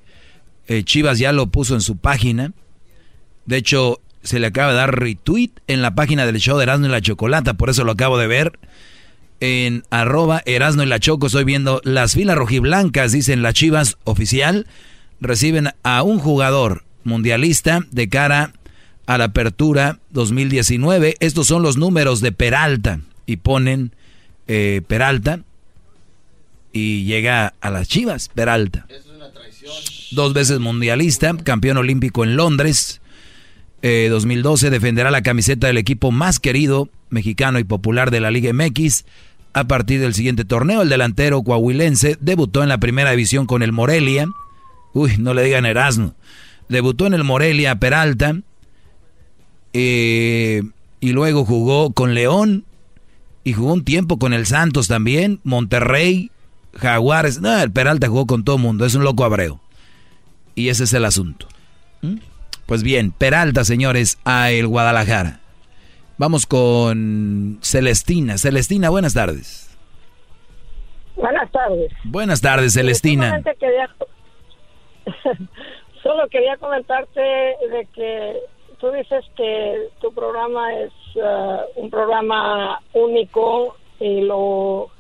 Eh, Chivas ya lo puso en su página. De hecho, se le acaba de dar retweet en la página del show de Erasmo y la Chocolata. Por eso lo acabo de ver. En arroba Erasmo y la Choco estoy viendo las filas rojiblancas, dicen las Chivas oficial. Reciben a un jugador mundialista de cara a la apertura 2019. Estos son los números de Peralta. Y ponen eh, Peralta y llega a las Chivas, Peralta. Dos veces mundialista, campeón olímpico en Londres. Eh, 2012 defenderá la camiseta del equipo más querido, mexicano y popular de la Liga MX. A partir del siguiente torneo, el delantero coahuilense debutó en la primera división con el Morelia. Uy, no le digan Erasmo. Debutó en el Morelia Peralta. eh, y luego jugó con León. Y jugó un tiempo con el Santos también. Monterrey, Jaguares. No, el Peralta jugó con todo el mundo. Es un loco abreu. Y ese es el asunto. ¿Mm? Pues bien, Peralta, señores, a el Guadalajara. Vamos con Celestina. Celestina, buenas tardes. Buenas tardes. Buenas tardes, Celestina. Solamente quería, solo quería comentarte de que tú dices que tu programa es uh, un programa único y lo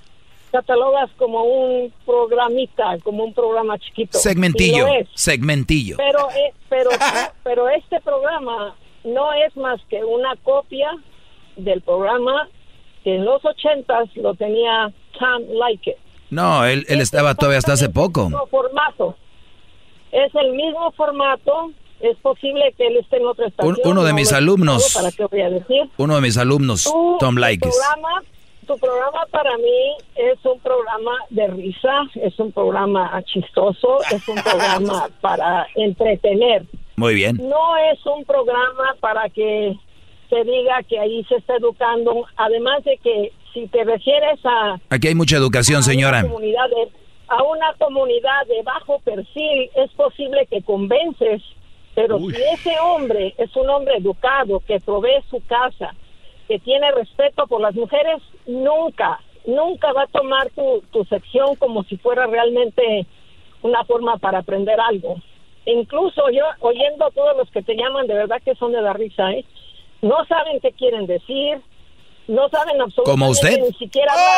catalogas como un programita, como un programa chiquito. Segmentillo, es. segmentillo. Pero, eh, pero, pero este programa no es más que una copia del programa que en los ochentas lo tenía Tom Like No, él, él estaba todavía hasta hace poco. formato. Es el mismo formato. Es posible que él esté en otra estación. Un- uno de no mis alumnos. ¿Para qué voy a decir? Uno de mis alumnos, Tú, Tom tu Likes. programa, tu programa para mí es un programa de risa, es un programa chistoso, es un programa para entretener. Muy bien. No es un programa para que se diga que ahí se está educando. Además de que si te refieres a Aquí hay mucha educación, señora. comunidad de- a una comunidad de bajo perfil, es posible que convences, pero si ese hombre es un hombre educado, que provee su casa, que tiene respeto por las mujeres, nunca, nunca va a tomar tu, tu sección como si fuera realmente una forma para aprender algo. Incluso yo, oyendo a todos los que te llaman, de verdad que son de la risa, ¿eh? No saben qué quieren decir, no saben absolutamente ¿Como usted? ni siquiera hablar.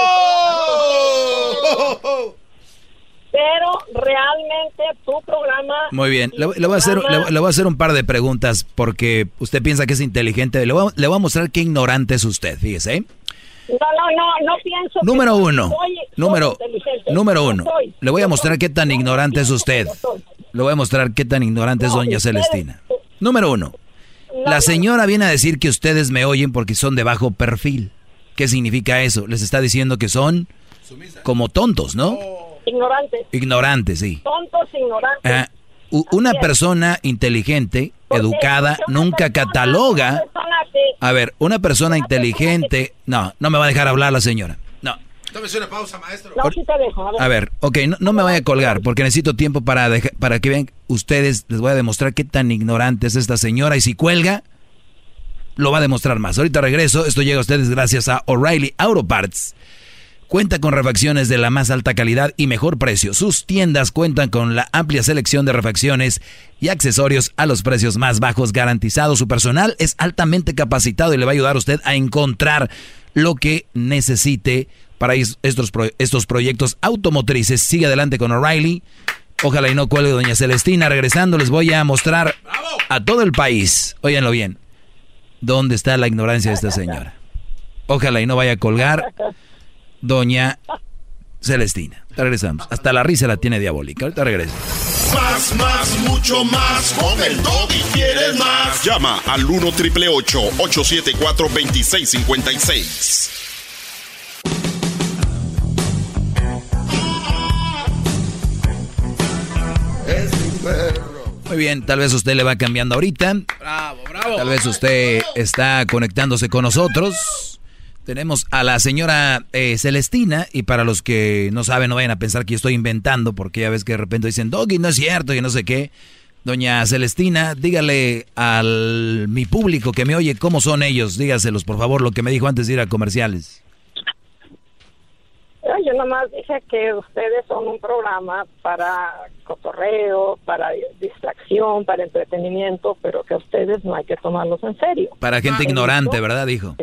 Pero realmente tu programa... Muy bien. Le, le voy a hacer, le, le voy a hacer un par de preguntas porque usted piensa que es inteligente. Le voy, a, le voy a mostrar qué ignorante es usted, fíjese. ¿eh? No, no, no, no pienso... que Número soy- uno. soy- Número, inteligente. número No uno. soy. Le voy a mostrar qué tan ignorante es usted. Le voy a mostrar qué tan ignorante es doña Celestina. Número uno. La señora viene a decir que ustedes me oyen porque son de bajo perfil. ¿Qué significa eso? Les está diciendo que son como tontos, ¿no? Ignorantes. Ignorantes, sí. Tontos, ignorantes. Ah, una persona inteligente, educada, nunca cataloga. Persona que- A ver, una persona inteligente. No, no me va a dejar hablar la señora. No. Tómese una pausa, maestro. No, sí te dejo. A ver. A ver, ok, no, no me vaya a colgar porque necesito tiempo para, deja- para que vean ustedes. Les voy a demostrar qué tan ignorante es esta señora y si cuelga, lo va a demostrar más. Ahorita regreso. Esto llega a ustedes gracias a O'Reilly Auto Parts. Cuenta con refacciones de la más alta calidad y mejor precio. Sus tiendas cuentan con la amplia selección de refacciones y accesorios a los precios más bajos garantizados. Su personal es altamente capacitado y le va a ayudar a usted a encontrar lo que necesite para es- estos, estos proyectos automotrices. Sigue adelante con O'Reilly. Ojalá y no cuelgue doña Celestina. Regresando les voy a mostrar a todo el país, óiganlo bien, dónde está la ignorancia de esta señora. Ojalá y no vaya a colgar doña Celestina. Regresamos. Hasta la risa la tiene diabólica. Ahorita regreso. Más, más, mucho más. Con el y quieres más. Llama al 1 triple 874 2656. Muy bien, tal vez usted le va cambiando ahorita. Bravo, bravo. Tal vez usted está conectándose con nosotros. Tenemos a la señora eh, Celestina, y para los que no saben, no vayan a pensar que yo estoy inventando, porque ya ves que de repente dicen, Doggy, no es cierto, y no sé qué. Doña Celestina, dígale al mi público que me oye cómo son ellos, dígaselos por favor, lo que me dijo antes de ir a comerciales. Yo nomás dije que ustedes son un programa para cotorreo, para distracción, para entretenimiento, pero que ustedes no hay que tomarlos en serio. Para gente Ah, ignorante. ¿verdad? Dijo.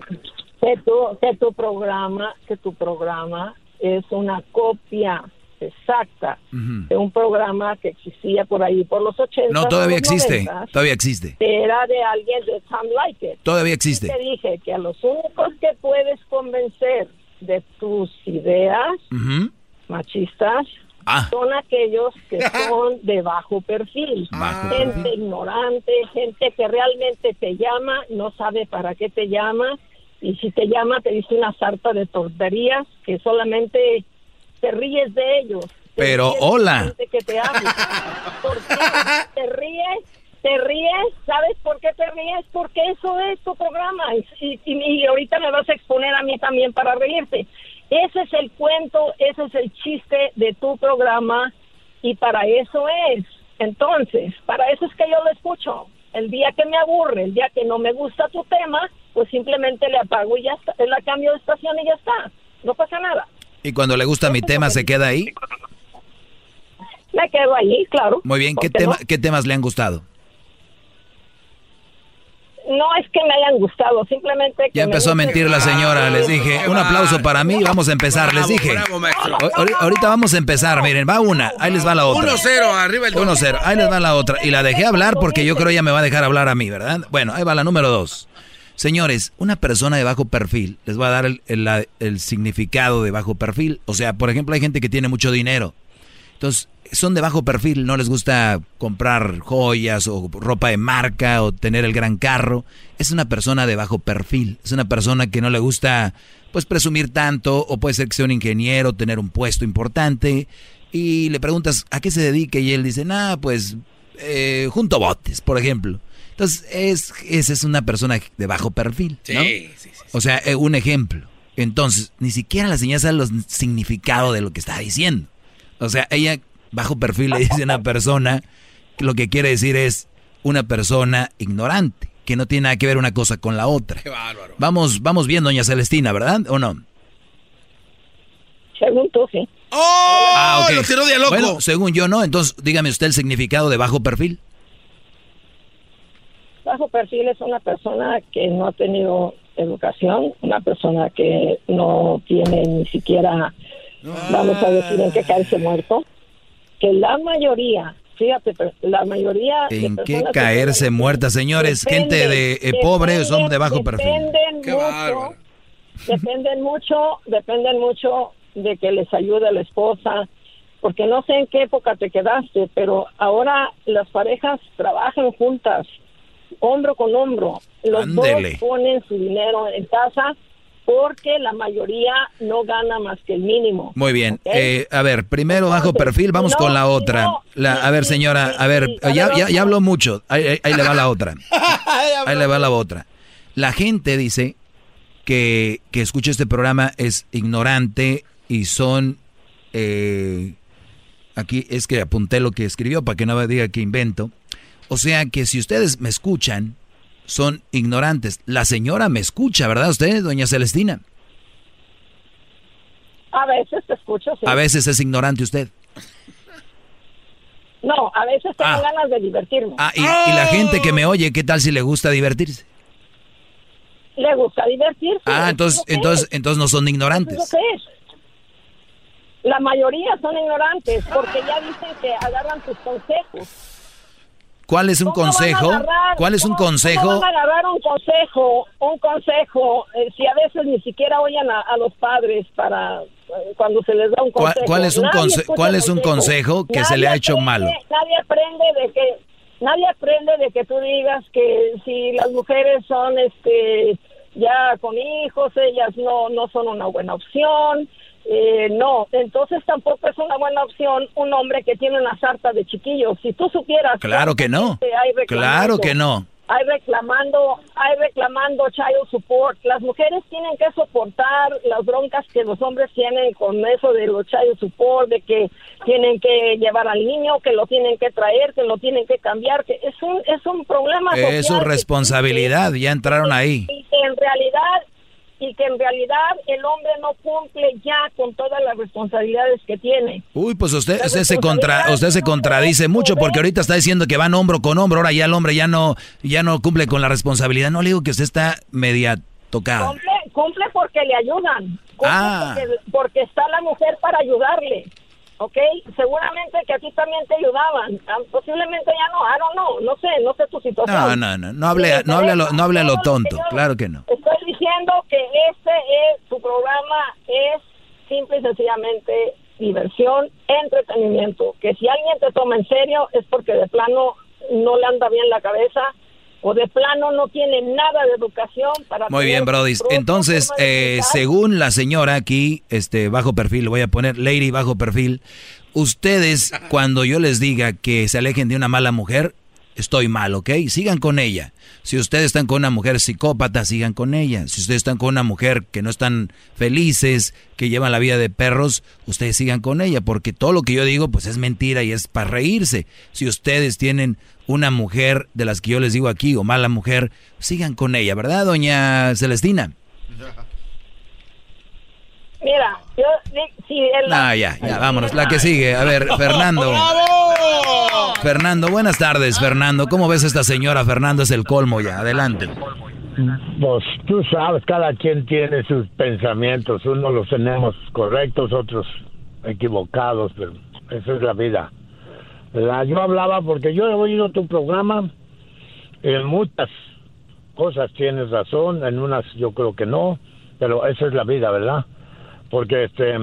Que tu, que tu programa, que tu programa es una copia exacta de un programa que existía por ahí por los 80. No, todavía existe, 90, todavía existe. Era de alguien de Tom Like Todavía existe. Te dije que a los únicos que puedes convencer de tus ideas machistas Ah. son aquellos que son de bajo perfil. Bajo gente perfil. ignorante, gente que realmente te llama, no sabe para qué te llama, y si te llama te dice una sarta de tonterías que solamente te ríes de ellos. Pero, de hola. que te habla. ¿Por qué? Te ríes, te ríes, ¿sabes por qué te ríes? Porque eso es tu programa y, y- y ahorita me vas a exponer a mí también para reírte. Ese es el cuento, ese es el chiste de tu programa y para eso es. Entonces, para eso es que yo lo escucho. El día que me aburre, el día que no me gusta tu tema, pues simplemente le apago y ya está, la cambio de estación y ya está. No pasa nada. Y cuando le gusta mi tema, ¿se queda ahí? Me quedo ahí, claro. Muy bien, ¿qué, tema, ¿qué temas le han gustado? No es que me hayan gustado, simplemente que Ya me empezó a mentir la señora, les dije. Un aplauso para mí, vamos a empezar, les dije. Ahorita vamos a empezar, miren, va una, ahí les va la otra. 1-0, arriba el 1-0, ahí les va la otra. Y la dejé hablar porque yo creo ella me va a dejar hablar a mí, ¿verdad? Bueno, ahí va la número dos. Señores, una persona de bajo perfil, les voy a dar el, el- la- el significado de bajo perfil. O sea, por ejemplo, hay gente que tiene mucho dinero. Entonces, son de bajo perfil, no les gusta comprar joyas o ropa de marca o tener el gran carro. Es una persona de bajo perfil, es una persona que no le gusta pues presumir tanto o puede ser que sea un ingeniero, tener un puesto importante y le preguntas a qué se dedica y él dice, nah, pues eh, junto botes, por ejemplo. Entonces, es, esa es una persona de bajo perfil, ¿no? Sí, O sea, eh, un ejemplo. Entonces, ni siquiera la señora sabe el significado de lo que está diciendo. O sea, ella bajo perfil le dice a una persona que lo que quiere decir es una persona ignorante, que no tiene nada que ver una cosa con la otra. Qué bárbaro. Vamos, vamos bien, doña Celestina, ¿verdad? ¿O no? Según tú, sí. ¡Oh! Ah. Lo tiró de loco. Bueno, según yo no, entonces dígame usted el significado de bajo perfil. Bajo perfil es una persona que no ha tenido educación, una persona que no tiene ni siquiera, vamos a decir, en qué caerse muerto, que la mayoría, fíjate, pero la mayoría... de ¿En qué personas que caerse muerta, señores? Gente de eh, pobre son de bajo perfil. Dependen Qué mucho, bárbaro. dependen mucho, dependen mucho de que les ayude la esposa, porque no sé en qué época te quedaste, pero ahora las parejas trabajan juntas, hombro con hombro. Los Ándele. dos ponen su dinero en casa porque la mayoría no gana más que el mínimo. Muy bien. Eh, a ver, primero bajo perfil, vamos no, con la otra. no, La- a ver, señora, a ver, ya, ya, ya habló mucho. Ahí, ahí- ahí le va la otra. Ahí le va la otra. La gente dice que, que escucha este programa es ignorante y son... eh, aquí es que apunté lo que escribió para que no me diga que invento. O sea que si ustedes me escuchan, son ignorantes. La señora me escucha, ¿verdad usted, doña Celestina? A veces te escucho, sí. A veces es ignorante usted. No, a veces tengo Ah. ganas de divertirme. Ah, y, y la gente que me oye, ¿qué tal si le gusta divertirse? Le gusta divertirse. Ah, entonces, entonces, es, entonces no son ignorantes. lo que es. La mayoría son ignorantes porque ya dicen que agarran tus consejos. ¿Cuál es un ¿Cómo van a consejo? agarrar- ¿Cuál es un cómo- ¿Cómo consejo? van a agarrar un consejo? Un consejo, eh, si a veces ni siquiera oyen a, a los padres para eh, cuando se les da un ¿Cuál- consejo. cuál es un conse- cuál es un consejo que se le ha hecho aprende- malo? Nadie aprende de que nadie aprende de que tú digas que si las mujeres son este ya con hijos, ellas no no son una buena opción. Eh, no, entonces tampoco es una buena opción un hombre que tiene una sarta de chiquillos. Si tú supieras Claro que no. hay Claro que no. hay reclamando, hay reclamando child support. Las mujeres tienen que soportar las broncas que los hombres tienen con eso de los child support, de que tienen que llevar al niño, que lo tienen que traer, que lo tienen que cambiar, que es un es un problema Es su que- responsabilidad, ya entraron ahí. y en realidad y que en realidad el hombre no cumple ya con todas las responsabilidades que tiene. Uy, pues usted, usted se contra, usted se contradice mucho porque ahorita está diciendo que van hombro con hombro, ahora ya el hombre ya no, ya no cumple con la responsabilidad. No le digo que usted está media tocada. Cumple, cumple porque le ayudan. Cumple Ah. porque, porque está la mujer para ayudarle. ¿Ok? Seguramente que a ti también te ayudaban. Ah, Posiblemente ya no. I don't know. No sé, no sé tu situación. No, no, no, no hable, no hable a lo, no hable a lo tonto, claro que no. Estoy diciendo que este es, tu programa es simple y sencillamente diversión, entretenimiento. Que si alguien te toma en serio es porque de plano no le anda bien la cabeza o de plano no tiene nada de educación para... Muy bien, Brody. su Entonces, eh, según la señora aquí, este, bajo perfil, le voy a poner Lady bajo perfil. Ustedes, cuando yo les diga que se alejen de una mala mujer, estoy mal, ¿ok? Sigan con ella. Si ustedes están con una mujer psicópata, sigan con ella. Si ustedes están con una mujer que no están felices, que llevan la vida de perros, ustedes sigan con ella, porque todo lo que yo digo, pues es mentira y es para reírse. Si ustedes tienen una mujer de las que yo les digo aquí, o mala mujer, sigan con ella, ¿verdad, doña Celestina? Mira, yo, si el... Ah, ya, ya, vámonos. La que sigue. A ver, Fernando. Fernando, buenas tardes, Fernando. ¿Cómo ves a esta señora? Fernando es el colmo ya. Adelante. Pues tú sabes, cada quien tiene sus pensamientos. Unos los tenemos correctos, otros equivocados, pero esa es la vida. ¿Verdad? Yo hablaba porque yo he oído tu programa. En muchas cosas tienes razón, en unas yo creo que no, pero esa es la vida, ¿verdad? Porque este,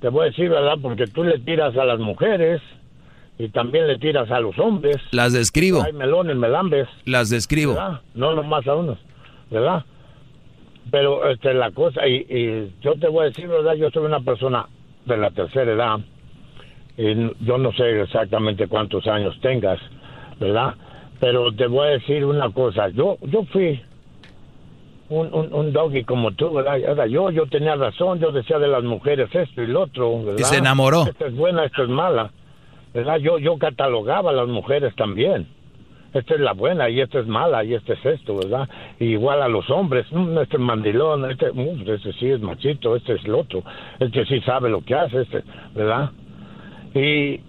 te voy a decir, ¿verdad? Porque tú le tiras a las mujeres y también le tiras a los hombres. Las describo. Hay melón y melambes. Las describo. ¿verdad? No nomás a unos, ¿verdad? Pero este, la cosa, y, y yo te voy a decir, ¿verdad? Yo soy una persona de la tercera edad, y yo no sé exactamente cuántos años tengas, ¿verdad? Pero te voy a decir una cosa, yo, yo fui un, un, un doggy como tú, ¿verdad? Ahora, yo, yo tenía razón, yo decía de las mujeres esto y lo otro, ¿verdad? Y se enamoró. Esta es buena, esta es mala, ¿verdad? Yo, yo catalogaba a las mujeres también. Esta es la buena y esta es mala y este es esto, ¿verdad? Y igual a los hombres, "Mm, este es mandilón, este, "Mm, este sí es machito, este es el otro, este sí sabe lo que hace, este, ¿verdad? Y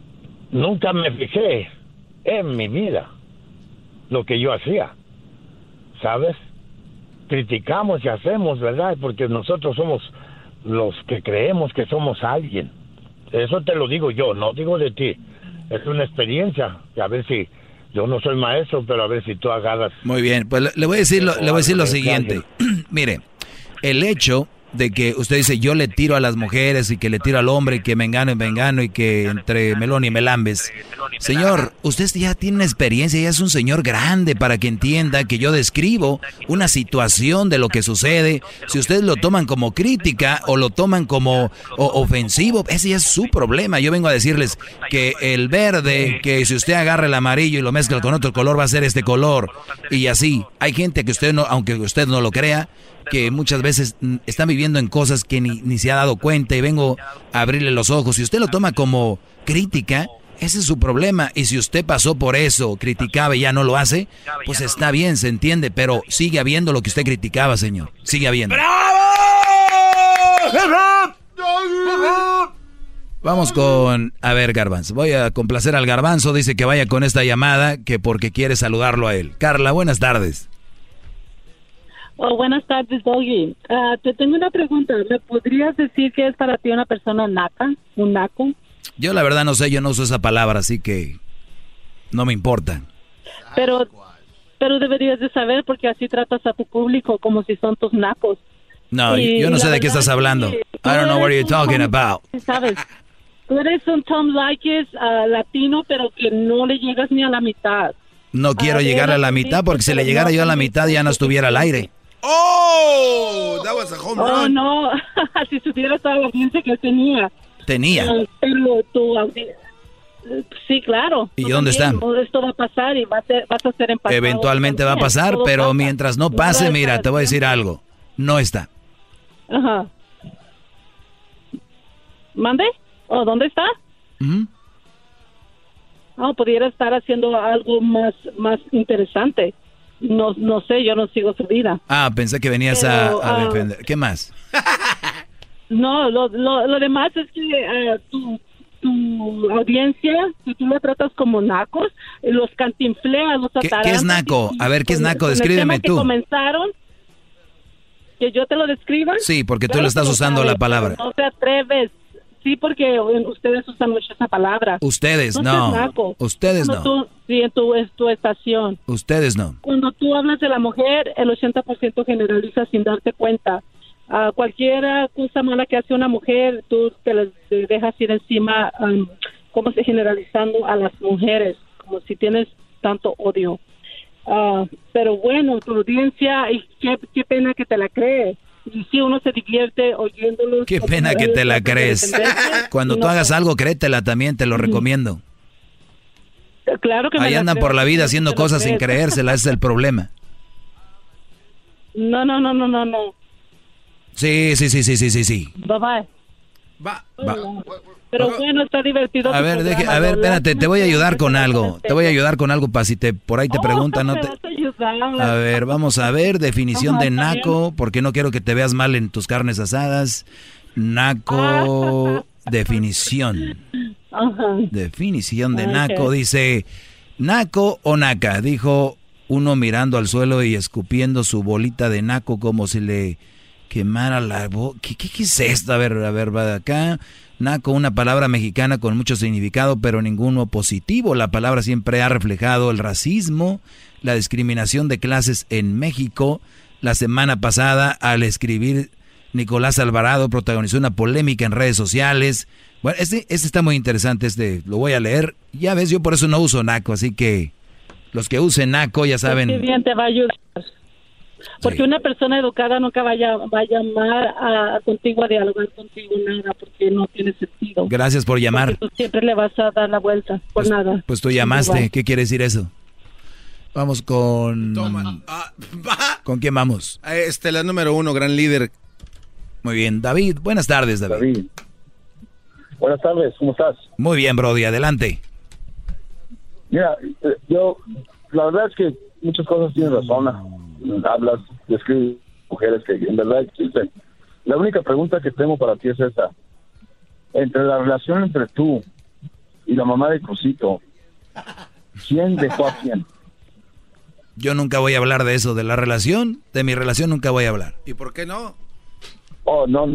nunca me fijé en mi vida lo que yo hacía, ¿sabes? Criticamos y hacemos, ¿verdad? Porque nosotros somos los que creemos que somos alguien. Eso te lo digo yo, no digo de ti. Es una experiencia. A ver si yo no soy maestro, pero a ver si tú agarras. Muy bien, pues le, voy a decir lo, le voy a decir lo siguiente. Mire, el hecho de que usted dice yo le tiro a las mujeres y que le tiro al hombre y que me engano y me engano y que entre melón y melambes. Señor, usted ya tiene experiencia, ya es un señor grande para que entienda que yo describo una situación de lo que sucede. Si ustedes lo toman como crítica o lo toman como ofensivo, ese ya es su problema. Yo vengo a decirles que el verde, que si usted agarra el amarillo y lo mezcla con otro color va a ser este color y así. Hay gente que usted no, aunque usted no lo crea, que muchas veces mm, están viviendo en cosas que ni, se ha dado cuenta y vengo a abrirle los ojos. Si usted lo toma como crítica, ese es su problema. Y si usted pasó por eso, criticaba y ya no lo hace, pues está bien, se entiende, pero sigue habiendo lo que usted criticaba, señor. Sigue habiendo. Vamos con, a ver, Garbanzo. Voy a complacer al Garbanzo. Dice que vaya con esta llamada, que porque quiere saludarlo a él. Carla, buenas tardes. Oh, buenas tardes, Doggy. Ah, te tengo una pregunta. ¿Me podrías decir que es para ti una persona naca, un naco? Yo la verdad no sé, yo no uso esa palabra, así que no me importa. Pero, pero deberías de saber porque así tratas a tu público como si son tus nacos. No, Y yo no sé de qué estás es hablando. I don't know what you're talking Tom- about. ¿Sabes? Tú eres un Tom Likes ah, latino, pero que no le llegas ni a la mitad. No quiero Ah, llegar a la mitad porque si le llegara yo a la mitad ya no estuviera al aire. ¡Oh! That was a home Oh, run. no. si supieras toda la audiencia que tenía. Tenía. Ah, pero tu Sí, claro. ¿Y dónde también, está? no, Esto va a pasar y va a ser, vas a ser empatado. Eventualmente va a pasar, Todo pero pasa. mientras no pase, mira, te voy a decir algo. No está. Ajá. ¿Mande? ¿O dónde está? Ah, pudiera estar haciendo algo más, más interesante. No, no sé, yo no sigo su vida. Ah, pensé que venías a, Pero, a ah, defender. ¿Qué más? No, lo, lo, lo demás es que eh, tu, tu audiencia, si tú lo tratas como nacos, eh, los cantinfleas, los ¿Qué, qué es naco? A ver, ¿qué es naco? Descríbeme tema que tú. comenzaron, que yo te lo describa. Sí, porque tú Claro le estás usando sabes, la palabra. No te atreves. Sí, porque eh, ustedes usan mucho esa palabra. Ustedes, no. Ustedes Cuando no. tú- sí, en tu, estación. Ustedes no. Cuando tú hablas de la mujer, el 80% generaliza sin darte cuenta. Ah, cualquier cosa mala que hace una mujer, tú te, las- dejas ir encima, am, como se generalizando a las mujeres, como si tienes tanto odio. Ah, pero bueno, tu audiencia, y qué, qué pena que te la crees. Y si uno se divierte oyéndolo. Qué pena que te la crees. Cuando tú hagas algo, créetela también, te lo recomiendo. Claro que me Ahí andan creo, por la vida haciendo cosas sin creérsela, ese es el problema. No, no, no, no, no, no. Sí, sí, sí, sí, sí, sí, sí. Bye bye. Va. Pero bueno, está divertido. A ver, deje- a ver, espérate, te voy a ayudar con algo. Te voy a ayudar con algo para si te por ahí te preguntan, no te a ver, vamos a ver definición Ajá, de naco, porque no quiero que te veas mal en tus carnes asadas. Naco, definición. Ajá. Definición de naco dice, naco o naca, dijo uno mirando al suelo y escupiendo su bolita de naco como si le quemara la boca. ¿Qué, qué, qué es esto? A ver, a ver, va de acá. Naco, una palabra mexicana con mucho significado, pero ninguno positivo. La palabra siempre ha reflejado el racismo, la discriminación de clases en México. La semana pasada, al escribir Nicolás Alvarado, protagonizó una polémica en redes sociales. Bueno, este, este está muy interesante, este lo voy a leer. Ya ves, yo por eso no uso naco, así que los que usen naco ya Qué saben. bien te va a ayudar. Porque una persona educada nunca vaya, va a llamar a, contigo a dialogar contigo nada, porque no tiene sentido. Gracias por llamar. Tú siempre le vas a dar la vuelta por nada. Pues tú llamaste. ¿qué quiere decir eso? Vamos con... Ah, ¿Con quién vamos? Este, la número uno, gran líder. Muy bien, David. Buenas tardes, David. Buenas tardes, ¿cómo estás? Muy bien, Brody, adelante. Mira, eh, yo, la verdad es que muchas cosas tienes razón. Hablas, describes mujeres que en verdad existen. La única pregunta que tengo para ti es esta. Entre la relación entre tú y la mamá de Crucito, ¿quién dejó a quién? Yo nunca voy a hablar de eso, de la relación, de mi relación nunca voy a hablar. ¿Y por qué no? Oh, no,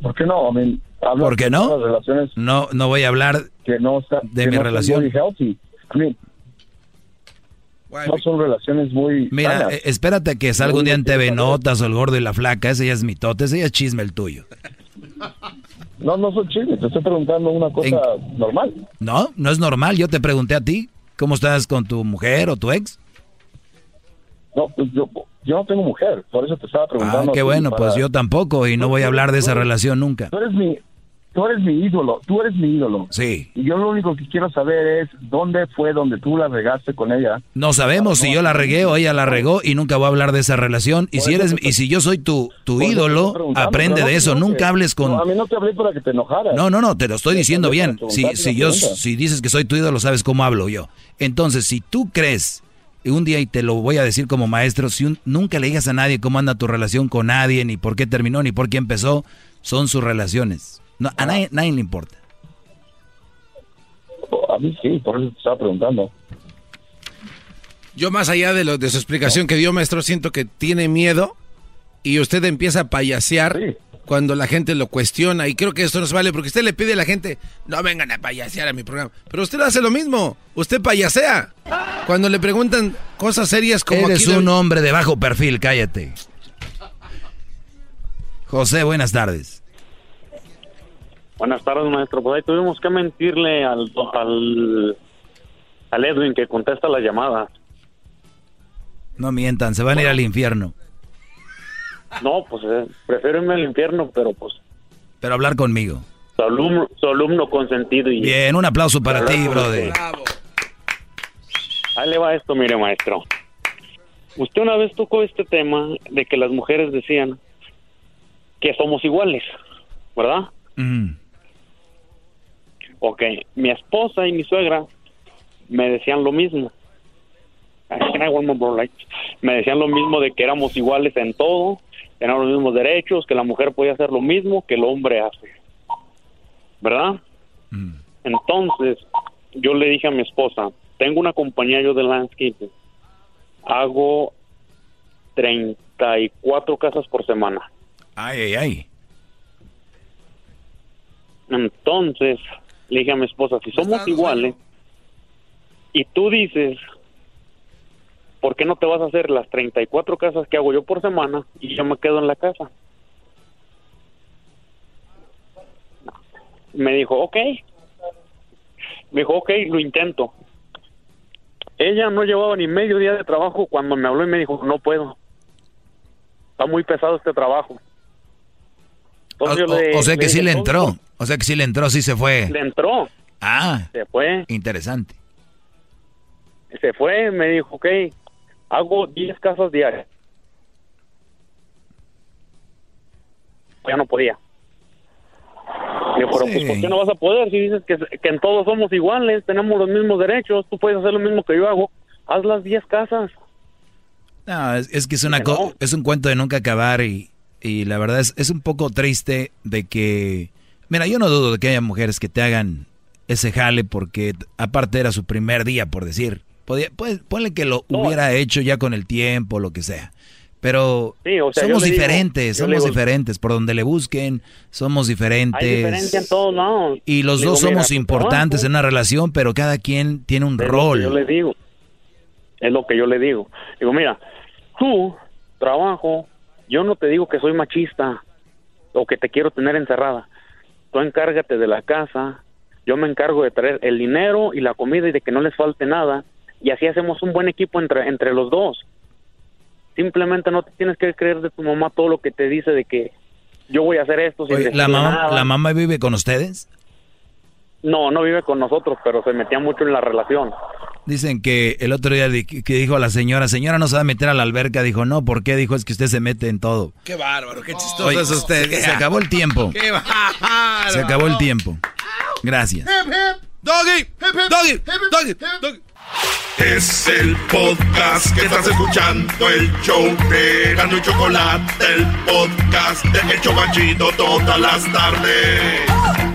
¿por qué no? I mean, hablas ¿Por qué de no? las relaciones No, no voy a hablar que no está- de que mi no relación. muy healthy. I mean, no son relaciones muy Mira, sanas. eh, espérate que salga un día en TV Notas o el gordo y la flaca, ese ya es mitote, ese ya es chisme el tuyo. No, no son chismes, te estoy preguntando una cosa normal. No, no es normal, yo te pregunté a ti, ¿cómo estás con tu mujer o tu ex? No, pues yo, yo no tengo mujer, por eso te estaba Ah, preguntando. qué a ti bueno, para- pues yo tampoco y no voy a hablar de esa relación nunca. Tú eres mi, tú eres mi ídolo, tú eres mi ídolo. Sí. Y yo lo único que quiero saber es dónde fue donde tú la regaste con ella. No sabemos si yo la regué o ella la regó y nunca voy a hablar de esa relación. Y si eres y si yo soy tu, tu ídolo, aprende de eso. Nunca hables con. A mí no te hablé para que te enojaras. No, no, no, te lo estoy diciendo bien. Si, si yo, si dices que soy tu ídolo, sabes cómo hablo yo. Entonces, si tú crees, un día y te lo voy a decir como maestro, si un- nunca le digas a nadie cómo anda tu relación con nadie, ni por qué terminó, ni por qué empezó, son sus relaciones. No, a nadie, nadie le importa. A mí sí, por eso te estaba preguntando. Yo más allá de, lo, de su explicación que dio, maestro, siento que tiene miedo y usted empieza a payasear cuando la gente lo cuestiona y creo que esto no se vale porque usted le pide a la gente, no vengan a payasear a mi programa, pero usted hace lo mismo, usted payasea. Cuando le preguntan cosas serias como Eres aquí de- un hombre de bajo perfil, cállate. José, buenas tardes. Buenas tardes, maestro. Pues ahí tuvimos que mentirle al, al, al Edwin que contesta la llamada. No mientan, se van a ir al infierno. No, pues eh, prefiero irme al infierno, pero pues Pero hablar conmigo. su alumno, su alumno consentido. Y Bien, un aplauso para ti, brother. Ahí le va esto, mire, maestro. Usted una vez tocó este tema de que las mujeres decían que somos iguales, ¿verdad? Mm. Ok, mi esposa y mi suegra me decían lo mismo. Me decían lo mismo de que éramos iguales en todo, teníamos los mismos derechos, que la mujer podía hacer lo mismo que el hombre hace. ¿Verdad? Entonces, yo le dije a mi esposa, tengo una compañía yo de landscaping, hago 34 casas por semana. Ay, ay, ay. Entonces, le dije a mi esposa, si somos iguales, y tú dices, ¿por qué no te vas a hacer las 34 casas que hago yo por semana y yo me quedo en la casa? Me dijo, ok. Me dijo, ok, lo intento. Ella no llevaba ni medio día de trabajo cuando me habló y me dijo, no puedo. Está muy pesado este trabajo. O, Entonces yo o- le- o sea que le sí le "Entonces, entró. O sea que sí le entró, sí se fue. Le entró. Ah. Se fue. Interesante. Se fue, me dijo, ok, hago 10 casas diarias. Ya no podía. Digo, pero pues, ¿por qué no vas a poder? Si dices que, que en todos somos iguales, tenemos los mismos derechos, tú puedes hacer lo mismo que yo hago, haz las 10 casas. No, es, es que es una co- es un cuento de nunca acabar y, y la verdad es, es un poco triste de que, mira, yo no dudo de que haya mujeres que te hagan ese jale porque aparte era su primer día, por decir. Podía, pues, ponle que lo hubiera hecho ya con el tiempo, lo que sea. Pero Sí, o sea, somos digo- diferentes, somos digo- diferentes. Por donde le busquen, somos diferentes. Hay diferencia en todos lados. Y los dos mira, somos importantes en una relación, pero cada quien tiene un Es lo que rol. yo le digo. Es lo que yo le digo. Digo, mira, tú, trabajo, yo no te digo que soy machista o que te quiero tener encerrada. Tú encárgate de la casa, yo me encargo de traer el dinero y la comida y de que no les falte nada. Y así hacemos un buen equipo entre, entre los dos. Simplemente no te tienes que creer de tu mamá todo lo que te dice de que yo voy a hacer esto sin Oye, ¿la, mamá, nada. ¿La mamá vive con ustedes? No, no vive con nosotros, pero se metía mucho en la relación. Dicen que el otro día di- que dijo a la señora, señora no se va a meter a la alberca, dijo, no, ¿por qué? Dijo, es que usted se mete en todo. Qué bárbaro, qué chistoso Oye, es usted. se, se acabó el tiempo. Qué bárbaro. Se acabó el tiempo. Gracias. Doggy, doggy, doggy, doggy. Es el podcast que estás escuchando, el show de Gano y Chocolate, el podcast de El Chobachito todas las tardes.